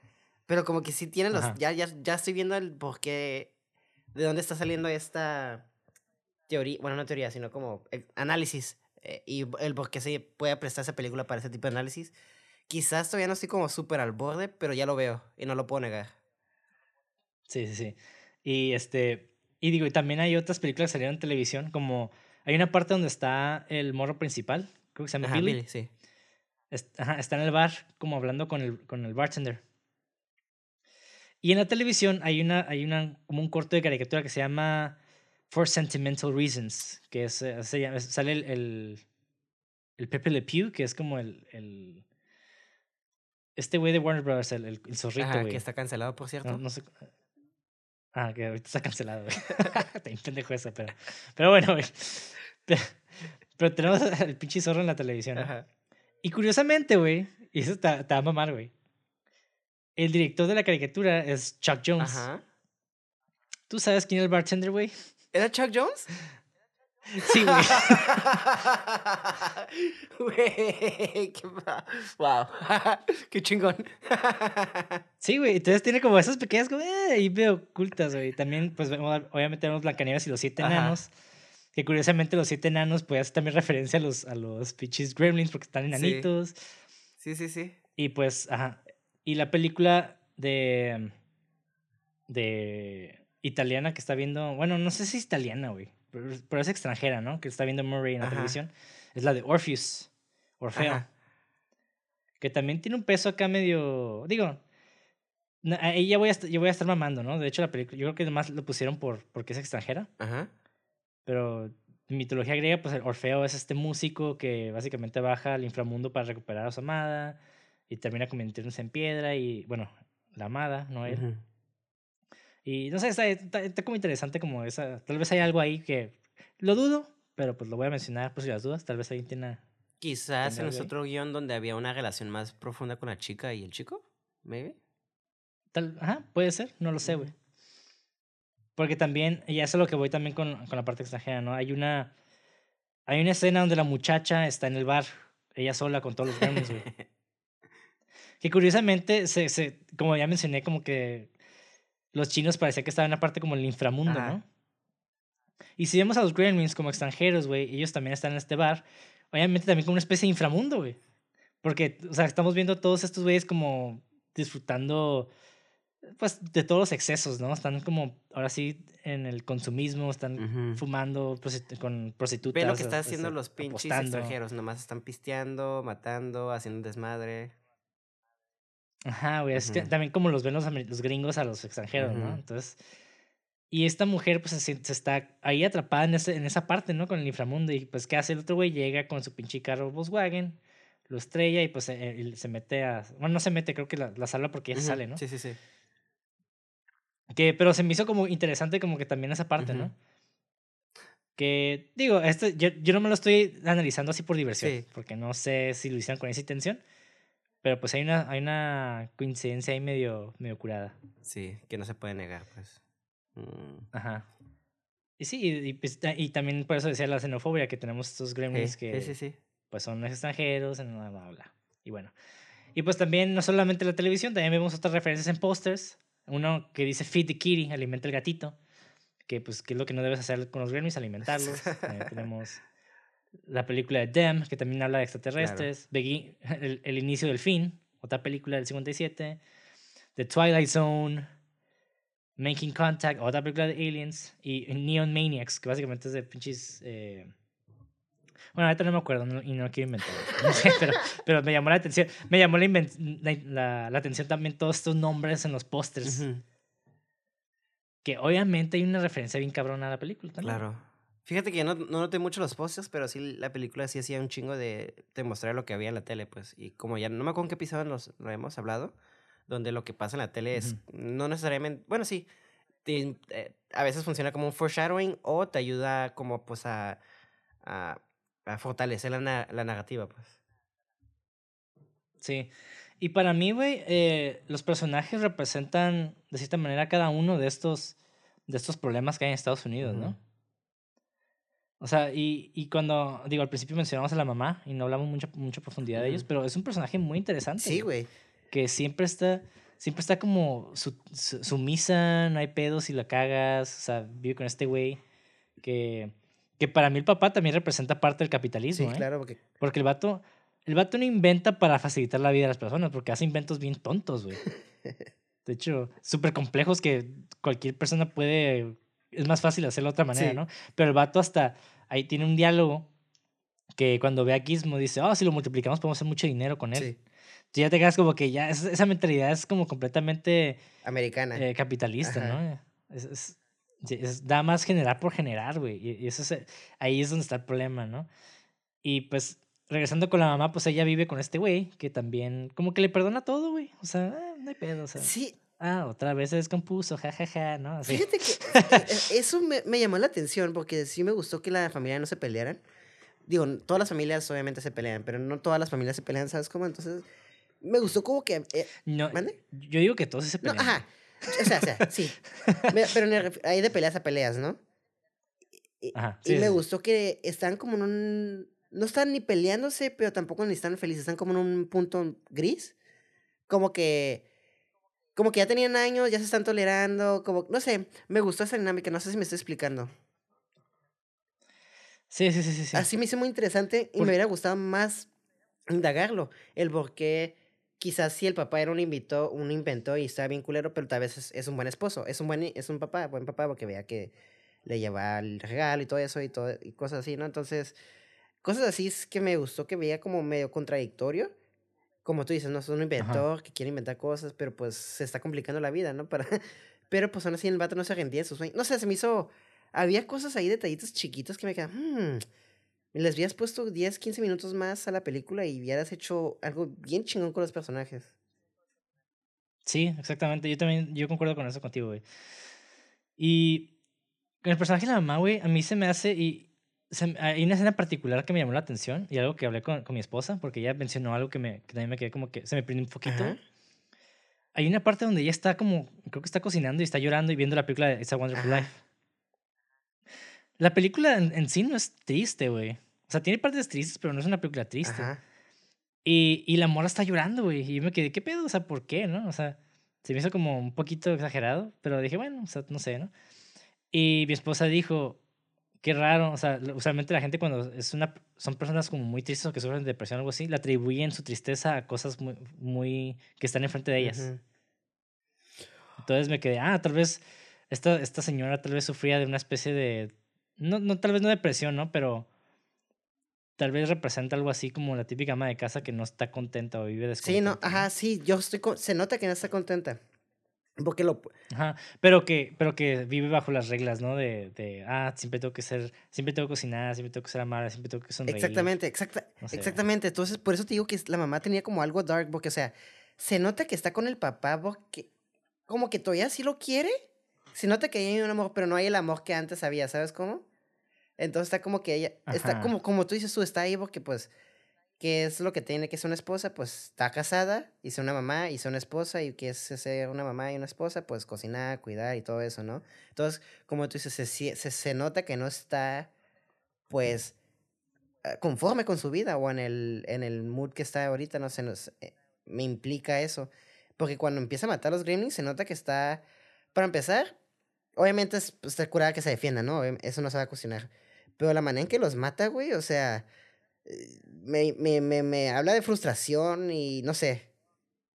pero como que sí tiene los, Ajá. ya, ya, ya estoy viendo el por qué, de dónde está saliendo esta teoría, bueno, no teoría, sino como eh, análisis, eh, y el por qué se puede prestar esa película para ese tipo de análisis. Quizás todavía no estoy como súper al borde, pero ya lo veo y no lo puedo negar. Sí, sí, sí. Y este, y digo, y también hay otras películas que salieron en televisión, como hay una parte donde está el morro principal, creo que se llama Ajá, Billy. Billy, sí. est- ajá, está en el bar, como hablando con el, con el bartender. Y en la televisión hay una, hay una, como un corto de caricatura que se llama For Sentimental Reasons, que es, eh, se llama- sale el, el, el Pepe Le Pew, que es como el, el este güey de Warner Brothers, el, el, el zorrito, Ajá, que está cancelado, por cierto. No, no sé. Ah, que ahorita está cancelado, güey. Bien pendejo eso, pero. Pero bueno, güey. Pero, pero tenemos al pinche zorro en la televisión. ¿no? Ajá. Y curiosamente, güey, y eso te, te va a mamar, güey. El director de la caricatura es Chuck Jones. Ajá. ¿Tú sabes quién es el bartender, güey? ¿Era Chuck Jones? Sí, güey. Güey, qué Wow. qué chingón. Sí, güey. Entonces tiene como esas pequeñas, como, eh, ahí veo ocultas, güey. También, pues, obviamente vemos Blancanieves y los siete Ajá. enanos. Que curiosamente los siete enanos, pues, hace también referencia a los, a los pinches gremlins porque están enanitos. Sí, sí, sí. Y pues, ajá. Y la película de. de. italiana que está viendo. Bueno, no sé si es italiana, güey. Pero, pero es extranjera, ¿no? Que está viendo Murray en la Ajá. televisión. Es la de Orpheus. Orfeo. Ajá. Que también tiene un peso acá medio. Digo. Ahí ya voy, a, voy estar mamando, ¿no? De hecho, la película. Yo creo que además lo pusieron por, porque es extranjera. Ajá. Pero en mitología griega, pues el Orfeo es este músico que básicamente baja al inframundo para recuperar a su amada y termina convirtiéndose en piedra y, bueno, la amada, no él. Ujú. Y no sé, está, está, está como interesante como esa, tal vez hay algo ahí que lo dudo, pero pues lo voy a mencionar por si las dudas, tal vez ahí tiene... Quizás en otro guion donde había una relación más profunda con la chica y el chico. Maybe. Tal, ajá, puede ser, no lo sé, güey. Porque también, y eso es lo que voy también con, con la parte extranjera, ¿no? Hay una, hay una escena donde la muchacha está en el bar, ella sola con todos los gremlins, güey. Que curiosamente, se, se, como ya mencioné, como que los chinos parecía que estaban en una parte como el inframundo, Ajá. ¿no? Y si vemos a los gremlins como extranjeros, güey, ellos también están en este bar, obviamente también como una especie de inframundo, güey. Porque, o sea, estamos viendo a todos estos güeyes como disfrutando, pues, de todos los excesos, ¿no? Están como, ahora sí, en el consumismo, están fumando con prostitutas. Ve lo que están haciendo los pinches apostando. extranjeros. Nomás están pisteando, matando, haciendo un desmadre. Ajá, güey. Es que Ujú. también como los ven los, los gringos a los extranjeros, ¿no? Ujú. Entonces. Y esta mujer, pues, se, se está ahí atrapada en, ese, en esa parte, ¿no? Con el inframundo. Y, pues, ¿qué hace el otro güey? Llega con su pinche carro Volkswagen, lo estrella y, pues, se, se mete a... Bueno, no se mete, creo que la, la salva porque ya se sale, ¿no? Sí, sí, sí. Que, pero se me hizo como interesante como que también esa parte, ¿no? Que, digo, esto, yo, yo no me lo estoy analizando así por diversión, porque no sé si lo hicieron con esa intención, pero pues hay una, hay una coincidencia ahí medio, medio curada. Sí, que no se puede negar, pues. Mm. Ajá. Y sí, y, pues, y, también por eso decía la xenofobia, que tenemos estos gremlins que sí, sí, pues son extranjeros, bla, bla, bla. Y bueno. Y pues también, no solamente la televisión, también vemos otras referencias en pósters. Uno que dice Feed the Kitty, alimenta el gatito que pues que es lo que no debes hacer con los gremlins, alimentarlos. Eh, tenemos la película de Dem, que también habla de extraterrestres, el, el, inicio del fin, otra película del 57, The Twilight Zone, Making Contact, otra película de Aliens, y Neon Maniacs, que básicamente es de pinches... Eh... Bueno, ahorita no me acuerdo y no quiero inventar. No sé, pero, pero me llamó la atención. Me llamó la, la, la, atención también todos estos nombres en los pósters. Que obviamente hay una referencia bien cabrona a la película también. Claro. Fíjate que yo no, no noté mucho los pósters, pero sí la película sí hacía un chingo de, de mostrar lo que había en la tele, pues. Y como ya no me acuerdo en qué episodio nos, lo hemos hablado, donde lo que pasa en la tele es no necesariamente, bueno, sí, eh, a veces funciona como un foreshadowing o te ayuda como pues a, a, a fortalecer la, la narrativa, pues. Sí. Y para mí, güey, eh, los personajes representan de cierta manera cada uno de estos, de estos problemas que hay en Estados Unidos, ¿no? O sea, y, y cuando, digo, al principio mencionamos a la mamá y no hablamos mucha, mucha profundidad de ellos, pero es un personaje muy interesante. Sí, güey. Que siempre está, siempre está como su, sumisa, no hay pedos si la cagas, o sea, vive con este güey que, que para mí el papá también representa parte del capitalismo. Sí, ¿eh? claro, porque... Porque el vato, el vato no inventa para facilitar la vida de las personas, porque hace inventos bien tontos, güey. De hecho, súper complejos que cualquier persona puede. Es más fácil hacerlo de otra manera, ¿no? Pero el vato hasta ahí tiene un diálogo que cuando ve a Gizmo dice, oh, si lo multiplicamos podemos hacer mucho dinero con él. Sí. ya te quedas como que ya, esa mentalidad es como completamente... Americana. Eh, capitalista, ¿no? Es, es, da más generar por generar, güey. Y, eso es, ahí es donde está el problema, ¿no? Y pues regresando con la mamá, pues ella vive con este güey que también como que le perdona todo, güey. O sea, ah, no hay pedo, o sea. Sí. Ah, otra vez se descompuso, jajaja, ja, ja, ¿no? Así. Fíjate que e, e, eso me, me, llamó la atención porque sí me gustó que la familia no se pelearan. Digo, todas las familias obviamente se pelean, pero no todas las familias se pelean, ¿sabes cómo? Entonces, me gustó como que... Eh, no, ¿mande? Yo digo que todos se pelean. No, ajá. O sea, o sea sí. pero hay de peleas a peleas, ¿no? Y, ajá, sí, y me gustó que están como en un no están ni peleándose, pero tampoco ni están felices, están como en un punto gris. Como que como que ya tenían años, ya se están tolerando, como no sé, me gustó esa dinámica, no sé si me estoy explicando. Sí, sí, sí, sí. Así me hizo muy interesante y me hubiera gustado más indagarlo, el por qué quizás si el papá era un invitó, un inventó y estaba bien culero, pero tal vez es, es, un buen esposo, es un buen es un papá, buen papá porque vea que le lleva el regalo y todo eso y todo y cosas así, ¿no? Entonces, Cosas así es que me gustó que veía como medio contradictorio. Como tú dices, no es un inventor que quiere inventar cosas, pero pues se está complicando la vida, ¿no? Para... Pero pues aún así el vato no se rendía en sus sueños. No sé, se me hizo... Había cosas ahí, detallitos chiquitos que me quedan... Hmm, les habías puesto 10, 15 minutos más a la película y hubieras hecho algo bien chingón con los personajes. Sí, exactamente. Yo también, yo concuerdo con eso contigo, güey. Y el personaje de la mamá, güey, a mí se me hace, y hay una escena particular que me llamó la atención y algo que hablé con, con mi esposa, porque ella mencionó algo que, me, que también me quedé como que se me prende un poquito. Hay una parte donde ella está como, creo que está cocinando y está llorando y viendo la película de It's a Wonderful Life. La película en, sí no es triste, güey. O sea, tiene partes tristes, pero no es una película triste. Y, y la mora está llorando, güey. Y yo me quedé, ¿qué pedo? O sea, ¿por qué, no? O sea, se me hizo como un poquito exagerado, pero dije, bueno, o sea, no sé, ¿no? Y mi esposa dijo, qué raro, o sea, usualmente la gente cuando es una, son personas como muy tristes o que sufren de depresión o algo así, le atribuyen su tristeza a cosas muy, muy que están enfrente de ellas. Entonces me quedé, ah, tal vez esta, esta señora tal vez sufría de una especie de, no, no, tal vez no depresión, ¿no? Pero tal vez representa algo así como la típica ama de casa que no está contenta o vive descontenta. Sí, no, ajá, sí, yo estoy, se nota que no está contenta. Porque lo... Ajá, pero que, pero que vive bajo las reglas, ¿no? De, de, ah, siempre tengo que ser, siempre tengo que cocinar, siempre tengo que ser amable, siempre tengo que sonreír. Exactamente, exacta, exactamente. Entonces, por eso te digo que la mamá tenía como algo dark, porque, o sea, se nota que está con el papá porque como que todavía sí lo quiere. Se nota que hay un amor, pero no hay el amor que antes había, ¿sabes cómo? Entonces está como que ella, está como, como tú dices tú, está ahí porque pues qué es lo que tiene que ser una esposa, pues está casada, y ser una mamá, y ser una esposa, y que es ser una mamá y una esposa, pues cocinar, cuidar y todo eso, ¿no? Entonces, como tú dices, se, se, se nota que no está, pues, ah, conforme con su vida o en el, en el mood que está ahorita, no sé, nos, eh, me implica eso. Porque cuando empieza a matar a los gremlins, se nota que está, para empezar, obviamente es pues, curada que se defienda, ¿no? Eso no se va a cuestionar. Pero la manera en que los mata, güey, o sea me, me, me, me habla de frustración y no sé.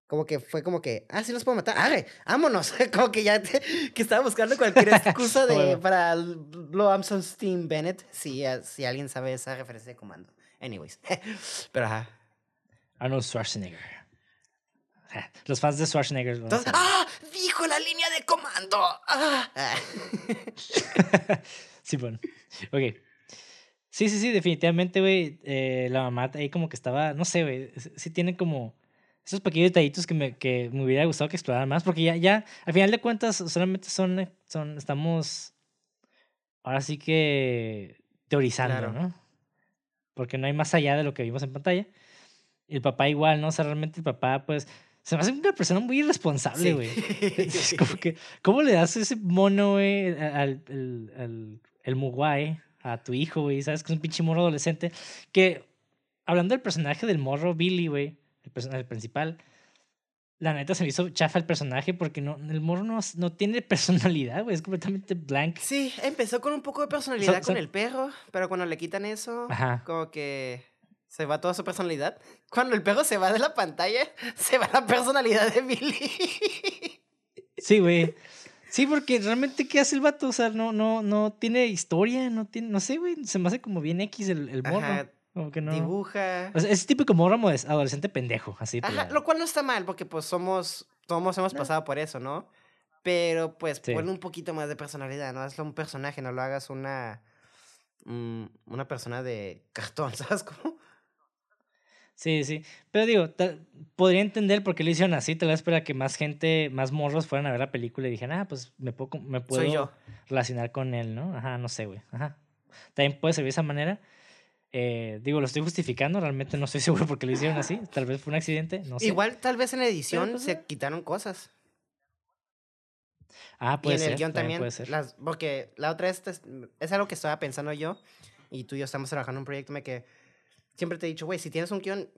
Como que fue como que, ah, sí los puedo matar. ¡Arre! ¡Vámonos! como que ya te, que estaba buscando cualquier excusa de, para lo Amson Steam Bennett. Si, si alguien sabe esa referencia de comando. Anyways. Pero ajá. Arnold Schwarzenegger. Los fans de Schwarzenegger. ¡Ah! ¡Dijo la línea de comando! ¡Ah! sí, bueno. Ok. Sí, sí, sí, definitivamente, güey. Eh, la mamá ahí como que estaba, no sé, güey. Sí tiene como esos pequeños detallitos que me, que me hubiera gustado que exploraran más, porque ya, ya, al final de cuentas, solamente son, son estamos, ahora sí que teorizando, ¿no? Porque no hay más allá de lo que vimos en pantalla. Y el papá igual, ¿no? O sea, realmente el papá, pues, se me hace una persona muy irresponsable, güey. como que, ¿cómo le das ese mono, güey, al, al, al, el Muguay? A tu hijo, güey, sabes que es un pinche morro adolescente. Que, hablando del personaje del morro, Billy, güey, el personaje principal, la neta se me hizo chafa el personaje porque no, el morro no, no tiene personalidad, güey, es completamente blank. Sí, empezó con un poco de personalidad con el perro, pero cuando le quitan eso, como que se va toda su personalidad. Cuando el perro se va de la pantalla, se va la personalidad de Billy. Sí, güey. Sí, porque realmente, ¿qué hace el vato? O sea, no, no, no tiene historia, no tiene, no sé, güey, se me hace como bien X el, el morro. como que no. Dibuja. O sea, es típico morro adolescente pendejo, así. Ajá, lo cual no está mal, porque pues somos, todos hemos pasado por eso, ¿no? Pero pues sí. ponle un poquito más de personalidad, ¿no? Hazlo un personaje, no lo hagas una, mm, una persona de cartón, ¿sabes cómo? Sí, sí. Pero digo, podría entender por qué lo hicieron así. Tal vez para que más gente, más morros fueran a ver la película y dijeran, ah, pues me puedo, me puedo relacionar con él, ¿no? Ajá, no sé, güey. Ajá. También puede servir de esa manera. Eh, digo, lo estoy justificando, realmente no estoy seguro por qué lo hicieron así. Tal vez fue un accidente, no sé. Igual, tal vez en edición pues, se quitaron cosas. Ah, puede y en el guion también. Puede ser. Las, porque la otra es, es algo que estaba pensando yo y tú y yo estamos trabajando en un proyecto me que siempre te he dicho, güey, si tienes un guion,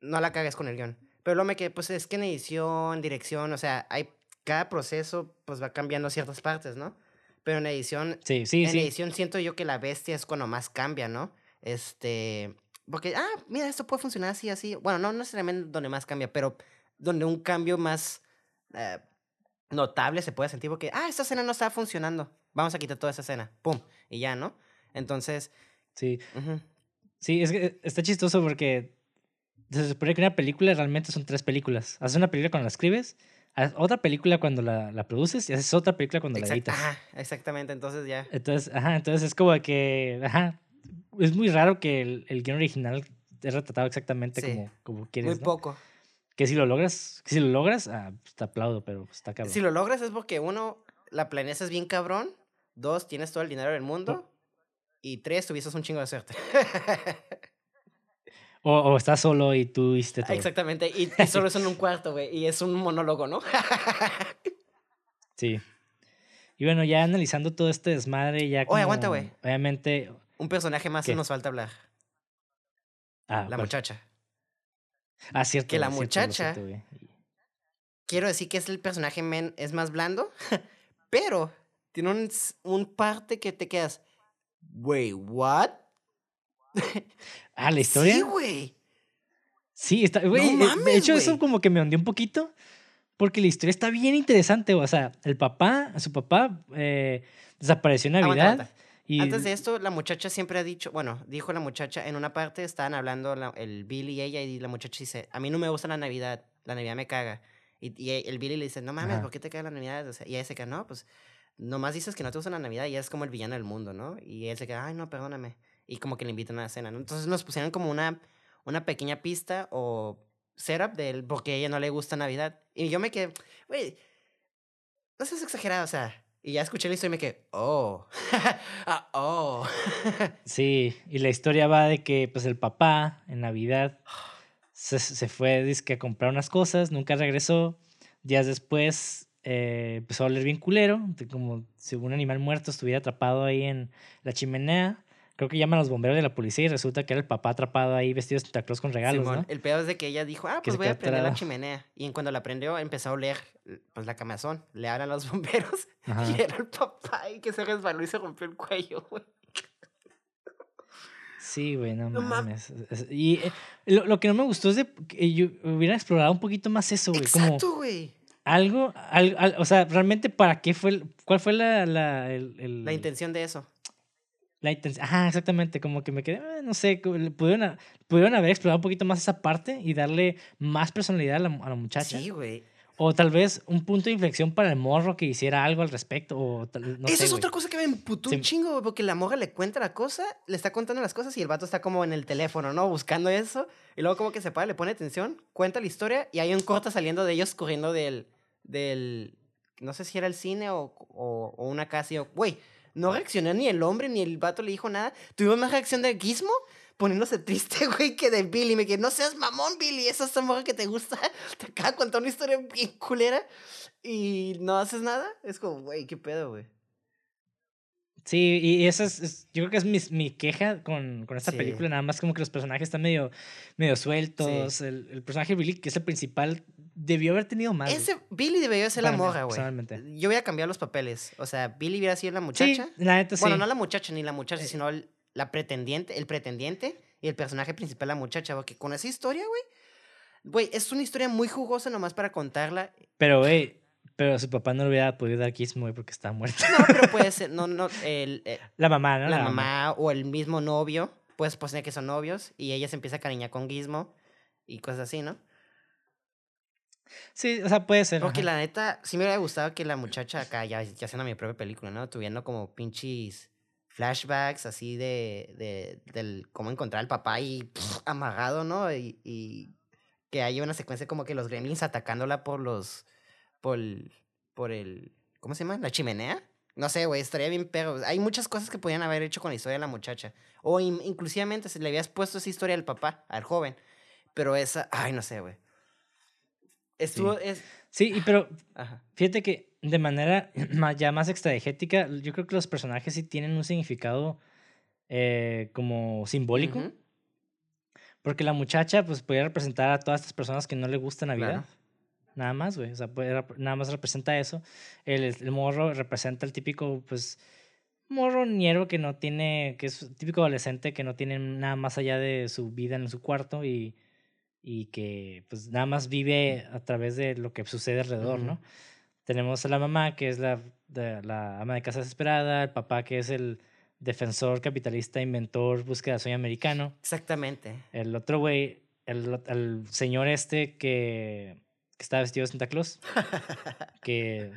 no la cagues con el guion. Pero lo me que, pues es que en edición, dirección, o sea, hay cada proceso, pues va cambiando ciertas partes, ¿no? Pero en edición, sí, sí, en edición siento yo que la bestia es cuando más cambia, ¿no? Este, porque, ah, mira, esto puede funcionar así, así. Bueno, no necesariamente donde más cambia, pero donde un cambio más eh, notable se puede sentir porque, ah, esta escena no está funcionando. Vamos a quitar toda esa escena. Pum. Y ya, ¿no? Entonces. Sí. Sí, es que está chistoso porque se supone que una película realmente son tres películas. Haces una película cuando la escribes, haces otra película cuando la, la produces y haces otra película cuando la editas. Ajá, exactamente, entonces ya. Entonces, ajá, entonces es como que, ajá, es muy raro que el, el guion original es retratado exactamente como, como quieres. Muy poco. Que si lo logras, que si lo logras, ah, pues, te aplaudo, pero está cabrón. Si lo logras es porque uno, la planeas bien cabrón, dos, tienes todo el dinero del mundo. Y tres, tuvieses un chingo de suerte. o, o, estás solo y tú hiciste todo. Exactamente. Y, solo es en un cuarto, güey. Y es un monólogo, ¿no? sí. Y bueno, ya analizando todo este desmadre, ya como, Oye, aguanta, güey. Obviamente. Un personaje más que nos falta hablar. Ah, la muchacha. Ah, cierto. Que la muchacha. quiero decir que es el personaje men, es más blando, pero tiene un, un parte que te quedas. Wait, what? ah, la historia. Sí, güey. Sí, está. Güey, no mames, de hecho, eso como que me hundió un poquito. Porque la historia está bien interesante. O sea, el papá, su papá, eh, desapareció en Navidad. Y... Antes de esto, la muchacha siempre ha dicho, bueno, dijo la muchacha, en una parte estaban hablando el Bill y ella, y la muchacha dice, a mí no me gusta la Navidad, la Navidad me caga. Y, y el Billy le dice, no mames, Ajá. ¿por qué te cae la Navidad? O sea, y ella se queda, no, pues nomás dices que no te gusta la Navidad y es como el villano del mundo, ¿no? Y él se queda, ay, no, perdóname. Y como que le invitan a la cena, ¿no? Entonces nos pusieron como una, una pequeña pista o setup del por qué a ella no le gusta Navidad. Y yo me quedé, güey, no seas exagerado, o sea. Y ya escuché la historia y me quedé, oh, ah, oh. Sí, y la historia va de que pues el papá en Navidad se, se fue dizque, a comprar unas cosas, nunca regresó. Días después eh, empezó a oler bien culero, como si un animal muerto estuviera atrapado ahí en la chimenea. Creo que llaman a los bomberos de la policía y resulta que era el papá atrapado ahí vestido de Santa Claus con regalos, Simón, ¿no? El peor es de que ella dijo, ah, pues voy a prender la chimenea. Y cuando la prendió, empezó a oler pues la camazón. Le hablan a los bomberos Ajá. y era el papá y que se resbaló y se rompió el cuello, güey. Sí, güey, no, No mam- mames. Es- es- Y eh, lo, lo que no me gustó es de que yo hubiera explorado un poquito más eso, güey. Exacto, güey. Algo, al- al- o sea, realmente para qué fue, cuál fue la, la, el- el- La intención de eso. la intención. Ajá, exactamente, como que me quedé, eh, no sé, pudieron, pudieron haber explorado un poquito más esa parte y darle más personalidad a la, a la muchacha. Sí, güey. O tal vez un punto de inflexión para el morro que hiciera algo al respecto. O tal- no Esa sé, es otra cosa que me emputó Sí. un chingo, porque la morra le cuenta la cosa, le está contando las cosas y el vato está como en el teléfono, ¿no? Buscando eso. Y luego como que se para, le pone atención, cuenta la historia y hay un corto saliendo de ellos corriendo del... del no sé si era el cine o, o, o una casa. y yo, Güey, no reaccionó ni el hombre ni el vato le dijo nada. Tuvimos más reacción de Gizmo poniéndose triste, güey, que de Billy. Me quedé, no seas mamón, Billy, esa es la morra que te gusta. Te acaba de contar una historia bien culera y no haces nada. Es como, güey, qué pedo, güey. Sí, y esa es, es- yo creo que es mi, mi queja con, con esta Sí. película, nada más como que los personajes están medio, medio sueltos. El, el personaje Billy, que es el principal, debió haber tenido más. güey, Ese Billy debería ser la para morra, güey. Yo hubiera cambiado los papeles. O sea, Billy hubiera sido la Sí, muchacha. la neta sí. Bueno, no la muchacha ni la muchacha, Eh. sino el- la pretendiente, el pretendiente y el personaje principal, la muchacha. Porque con esa historia, güey, güey, es una historia muy jugosa nomás para contarla. Pero, güey, pero su papá no le hubiera podido dar Gizmo, güey, porque estaba muerto. No, pero puede ser, no, no, el, eh, La mamá, ¿no? la mamá o el mismo novio, puedes poner que son novios y ella se empieza a cariñar con Gizmo y cosas así, ¿no? Sí, o sea, puede ser. Porque ajá. la neta, sí me hubiera gustado que la muchacha acá, ya, ya haciendo mi propia película, ¿no? Tuviendo como pinches flashbacks así de, de del cómo encontrar al papá y pff, amarrado, ¿no? Y, y que haya una secuencia como que los gremlins atacándola por los, por, el- por el, ¿cómo se llama? ¿La chimenea? No sé, güey, estaría bien pero Hay muchas cosas que podían haber hecho con la historia de la muchacha. O in- inclusivamente si le habías puesto esa historia al papá, al joven. Pero esa, ay, no sé, güey. Estuvo, es, Sí, pero ajá. fíjate que de manera ma- ya más extragética, yo creo que los personajes sí tienen un significado eh, como simbólico. Ujú. Porque la muchacha, pues, podría representar a todas estas personas que no le gusta Navidad. Claro. Nada más, güey. O sea, puede nada más representa eso. El, el morro representa el típico, pues, morro ñero que no tiene, que es típico adolescente que no tiene nada más allá de su vida en su cuarto y, y que, pues, nada más vive a través de lo que sucede alrededor, Ujú. ¿no? Tenemos a la mamá, que es la, de- la ama de casa desesperada, el papá, que es el defensor capitalista, inventor, búsqueda de sueño americano. Exactamente. El otro güey, el, el señor este que, que está vestido de Santa Claus, que,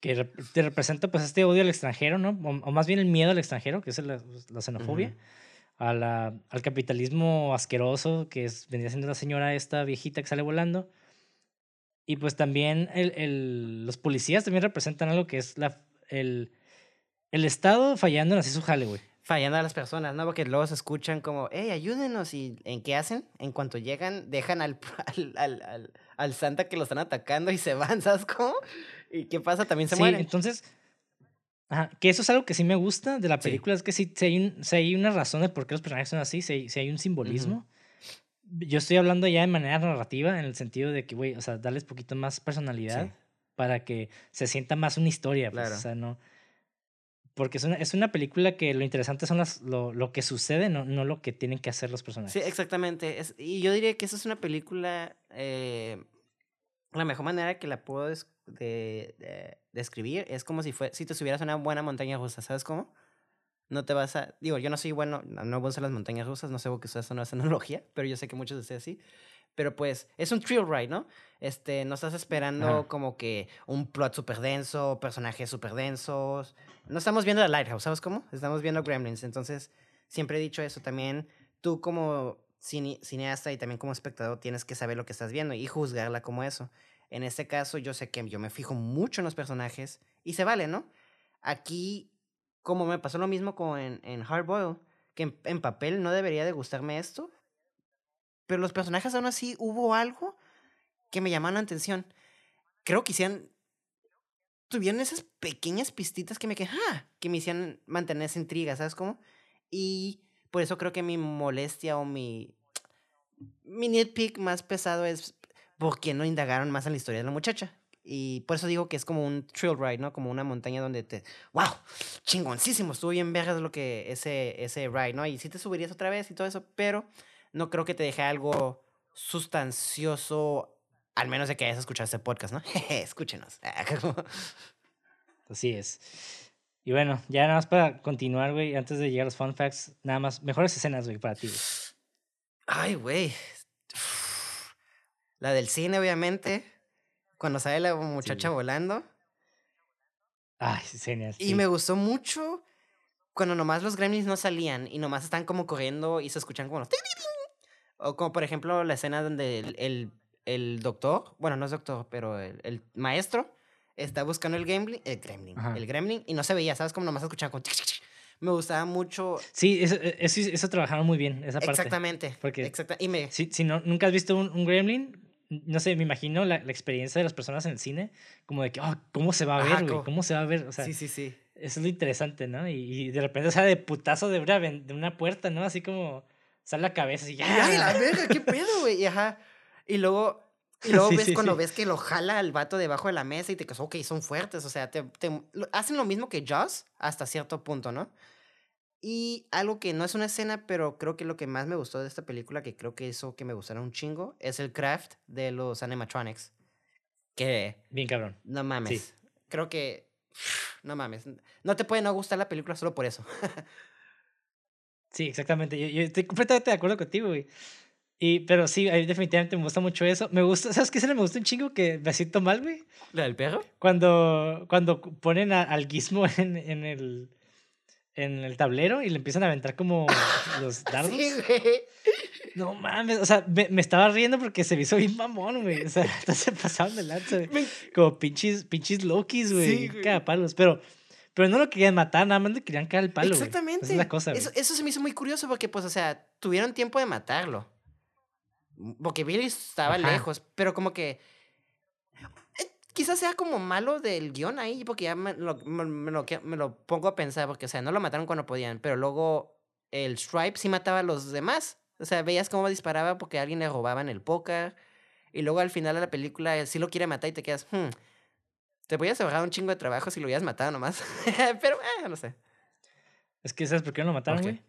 que te representa pues este odio al extranjero, ¿no? O, o más bien el miedo al extranjero, que es la, la xenofobia. A la- al capitalismo asqueroso, que es, vendría siendo la señora esta viejita que sale volando. Y pues también el, el- los policías también representan algo que es la, el, el Estado fallando en hacer su jale, güey. Fallando a las personas, ¿no? Porque luego se escuchan como, hey, ayúdenos. ¿Y en qué hacen? En cuanto llegan, dejan al, al, al, al, al Santa que lo están atacando y se van, ¿sabes cómo? ¿Y qué pasa? También se sí, mueren. entonces, ajá, que eso es algo que sí me gusta de la Sí. película, es que sí, sí hay, un- sí hay una razón de por qué los personajes son así, sí, hay- sí hay un simbolismo. Yo estoy hablando ya de manera narrativa, en el sentido de que, güey, o sea, darles poquito más personalidad Sí. para que se sienta más una historia, pues, Claro. o sea, no... Porque es una, es una película que lo interesante son las, lo, lo que sucede, no, no lo que tienen que hacer los personajes. Sí, exactamente. Es, y yo diría que esa es una película. eh, la mejor manera que la puedo de, de- describir es como si fue, si te subieras a una buena montaña rusa, ¿sabes cómo? No te vas a. Digo, yo no soy bueno, no, voy a usar las montañas rusas, no sé por qué ustedes no es analogía, pero yo sé que muchos de ustedes sí. Pero pues, es un thrill ride, ¿no? Este, no estás esperando Ajá. como que un plot súper denso, personajes súper densos. No estamos viendo la Lighthouse, ¿sabes cómo? Estamos viendo Gremlins. Entonces, siempre he dicho eso. También tú como cine- cineasta y también como espectador tienes que saber lo que estás viendo y juzgarla como eso. En este caso, yo sé que yo me fijo mucho en los personajes y se vale, ¿no? Aquí, como me pasó lo mismo con en, en que en, en papel no debería de gustarme esto, pero los personajes aún así hubo algo que me llamaron la atención. Creo que hicieron, tuvieron esas pequeñas pistitas que me, que, ah, que me hicieron mantener esa intriga, ¿sabes cómo? Y por eso creo que mi molestia o mi, mi nitpick más pesado es porque no indagaron más en la historia de la muchacha. Y por eso digo que es como un trail ride, ¿no? Como una montaña donde te... ¡Wow! Chingoncísimo. Estuvo bien vergas lo que ese, ese ride, ¿no? Y sí te subirías otra vez y todo eso, pero no creo que te deje algo sustancioso, al menos de que hayas escuchado este podcast, ¿no? Escúchenos. Así es. Y bueno, ya nada más para continuar, güey, antes de llegar a los fun facts, nada más, mejores escenas, güey, para ti. güey. Ay, güey. La del cine, obviamente. Cuando sale la muchacha volando. Ay, escenas. Y me gustó mucho cuando nomás los gremlins no salían y nomás están como corriendo y se escuchan como los... O como por ejemplo la escena donde el, el, el doctor, bueno, no es doctor, pero el, el maestro está buscando el gremlin, el gremlin, Ajá. el gremlin y no se veía, ¿sabes? Como nomás escuchaban como... Me gustaba mucho... Sí, eso, eso, eso trabajaron muy bien, esa parte. Exactamente. porque- exacta- y me... Si, si no, nunca has visto un, un gremlin, no sé, me imagino la, la experiencia de las personas en el cine, como de que, oh, ¿cómo se va a ver, güey? ¿Cómo se va a ver? O sea, sí, sí, sí. eso es lo interesante, ¿no? Y, y de repente sale de putazo de una, de una puerta, ¿no? Así como sale la cabeza y ya. ¡Ay, la verga! ¿Qué pedo, güey? Y ajá. Y luego, y luego Sí, ves sí, cuando sí. ves que lo jala al vato debajo de la mesa y te quedas, ok, son fuertes. O sea, te, hacen lo mismo que Jaws hasta cierto punto, ¿no? Y algo que no es una escena, pero creo que lo que más me gustó de esta película, que creo que eso que me gustaron un chingo, es el craft de los animatronics. Que, Bien cabrón. no mames. Creo que, no mames. No te puede no gustar la película solo por eso. Sí, exactamente. Yo, yo estoy completamente de acuerdo contigo, güey. Y, pero sí, a mí definitivamente me gusta mucho eso. Me gusta, ¿sabes qué se me gusta un chingo que me siento mal, güey? ¿La del perro? Cuando, cuando ponen a- al gizmo en, en el en el tablero y le empiezan a aventar como los dardos. Sí, güey. No mames, o sea, me, me estaba riendo porque se me hizo bien mamón, güey. O sea, hasta se pasaban de lanza, güey. Me- Como pinches, pinches Lokis, güey. Sí, güey. Cagapalos. Pero, pero no lo querían matar, nada más le querían caer el palo, güey. Exactamente. Esa es la cosa, güey. eso, eso se me hizo muy curioso porque, pues, o sea, tuvieron tiempo de matarlo. Porque Billy estaba Ajá. lejos, pero como que. Quizás sea como malo del guion ahí, porque ya me lo, me, me lo, que- me lo pongo a pensar, porque, o sea, no lo mataron cuando podían, pero luego el Stripe sí mataba a los demás. O sea, veías cómo disparaba porque a alguien le robaban el póker. Y luego al final de la película él sí lo quiere matar y te quedas, hmm, te voy a ahorrar un chingo de trabajo si lo hubieras matado nomás. pero, eh, no sé. Es que, ¿sabes por qué no lo mataron, güey?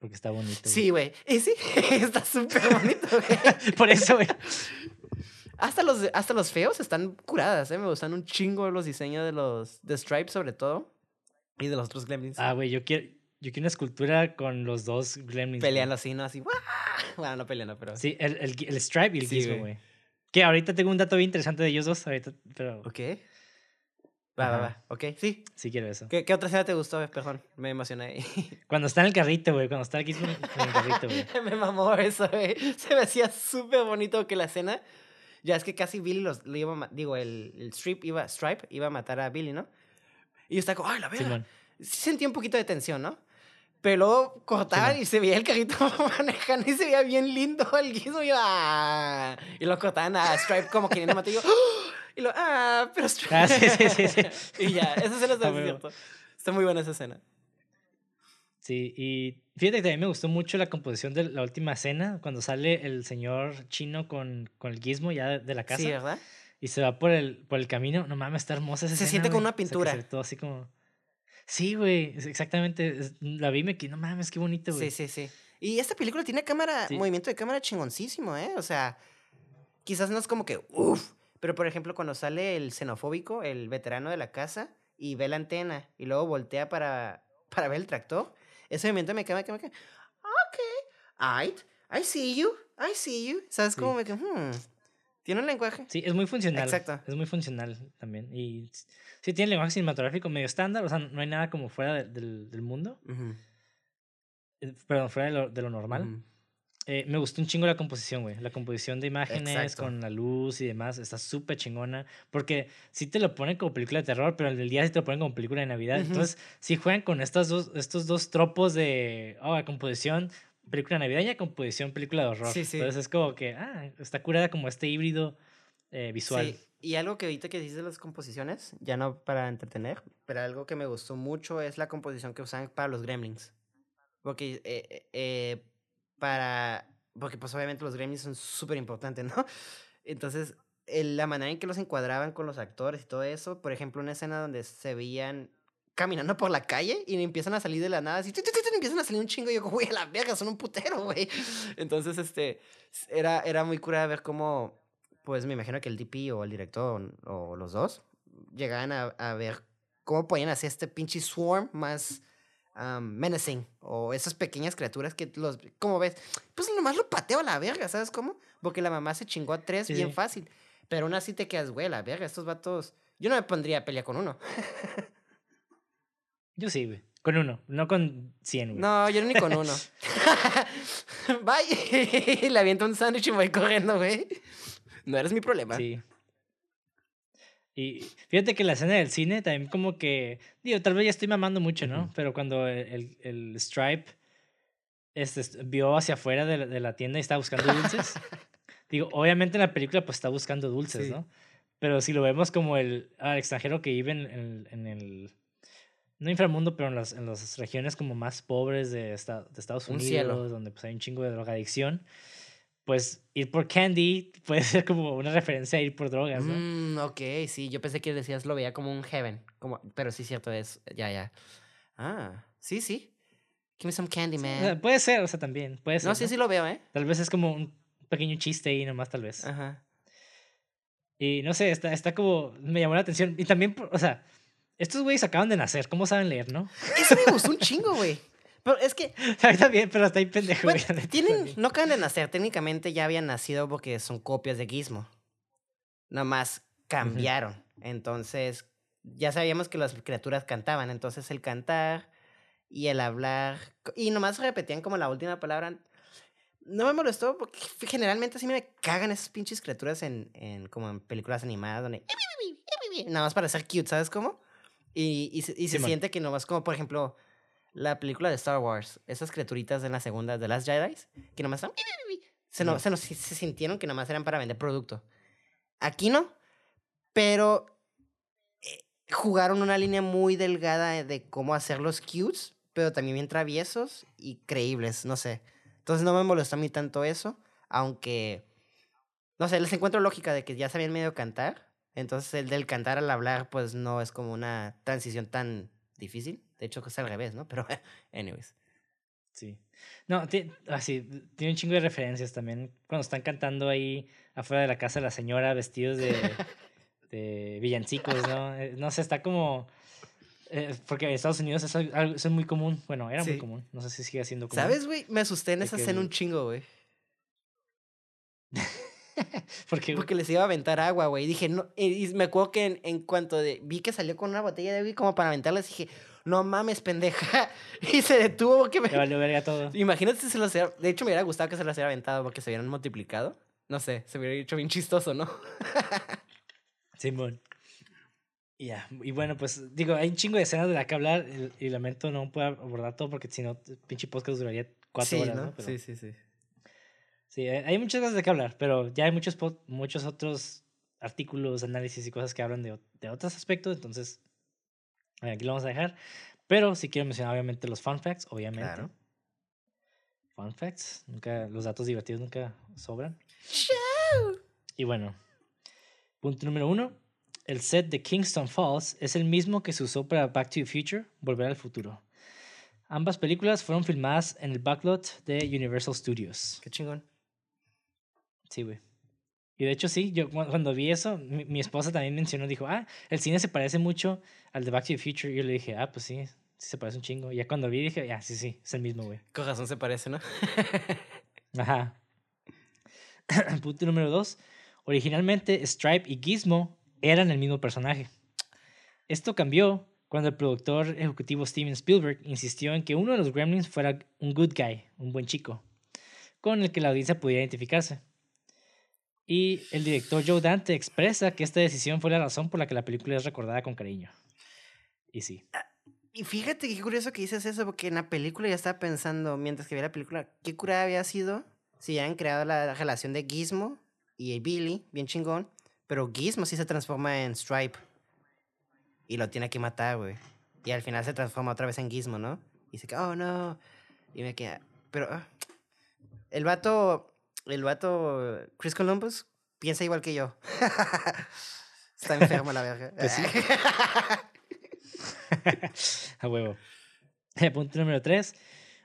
Porque está bonito. güey. Sí, güey. Y sí, está súper bonito, güey. Por eso, güey. Hasta los, hasta los feos están curadas, ¿eh? Me gustan un chingo los diseños de los de Stripe, sobre todo. Y de los otros Gremlins. Ah, güey, yo quiero, yo quiero una escultura con los dos gremlins. peleando así, ¿no? Así, ¡guau! Bueno, no peleando, pero... Sí, el, el, el Stripe y el Sí, Gizmo, güey. Que ahorita tengo un dato bien interesante de ellos dos, ahorita, pero Ok. Va, va, Ajá. va. Ok, sí. sí quiero eso. ¿Qué, qué otra escena te gustó? Perdón, me emocioné. Cuando está en el carrito, güey, cuando está el Gizmo en el carrito, güey. me mamó eso, güey. Se me hacía súper bonito que la escena... Ya es que casi Billy los... lo iba digo, el, el Stripe, iba, Stripe iba a matar a Billy, ¿no? Y yo estaba como, ¡ay, la verga! Sí sentí un poquito de tensión, ¿no? Pero luego cortaban Simón. y se veía el carrito manejando y se veía bien lindo el guiso. Y, yo, ¡ah! y lo cortaban a Stripe como queriendo matar. Y yo, ¡ah! Y lo, ¡ah! Pero Stripe. Ah, sí, sí, sí, sí. y ya, esa escena está Ah, muy. Está muy buena esa escena. Sí, y fíjate que también me gustó mucho la composición de la última escena, cuando sale el señor chino con, con el Gizmo ya de, la casa Sí, ¿verdad? y se va por el, por el camino. No mames, está hermosa esa Se escena, siente como una O sea, que pintura. todo así como... Sí, güey, exactamente. La vi y me quedé, no mames, qué bonito, güey. Sí, sí, sí. Y esta película tiene cámara, Sí. movimiento de cámara chingoncísimo, ¿eh? O sea, quizás no es como que, uff, pero por ejemplo, cuando sale el xenofóbico, el veterano de la casa, y ve la antena, y luego voltea para, para ver el tractor, ese movimiento me queda, me queda, me queda, ok, I see you. I see you. ¿Sabes Sí. cómo me que hmm, tiene un lenguaje? Sí, es muy funcional. Exacto. Es muy funcional también. Y sí tiene lenguaje cinematográfico medio estándar, o sea, no hay nada como fuera de- del, del mundo, eh, perdón, fuera de lo, de lo normal. ujú. Eh, me gustó un chingo la composición, güey. La composición de imágenes Exacto. con la luz y demás está súper chingona. Porque sí te lo ponen como película de terror, pero el del día sí te lo ponen como película de Navidad. Ujú. Entonces, sí juegan con estas dos, estos dos tropos de oh, la composición, película navideña, composición, película de horror. Sí, sí. Entonces es como que, ah, está curada como este híbrido eh, visual. Sí, y algo que ahorita que dices de las composiciones, ya no para entretener, pero algo que me gustó mucho es la composición que usan para los gremlins. Porque, eh, para, porque pues obviamente los gremlins son súper importantes, ¿no? Entonces, el- la manera en que los encuadraban con los actores y todo eso, por ejemplo, una escena donde se veían caminando por la calle y empiezan a salir de la nada, así, tu, tu, tu, empiezan a salir un chingo y yo, güey, a la verga, son un putero, güey. Entonces, este, era, era muy curada ver cómo, pues me imagino que el DP o el director o, o los dos llegaban a, a ver cómo podían hacer este pinche swarm más um, menacing o esas pequeñas criaturas que los, ¿cómo ves? Pues nomás lo pateo a la verga, ¿sabes cómo? Porque la mamá se chingó a tres Sí, bien fácil, pero aún así te quedas, güey, la verga, estos vatos, yo no me pondría a pelear con uno. Yo sí, güey. Con uno, no con 100, güey. No, yo ni con uno. Bye. Le aviento un sándwich y voy corriendo, güey. No eres mi problema. Sí. Y fíjate que la escena del cine también como que, digo, tal vez ya estoy mamando mucho, ¿no? Pero cuando el, el, el Stripe este, est- vio hacia afuera de la, de la tienda y estaba buscando dulces, digo, obviamente en la película pues está buscando dulces, Sí. ¿no? Pero si lo vemos como el al extranjero que vive en, en- en el, no inframundo, pero en las, en las regiones como más pobres de, esta- de Estados Un Unidos, donde pues hay un chingo de drogadicción, pues ir por candy puede ser como una referencia a ir por drogas, ¿no? Mm, ok, sí, yo pensé que decías lo veía como un heaven, como, pero sí cierto es, ya, ya. Ah, sí, sí. Give me some candy, man. puede ser, o sea, también, puede ser. no, sí, ¿no? sí lo veo, ¿eh? Tal vez es como un pequeño chiste ahí nomás, tal vez. Ajá. Y no sé, está, está como, me llamó la atención. Y también, o sea, estos güeyes acaban de nacer, ¿cómo saben leer, no? Eso me gustó un chingo, güey. Pero es que, Está bien, pero está ahí pendejo, bueno, tienen, no acaban de nacer, técnicamente ya habían nacido porque son copias de Gizmo. Nomás cambiaron. Entonces, ya sabíamos que las criaturas cantaban. Entonces, el cantar y el hablar. Y nomás repetían como la última palabra. No me molestó porque generalmente sí me cagan esas pinches criaturas en, en como en películas animadas donde. Nada más para ser cute, ¿sabes cómo? Y, y se, y se siente que nomás como, por ejemplo, la película de Star Wars, esas criaturitas en la segunda de las Jedi, que nomás están... Se, no, se, nos- se sintieron que nomás eran para vender producto. Aquí no, pero eh, jugaron una línea muy delgada de cómo hacerlos cutes, pero también bien traviesos y creíbles, no sé. Entonces no me molestó a mí tanto eso, aunque, no sé, les encuentro lógica de que ya sabían medio cantar, entonces el del cantar al hablar pues no es como una transición tan difícil, de hecho es al revés, ¿no? Pero, anyways. Sí. No, así, tiene un chingo de referencias también. Cuando están cantando ahí afuera de la casa de la señora, vestidos de, de villancicos, ¿no? Eh, No sé, está como. eh, porque en Estados Unidos eso, es algo- eso es muy común. Bueno, era muy común. No sé si sigue siendo común. ¿Sabes, güey? Me asusté en De esa que escena un chingo, güey. Porque, Porque les iba a aventar agua, güey. Dije, no. Y, y me acuerdo que en, en cuanto de, vi que salió con una botella de agua como para aventarles, dije, no mames, pendeja. Y se detuvo porque me. le valió verga todo. Imagínate si se los hubiera. De hecho, me hubiera gustado que se los hubiera aventado porque se hubieran multiplicado. No sé, se hubiera hecho bien chistoso, ¿no? Simón. Y Ya, y bueno, pues digo, hay un chingo de escenas de la que hablar y, y lamento no puedo abordar todo porque si no, pinche podcast duraría cuatro sí, horas, ¿no? ¿no? Pero- Sí, sí, sí. Sí, hay muchas cosas de qué hablar, pero ya hay muchos, muchos otros artículos, análisis y cosas que hablan de, de otros aspectos, entonces aquí lo vamos a dejar. Pero sí quiero mencionar obviamente los fun facts, obviamente. Claro. Fun facts, nunca, los datos divertidos nunca sobran. Y bueno, punto número uno, el set de Kingston Falls es el mismo que se usó para Back to the Future, Volver al Futuro. Ambas películas fueron filmadas en el backlot de Universal Studios. Qué chingón. Sí, güey. Y de hecho, sí, yo cu- cuando vi eso, mi, mi esposa también mencionó, dijo, ah, el cine se parece mucho al de Back to the Future. Y yo le dije, ah, pues sí, sí se parece un chingo. Y ya cuando vi dije, ya, sí, sí, es el mismo, güey. Con razón se parece, ¿no? Ajá. Punto número 2. Originalmente Stripe y Gizmo eran el mismo personaje. Esto cambió cuando el productor ejecutivo Steven Spielberg insistió en que uno de los gremlins fuera un good guy, un buen chico, con el que la audiencia pudiera identificarse. Y el director Joe Dante expresa que esta decisión fue la razón por la que la película es recordada con cariño. Y sí. Y fíjate qué curioso que dices eso, porque en la película ya estaba pensando, mientras que veía la película, qué curada había sido si ya han creado la relación de Gizmo y Billy, bien chingón, pero Gizmo sí se transforma en Stripe. Y lo tiene que matar, güey. Y al final se transforma otra vez en Gizmo, ¿no? Y dice que, oh no. Y me queda. Pero. ah, el vato. El vato. Chris Columbus piensa igual que yo. Está enfermo la verga. Pues sí. A huevo. Punto número 3.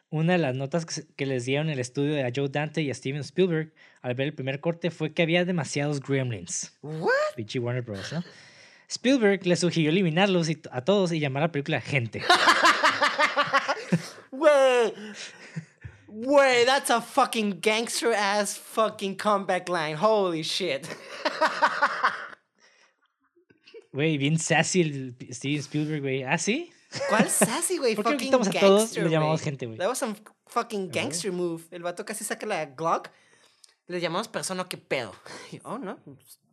Una de las notas que, les dieron el estudio a Joe Dante y a Steven Spielberg al ver el primer corte fue que había demasiados gremlins. ¿What? Pinche Warner Bros. ¿no? Spielberg le sugirió eliminarlos y- a todos y llamar a la película Gente. Wey. Wey, that's a fucking gangster ass fucking comeback line. Holy shit. Güey, bien sassy el Steven Spielberg, güey. ¿Ah, sí? ¿Cuál sassy, güey? ¿Por qué Fucking quitamos a todos gangster, los llamamos güey. gente, güey? That was some fucking gangster move. El vato casi saca la Glock. Le llamamos persona, ¿qué pedo? Y, Oh, no.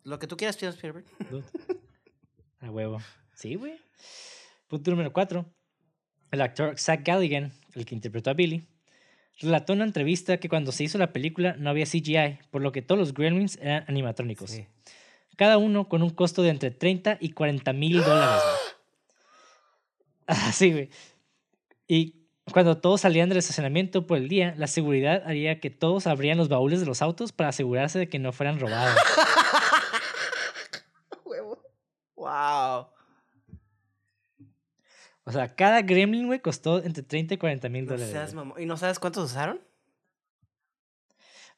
Lo que tú quieras, Steven Spielberg. A huevo. Sí, güey. Punto número 4. El actor Zach Galligan, el que interpretó a Billy, relató una entrevista que cuando se hizo la película no había CGI, por lo que todos los gremlins eran animatrónicos. Sí. Cada uno con un costo de entre 30 y 40 mil dólares. Así, güey. Y cuando todos salían del estacionamiento por el día, la seguridad haría que todos abrían los baúles de los autos para asegurarse de que no fueran robados. Huevo. Wow. O sea, cada gremlin, güey, costó entre 30 y 40 mil No dólares. seas güey. mamón. ¿Y no sabes cuántos usaron?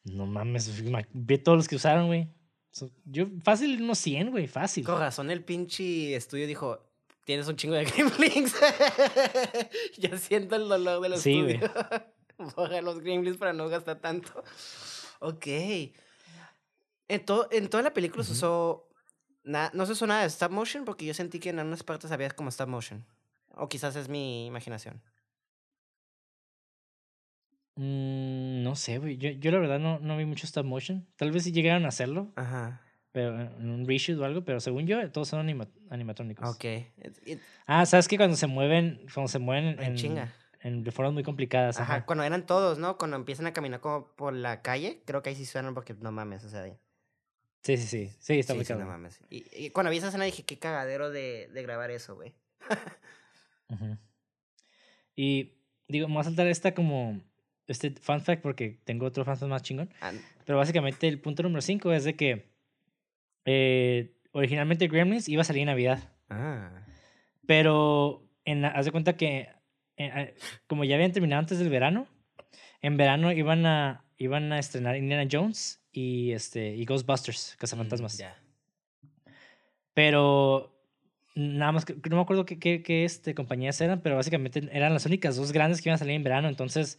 No mames, ma- ve todos los que usaron, güey. So- yo, fácil, unos 100, güey, fácil. Con razón el pinche estudio dijo, tienes un chingo de gremlins. ya siento el dolor del Sí, güey. estudio. Borra los gremlins para no gastar tanto. Ok. En, to- en toda la película se Ujú. usó... na- no se usó nada de stop motion porque yo sentí que en algunas partes había como stop motion. O quizás es mi imaginación. Mm, no sé, güey. Yo, yo la verdad no, no vi mucho stop motion. Tal vez sí llegaron a hacerlo, Ajá. pero en un reshoot o algo, pero según yo, todos son anima- animatrónicos. Ok. It- it- Ah, ¿sabes que Cuando se mueven, cuando se mueven En en, chinga. en- de formas muy complicadas. Ajá, Ajá. cuando eran todos, ¿no? Cuando empiezan a caminar como por la calle, creo que ahí sí suenan porque no mames, o sea... Sí, sí, sí. Sí, está Sí, muy sí, no mames. Y, y cuando vi esa escena dije, qué cagadero de, de grabar eso, güey. Ujú. Y digo, me voy a saltar esta como este fun fact porque tengo otro fun fact más chingón. Ah, Pero básicamente el punto número 5 es de que eh, originalmente Gremlins iba a salir en Navidad. Ah. Pero en la- haz de cuenta que eh, eh, como ya habían terminado antes del verano, en verano iban a, iban a estrenar Indiana Jones y, este, y Ghostbusters, Cazafantasmas. Mm. Pero nada más, que- no me acuerdo qué, qué, qué, este, compañías eran, pero básicamente eran las únicas dos grandes que iban a salir en verano. Entonces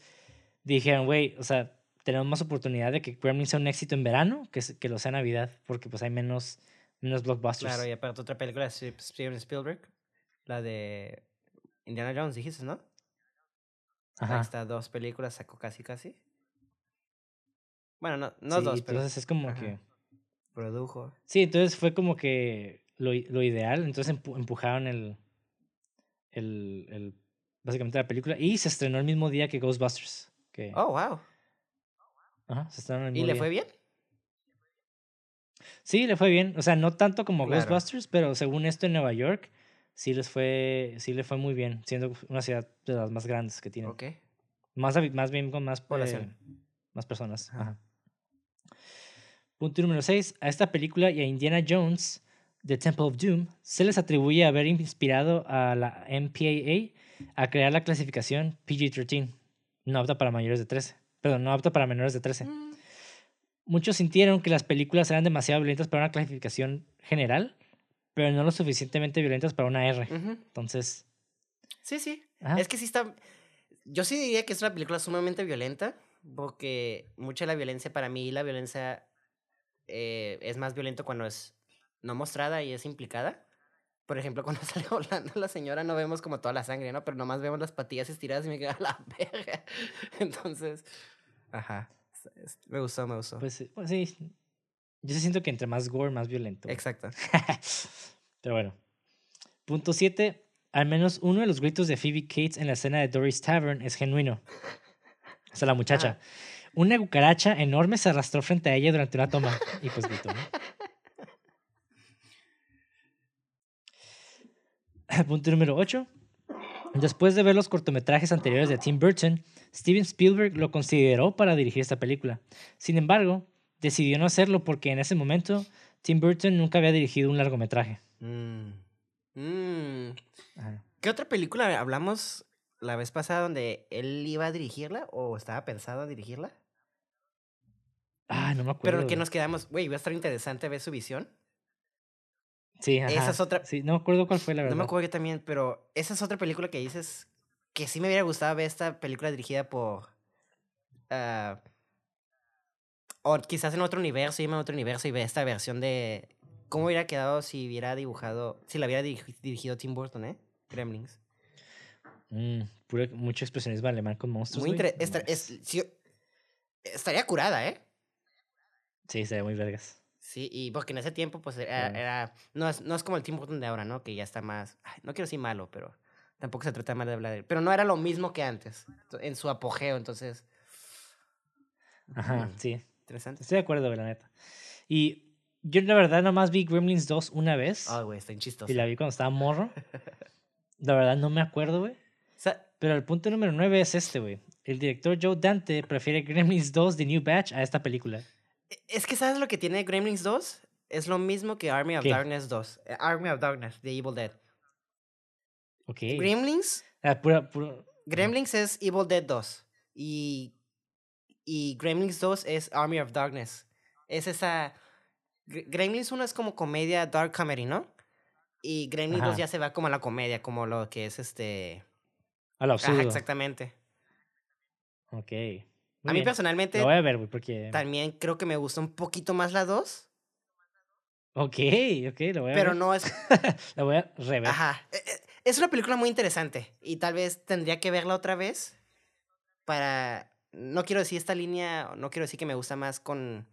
dijeron, güey, o sea, tenemos más oportunidad de que Gremlins sea un éxito en verano que, que lo sea en Navidad, porque pues hay menos, menos blockbusters. Claro, y aparte otra película de Steve- Steven Spielberg, la de Indiana Jones, dijiste, ¿no? Ajá. está, dos películas, sacó casi, casi. Bueno, no, no Sí, dos, pero entonces es como Ajá. que... produjo. Sí, entonces fue como que lo, lo ideal. Entonces empu- empujaron el, el, el- básicamente la película y se estrenó el mismo día que Ghostbusters. Que, Oh, wow. ajá, se estrenó el ¿Y mismo le día. fue bien? Sí, le fue bien. O sea, no tanto como Claro. Ghostbusters, pero según esto en Nueva York, sí les fue, sí le fue muy bien, siendo una ciudad de las más grandes que tienen. Ok. Más, más bien con más Población. eh, más personas. Ajá. Punto número 6. A esta película y a Indiana Jones, The Temple of Doom, se les atribuye haber inspirado a la MPAA a crear la clasificación PG-13, no apta para mayores de 13. Perdón, no apta para menores de 13. Mm, Muchos sintieron que las películas eran demasiado violentas para una clasificación general, pero no lo suficientemente violentas para una R. Entonces, Sí, sí. ajá, Es que sí está. Yo sí diría que es una película sumamente violenta. Porque mucha de la violencia para mí, la violencia eh, es más violento cuando es no mostrada y es implicada. Por ejemplo, cuando sale volando la señora no vemos como toda la sangre, ¿no? Pero nomás vemos las patillas estiradas y me queda la verga. Entonces, ajá. Me gustó, me gustó. Pues, sí, pues sí. Yo siento que entre más gore, más violento. Exacto. Pero bueno. Punto 7. Al menos uno de los gritos de Phoebe Cates en la escena de Doris Tavern es genuino. O sea, la muchacha. Una cucaracha enorme se arrastró frente a ella durante una toma. Y pues gritó, ¿no? Punto número 8. Después de ver los cortometrajes anteriores de Tim Burton, Steven Spielberg lo consideró para dirigir esta película. Sin embargo, decidió no hacerlo porque en ese momento Tim Burton nunca había dirigido un largometraje. Mm. Mm. ¿Qué otra película hablamos la vez pasada donde él iba a dirigirla o estaba pensado a dirigirla? Ah, no me acuerdo. Pero que nos quedamos, güey, va a estar interesante ver su visión. Sí, ajá. esa es otra- Sí, no me acuerdo cuál fue la verdad. No me acuerdo yo también, pero esa es otra película que dices que sí me hubiera gustado ver esta película dirigida por... ah, o quizás en otro universo, irme a otro universo y ver esta versión de... ¿Cómo hubiera quedado si hubiera dibujado... Si la hubiera dirigi- dirigido Tim Burton, eh? Gremlins. Mm, puro- mucho expresionismo alemán con monstruos. Muy interesante. Estaría curada, ¿eh? Sí, sería muy vergas. Sí, y porque en ese tiempo, pues, era... No, es, no es como el Tim Burton de ahora, ¿no? Que ya está más... ay, no quiero decir malo, pero... Tampoco se trata mal de hablar de él. Pero no era lo mismo que antes, en su apogeo, entonces... Ajá, Ujú. sí. Interesante. Estoy de acuerdo, la neta. Y yo la verdad nomás vi Gremlins 2 una vez. Ay, güey, está en chistoso. y la vi cuando estaba morro. La verdad no me acuerdo, güey. O sea, Pero el punto número 9 es este, güey. El director Joe Dante prefiere Gremlins 2 The New Batch a esta película. Es que ¿sabes lo que tiene Gremlins 2? Es lo mismo que Army of ¿Qué? Darkness 2. eh, Army of Darkness, The Evil Dead. Ok. Gremlins, Ah, pura- puro- Gremlins es Evil Dead 2. Y, y Gremlins 2 es Army of Darkness. Es esa... Gre- Gremlins 1 es como comedia, dark comedy, ¿no? Y Gremlins 2 Ajá. ya se va como a la comedia, como lo que es este... A lo Ajá, absurdo. exactamente. Ok. A mí bien. personalmente Lo voy a ver, güey, porque... también creo que me gusta un poquito más la 2, Ok, ok, lo voy a pero ver. no es La voy a rever. Ajá. e- e- Es una película muy interesante y tal vez tendría que verla otra vez para... No quiero decir esta línea, no quiero decir que me gusta más con,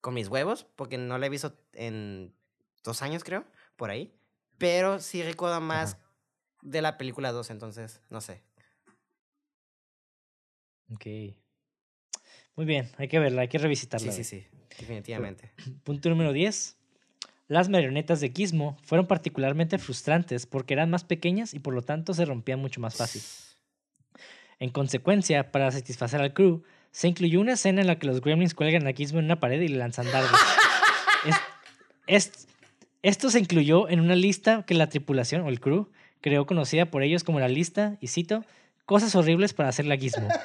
con mis huevos, porque no la he visto en dos años, creo, por ahí. Pero sí recuerdo más Ajá. de la película 2, entonces, no sé. Ok. Muy bien, hay que verla, hay que revisitarla. Sí, sí, sí, definitivamente. Punto número 10. Las marionetas de Gizmo fueron particularmente frustrantes porque eran más pequeñas y por lo tanto se rompían mucho más fácil. En consecuencia, para satisfacer al crew, se incluyó una escena en la que los gremlins cuelgan a Gizmo en una pared y le lanzan dardos. Es- es- esto se incluyó en una lista que la tripulación o el crew creó conocida por ellos como la lista, y cito, cosas horribles para hacer la Gizmo.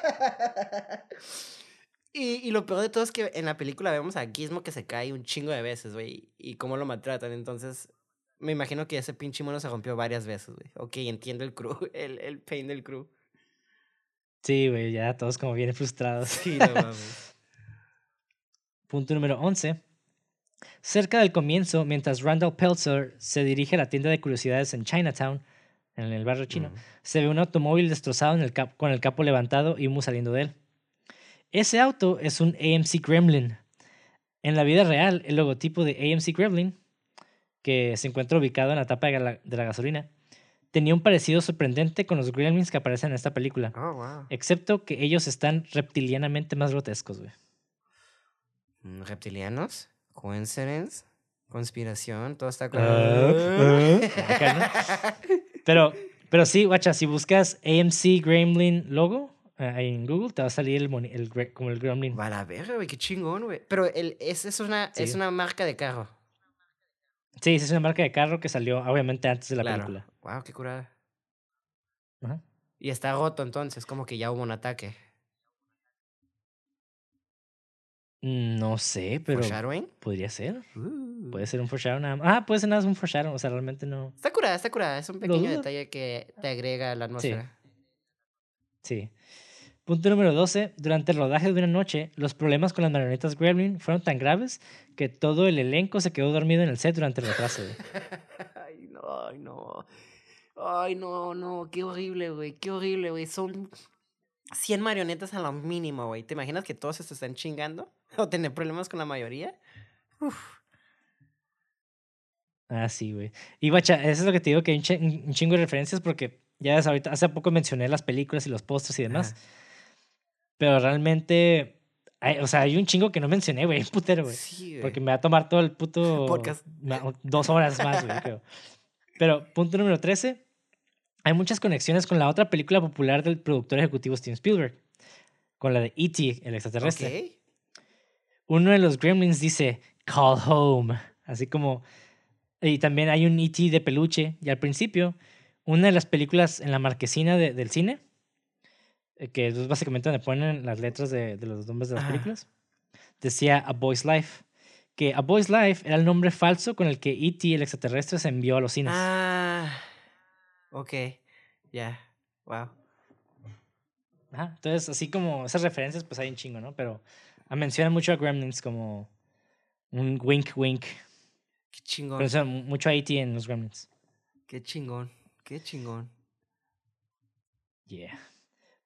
Y, y lo peor de todo es que en la película vemos a Gizmo que se cae un chingo de veces, güey, y cómo lo maltratan. Entonces, me imagino que ese pinche mono se rompió varias veces, güey. Ok, entiendo el crew, el, el pain del crew. Sí, güey, ya todos como vienen frustrados. Sí, no mames. Punto número 11. Cerca del comienzo, mientras Randall Peltzer se dirige a la tienda de curiosidades en Chinatown, en el barrio chino, se ve un automóvil destrozado en el cap- con el capo levantado y humo saliendo de él. Ese auto es un AMC Gremlin. En la vida real, el logotipo de AMC Gremlin, que se encuentra ubicado en la tapa de la, de la gasolina, tenía un parecido sorprendente con los gremlins que aparecen en esta película, Oh, wow. excepto que ellos están reptilianamente más grotescos, güey. Mm, ¿Reptilianos? ¿Coincidence? ¿Conspiración? Todo está... Ah, ah, acá, ¿no? Pero, pero sí, guacha, si buscas AMC Gremlin logo en Google, te va a salir el, como el Gremlin. Va a la verga, güey, qué chingón, güey. Pero el, es, es, una, es Sí. una marca de carro. Sí, es una marca de carro que salió obviamente antes de la claro. película. Wow, qué curada. Ajá. Y está roto entonces, como que ya hubo un ataque. No sé, pero ¿Foreshadowing? podría ser. Uh. Puede ser un foreshadow nada más. Ah, puede ser nada un foreshadow, o sea, realmente no. Está curada, está curada. Es un pequeño detalle que te agrega a la atmósfera. Sí. Punto número 12. Durante el rodaje de una noche, los problemas con las marionetas Gremlin fueron tan graves que todo el elenco se quedó dormido en el set durante el retraso. Ay, no, ay, no. Ay, no, no, qué horrible, güey, qué horrible, güey. Son 100 marionetas a lo mínimo, güey. ¿Te imaginas que todos se están chingando? ¿O tener problemas con la mayoría? Uf. Ah, sí, güey. Y bacha, eso es lo que te digo, que hay un chi- un chingo de referencias porque ya ahorita, hace poco mencioné las películas y los pósters y demás. Ajá. Pero realmente, hay- o sea, hay un chingo que no mencioné, güey, putero, güey. Sí. Porque me va a tomar todo el puto... Podcast. Dos horas más, güey, creo. Pero, punto número 13. Hay muchas conexiones con la otra película popular del productor ejecutivo Steven Spielberg. Con la de E.T., el extraterrestre. Ok. Uno de los gremlins dice, call home. Así como... Y también hay un E.T. de peluche. Y al principio, una de las películas en la marquesina de- del cine, que es básicamente donde ponen las letras de, de los nombres de las Ajá. películas, decía A Boy's Life. Que A Boy's Life era el nombre falso con el que E.T., el extraterrestre, se envió a los cines. Ah. Ok. Ya. Wow. Ajá, Entonces, así como esas referencias, pues hay un chingo, ¿no? Pero ah, mencionan mucho a Gremlins como un wink wink. Qué chingón. Mencionan mucho a E.T. en los Gremlins. Qué chingón. Qué chingón. Yeah.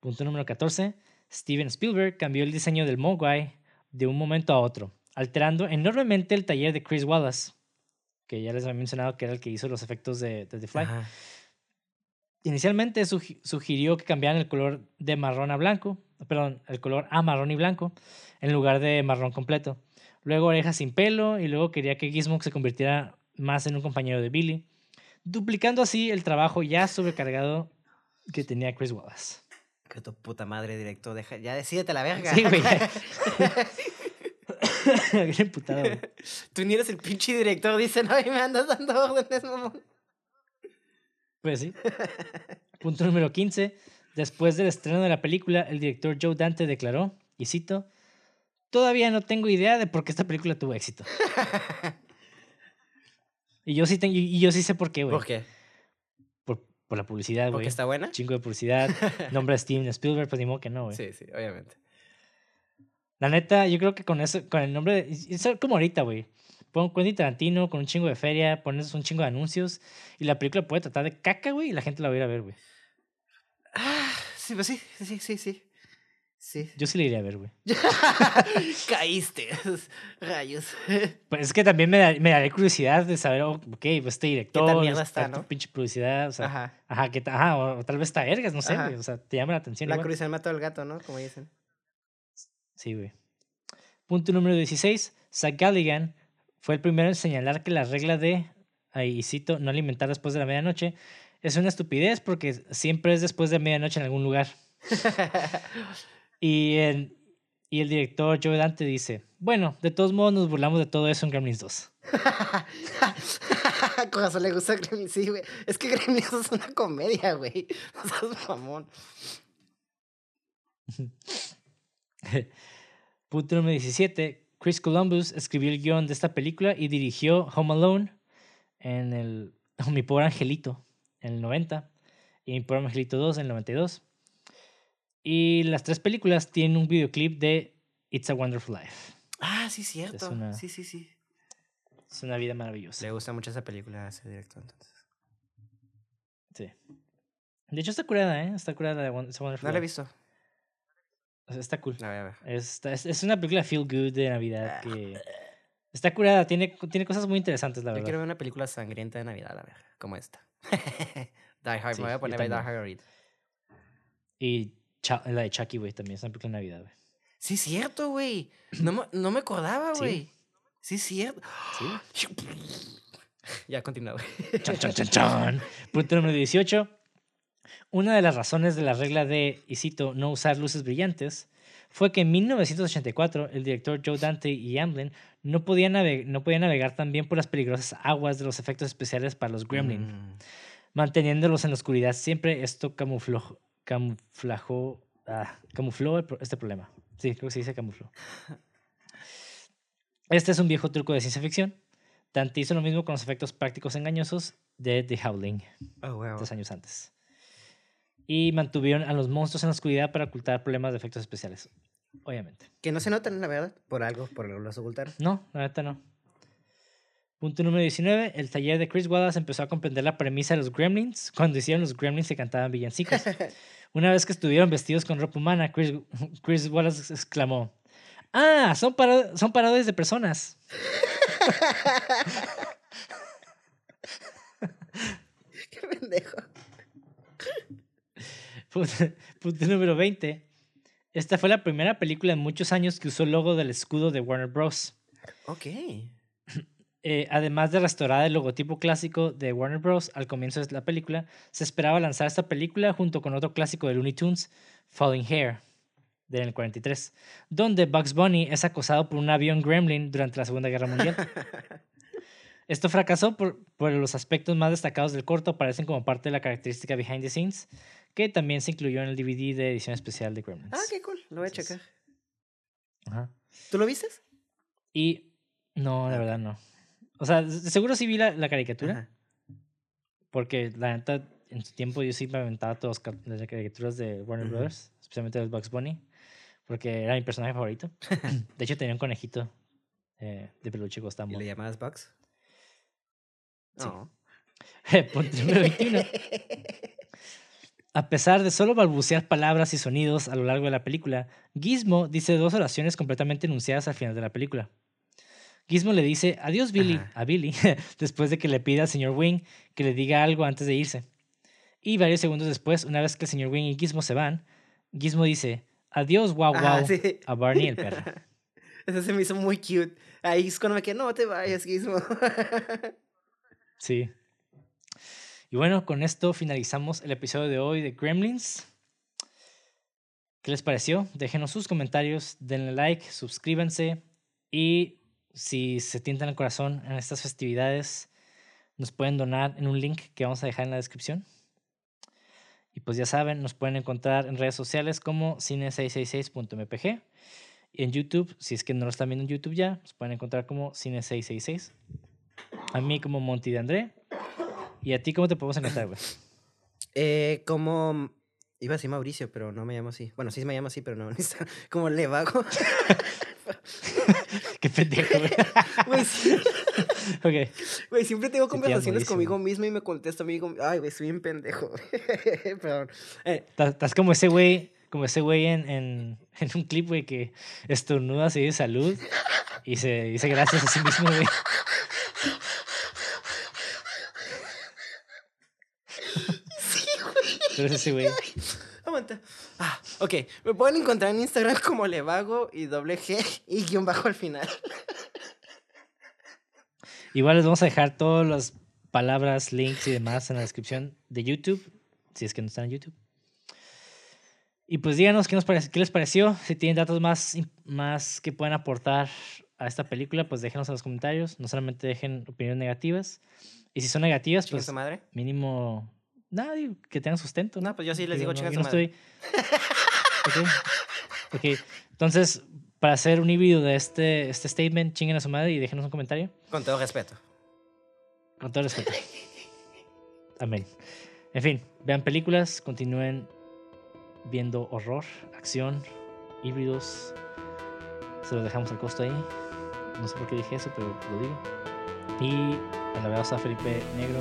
Punto número 14. Steven Spielberg cambió el diseño del Mogwai de un momento a otro, alterando enormemente el taller de Chris Wallace, que ya les había mencionado que era el que hizo los efectos de, de The Fly. Ajá. Inicialmente sugi- sugirió que cambiaran el color de marrón a blanco, perdón, el color a marrón y blanco, en lugar de marrón completo. Luego orejas sin pelo y luego quería que Gizmo se convirtiera más en un compañero de Billy, duplicando así el trabajo ya sobrecargado que tenía Chris Wallace. Que tu puta madre, directo. Deja, ya decídete la verga. Sí, güey. Bien emputado, güey. Tú ni eres el pinche director, dice, no, y me andas dando órdenes, mamón. Pues sí. Punto número 15. Después del estreno de la película, el director Joe Dante declaró, y cito, Todavía no tengo idea de por qué esta película tuvo éxito. Y yo sí, tengo, y yo sí sé por qué, güey. ¿Por qué? Por, la publicidad, güey. ¿Porque está buena? Chingo de publicidad. Nombre de Steven Spielberg, pues ni modo que no, güey. Sí, sí, obviamente. La neta, yo creo que con eso, con el nombre, de, es como ahorita, güey. Pon Quentin Tarantino con un chingo de feria, pones un chingo de anuncios y la película puede tratar de caca, güey, y la gente la va a ir a ver, güey. Ah, sí, pues sí, sí, sí, sí. Sí. Yo sí la iría a ver, güey. Caíste. Rayos. Pues es que también me, da- me daría curiosidad de saber, oh, ok, pues este director, mierda está, no? pinche publicidad, o sea, ajá, Ajá. que ajá, o, tal vez está vergas, no sé, güey, o sea, te llama la atención. La igual. curiosidad mató al gato, ¿no? Como dicen. Sí, güey. Punto número 16. Zach Galligan fue el primero en señalar que la regla de, ahí cito, no alimentar después de la medianoche es una estupidez porque siempre es después de medianoche en algún lugar. Y el, y el director Joe Dante dice, bueno, de todos modos nos burlamos de todo eso en Gremlins 2. Corazón le gusta Gremlins, sí, güey. Es que Gremlins es una comedia, güey. Seas mamón. Punto número 17. Chris Columbus escribió el guion de esta película y dirigió Home Alone en el Mi Pobre Angelito en el 90 y Mi Pobre Angelito 2 en el 92. Y las tres películas tienen un videoclip de It's a Wonderful Life. Ah, sí, cierto. una- Sí, sí, sí. Es una vida maravillosa. Le gusta mucho esa película a ese director, entonces. Sí. De hecho está curada, ¿eh? Está curada de It's a Wonderful No la he Life. visto. O sea, Está cool. La voy a ver. Está- es, es una película feel good de Navidad Ah. que está curada. Tiene, tiene cosas muy interesantes, la Yo verdad. quiero ver una película sangrienta de Navidad, a ver, como esta. Die Hard, Sí, me voy yo a poner a ver Die. Hard ahorita. Y Cha- la de Chucky, güey, también es una película de Navidad, güey. Sí, es cierto, güey. No, me- no me acordaba, güey. Sí, es cierto. Sí. Ya, continúa, güey. Chan, chan, chan, chan. Punto número 18. Una de las razones de la regla de, y cito, no usar luces brillantes fue que en 1984 el director Joe Dante y Amblin no podían, no podían navegar tan bien por las peligrosas aguas de los efectos especiales para los Gremlin, Mm. manteniéndolos en la oscuridad. Siempre esto camufló, camuflajó, ah, camufló el este problema. Sí, creo que se dice camufló. Este es un viejo truco de ciencia ficción. Dante hizo lo mismo con los efectos prácticos engañosos de The Howling Oh, wow. tres años antes. Y mantuvieron a los monstruos en la oscuridad para ocultar problemas de efectos especiales. Obviamente. Que no se notan, la verdad, por algo, por los ocultaron. No, la neta no. Punto número 19. El taller de Chris Wallace empezó a comprender la premisa de los gremlins cuando hicieron los gremlins que cantaban villancicos. Una vez que estuvieron vestidos con ropa humana, Chris, Chris Wallace exclamó, ¡Ah! Son, paro son parodias de personas. Qué pendejo. Punto, punto número 20. Esta fue la primera película en muchos años que usó el logo del escudo de Warner Bros. Ok. Eh, además de restaurar el logotipo clásico de Warner Bros. al comienzo de la película, se esperaba lanzar esta película junto con otro clásico de Looney Tunes, Falling Hair, del 43, donde Bugs Bunny es acosado por un avión gremlin durante la Segunda Guerra Mundial. Esto fracasó por, por los aspectos más destacados del corto, aparecen como parte de la característica behind the scenes, que también se incluyó en el DVD de edición especial de Gremlins. ah, qué cool. Lo voy a checar. Ajá. ¿Tú lo viste? Y no, la verdad no. O sea, seguro sí vi la, la caricatura, Ajá. porque la neta, en su tiempo yo sí me aventaba todas las caricaturas de Warner. Brothers, especialmente de Bugs Bunny, porque era mi personaje favorito. De hecho, tenía un conejito eh, de peluche que costaba ¿Y le llamabas Bugs? Sí. No. Punto número 21. A pesar de solo balbucear palabras y sonidos a lo largo de la película, Gizmo dice dos oraciones completamente enunciadas al final de la película. Gizmo le dice adiós Billy Ajá. a Billy después de que le pida al señor Wing que le diga algo antes de irse. Y varios segundos después, una vez que el señor Wing y Gizmo se van, Gizmo dice adiós wow wow Ah, sí. a Barney el perro. Eso se me hizo muy cute. Ahí es cuando me quedé, no te vayas, Gizmo. Sí. Y bueno, con esto finalizamos el episodio de hoy de Gremlins. ¿Qué les pareció? Déjenos sus comentarios, denle like, suscríbanse y si se tientan el corazón en estas festividades, nos pueden donar en un link que vamos a dejar en la descripción. Y pues ya saben, nos pueden encontrar en redes sociales como cine666.mpg y en YouTube, si es que no lo están viendo en YouTube ya, nos pueden encontrar como cine666. A mí como Monty de André. ¿Y a ti cómo te podemos encontrar, güey? eh, como. Iba a decir Mauricio, pero no me llamo así. Bueno, sí me llamo así, pero no. Como Levago. Qué pendejo, güey. Güey, sí. ok. Güey, siempre tengo conversaciones conmigo mismo y me contesto a mí. Ay, güey, soy bien pendejo. Perdón. Eh, Estás estás como ese güey, como ese güey en, en, en un clip, güey, que estornuda, se dice salud y se dice gracias a sí mismo, güey. Ese güey. aguanta. Ah, ok. Me pueden encontrar en Instagram como Levago y doble G y guion bajo al final. Igual les vamos a dejar todas las palabras, links y demás en la descripción de YouTube, si es que no están en YouTube. Y pues díganos qué, nos parece, qué les pareció. Si tienen datos más, más que puedan aportar a esta película, pues déjenos en los comentarios. No solamente dejen opiniones negativas. Y si son negativas, ¿Chinga pues madre? mínimo nadie que tengan sustento. No, pues yo sí les digo no, su no madre. estoy- Ok. Ok. Entonces, para hacer un híbrido de este, este statement, chinguen a su madre y déjenos un comentario. Con todo respeto. Con todo respeto. Amén. En fin, vean películas, continúen viendo horror, acción, híbridos. Se los dejamos al costo ahí. No sé por qué dije eso, pero lo digo. Y a la a Felipe Negro.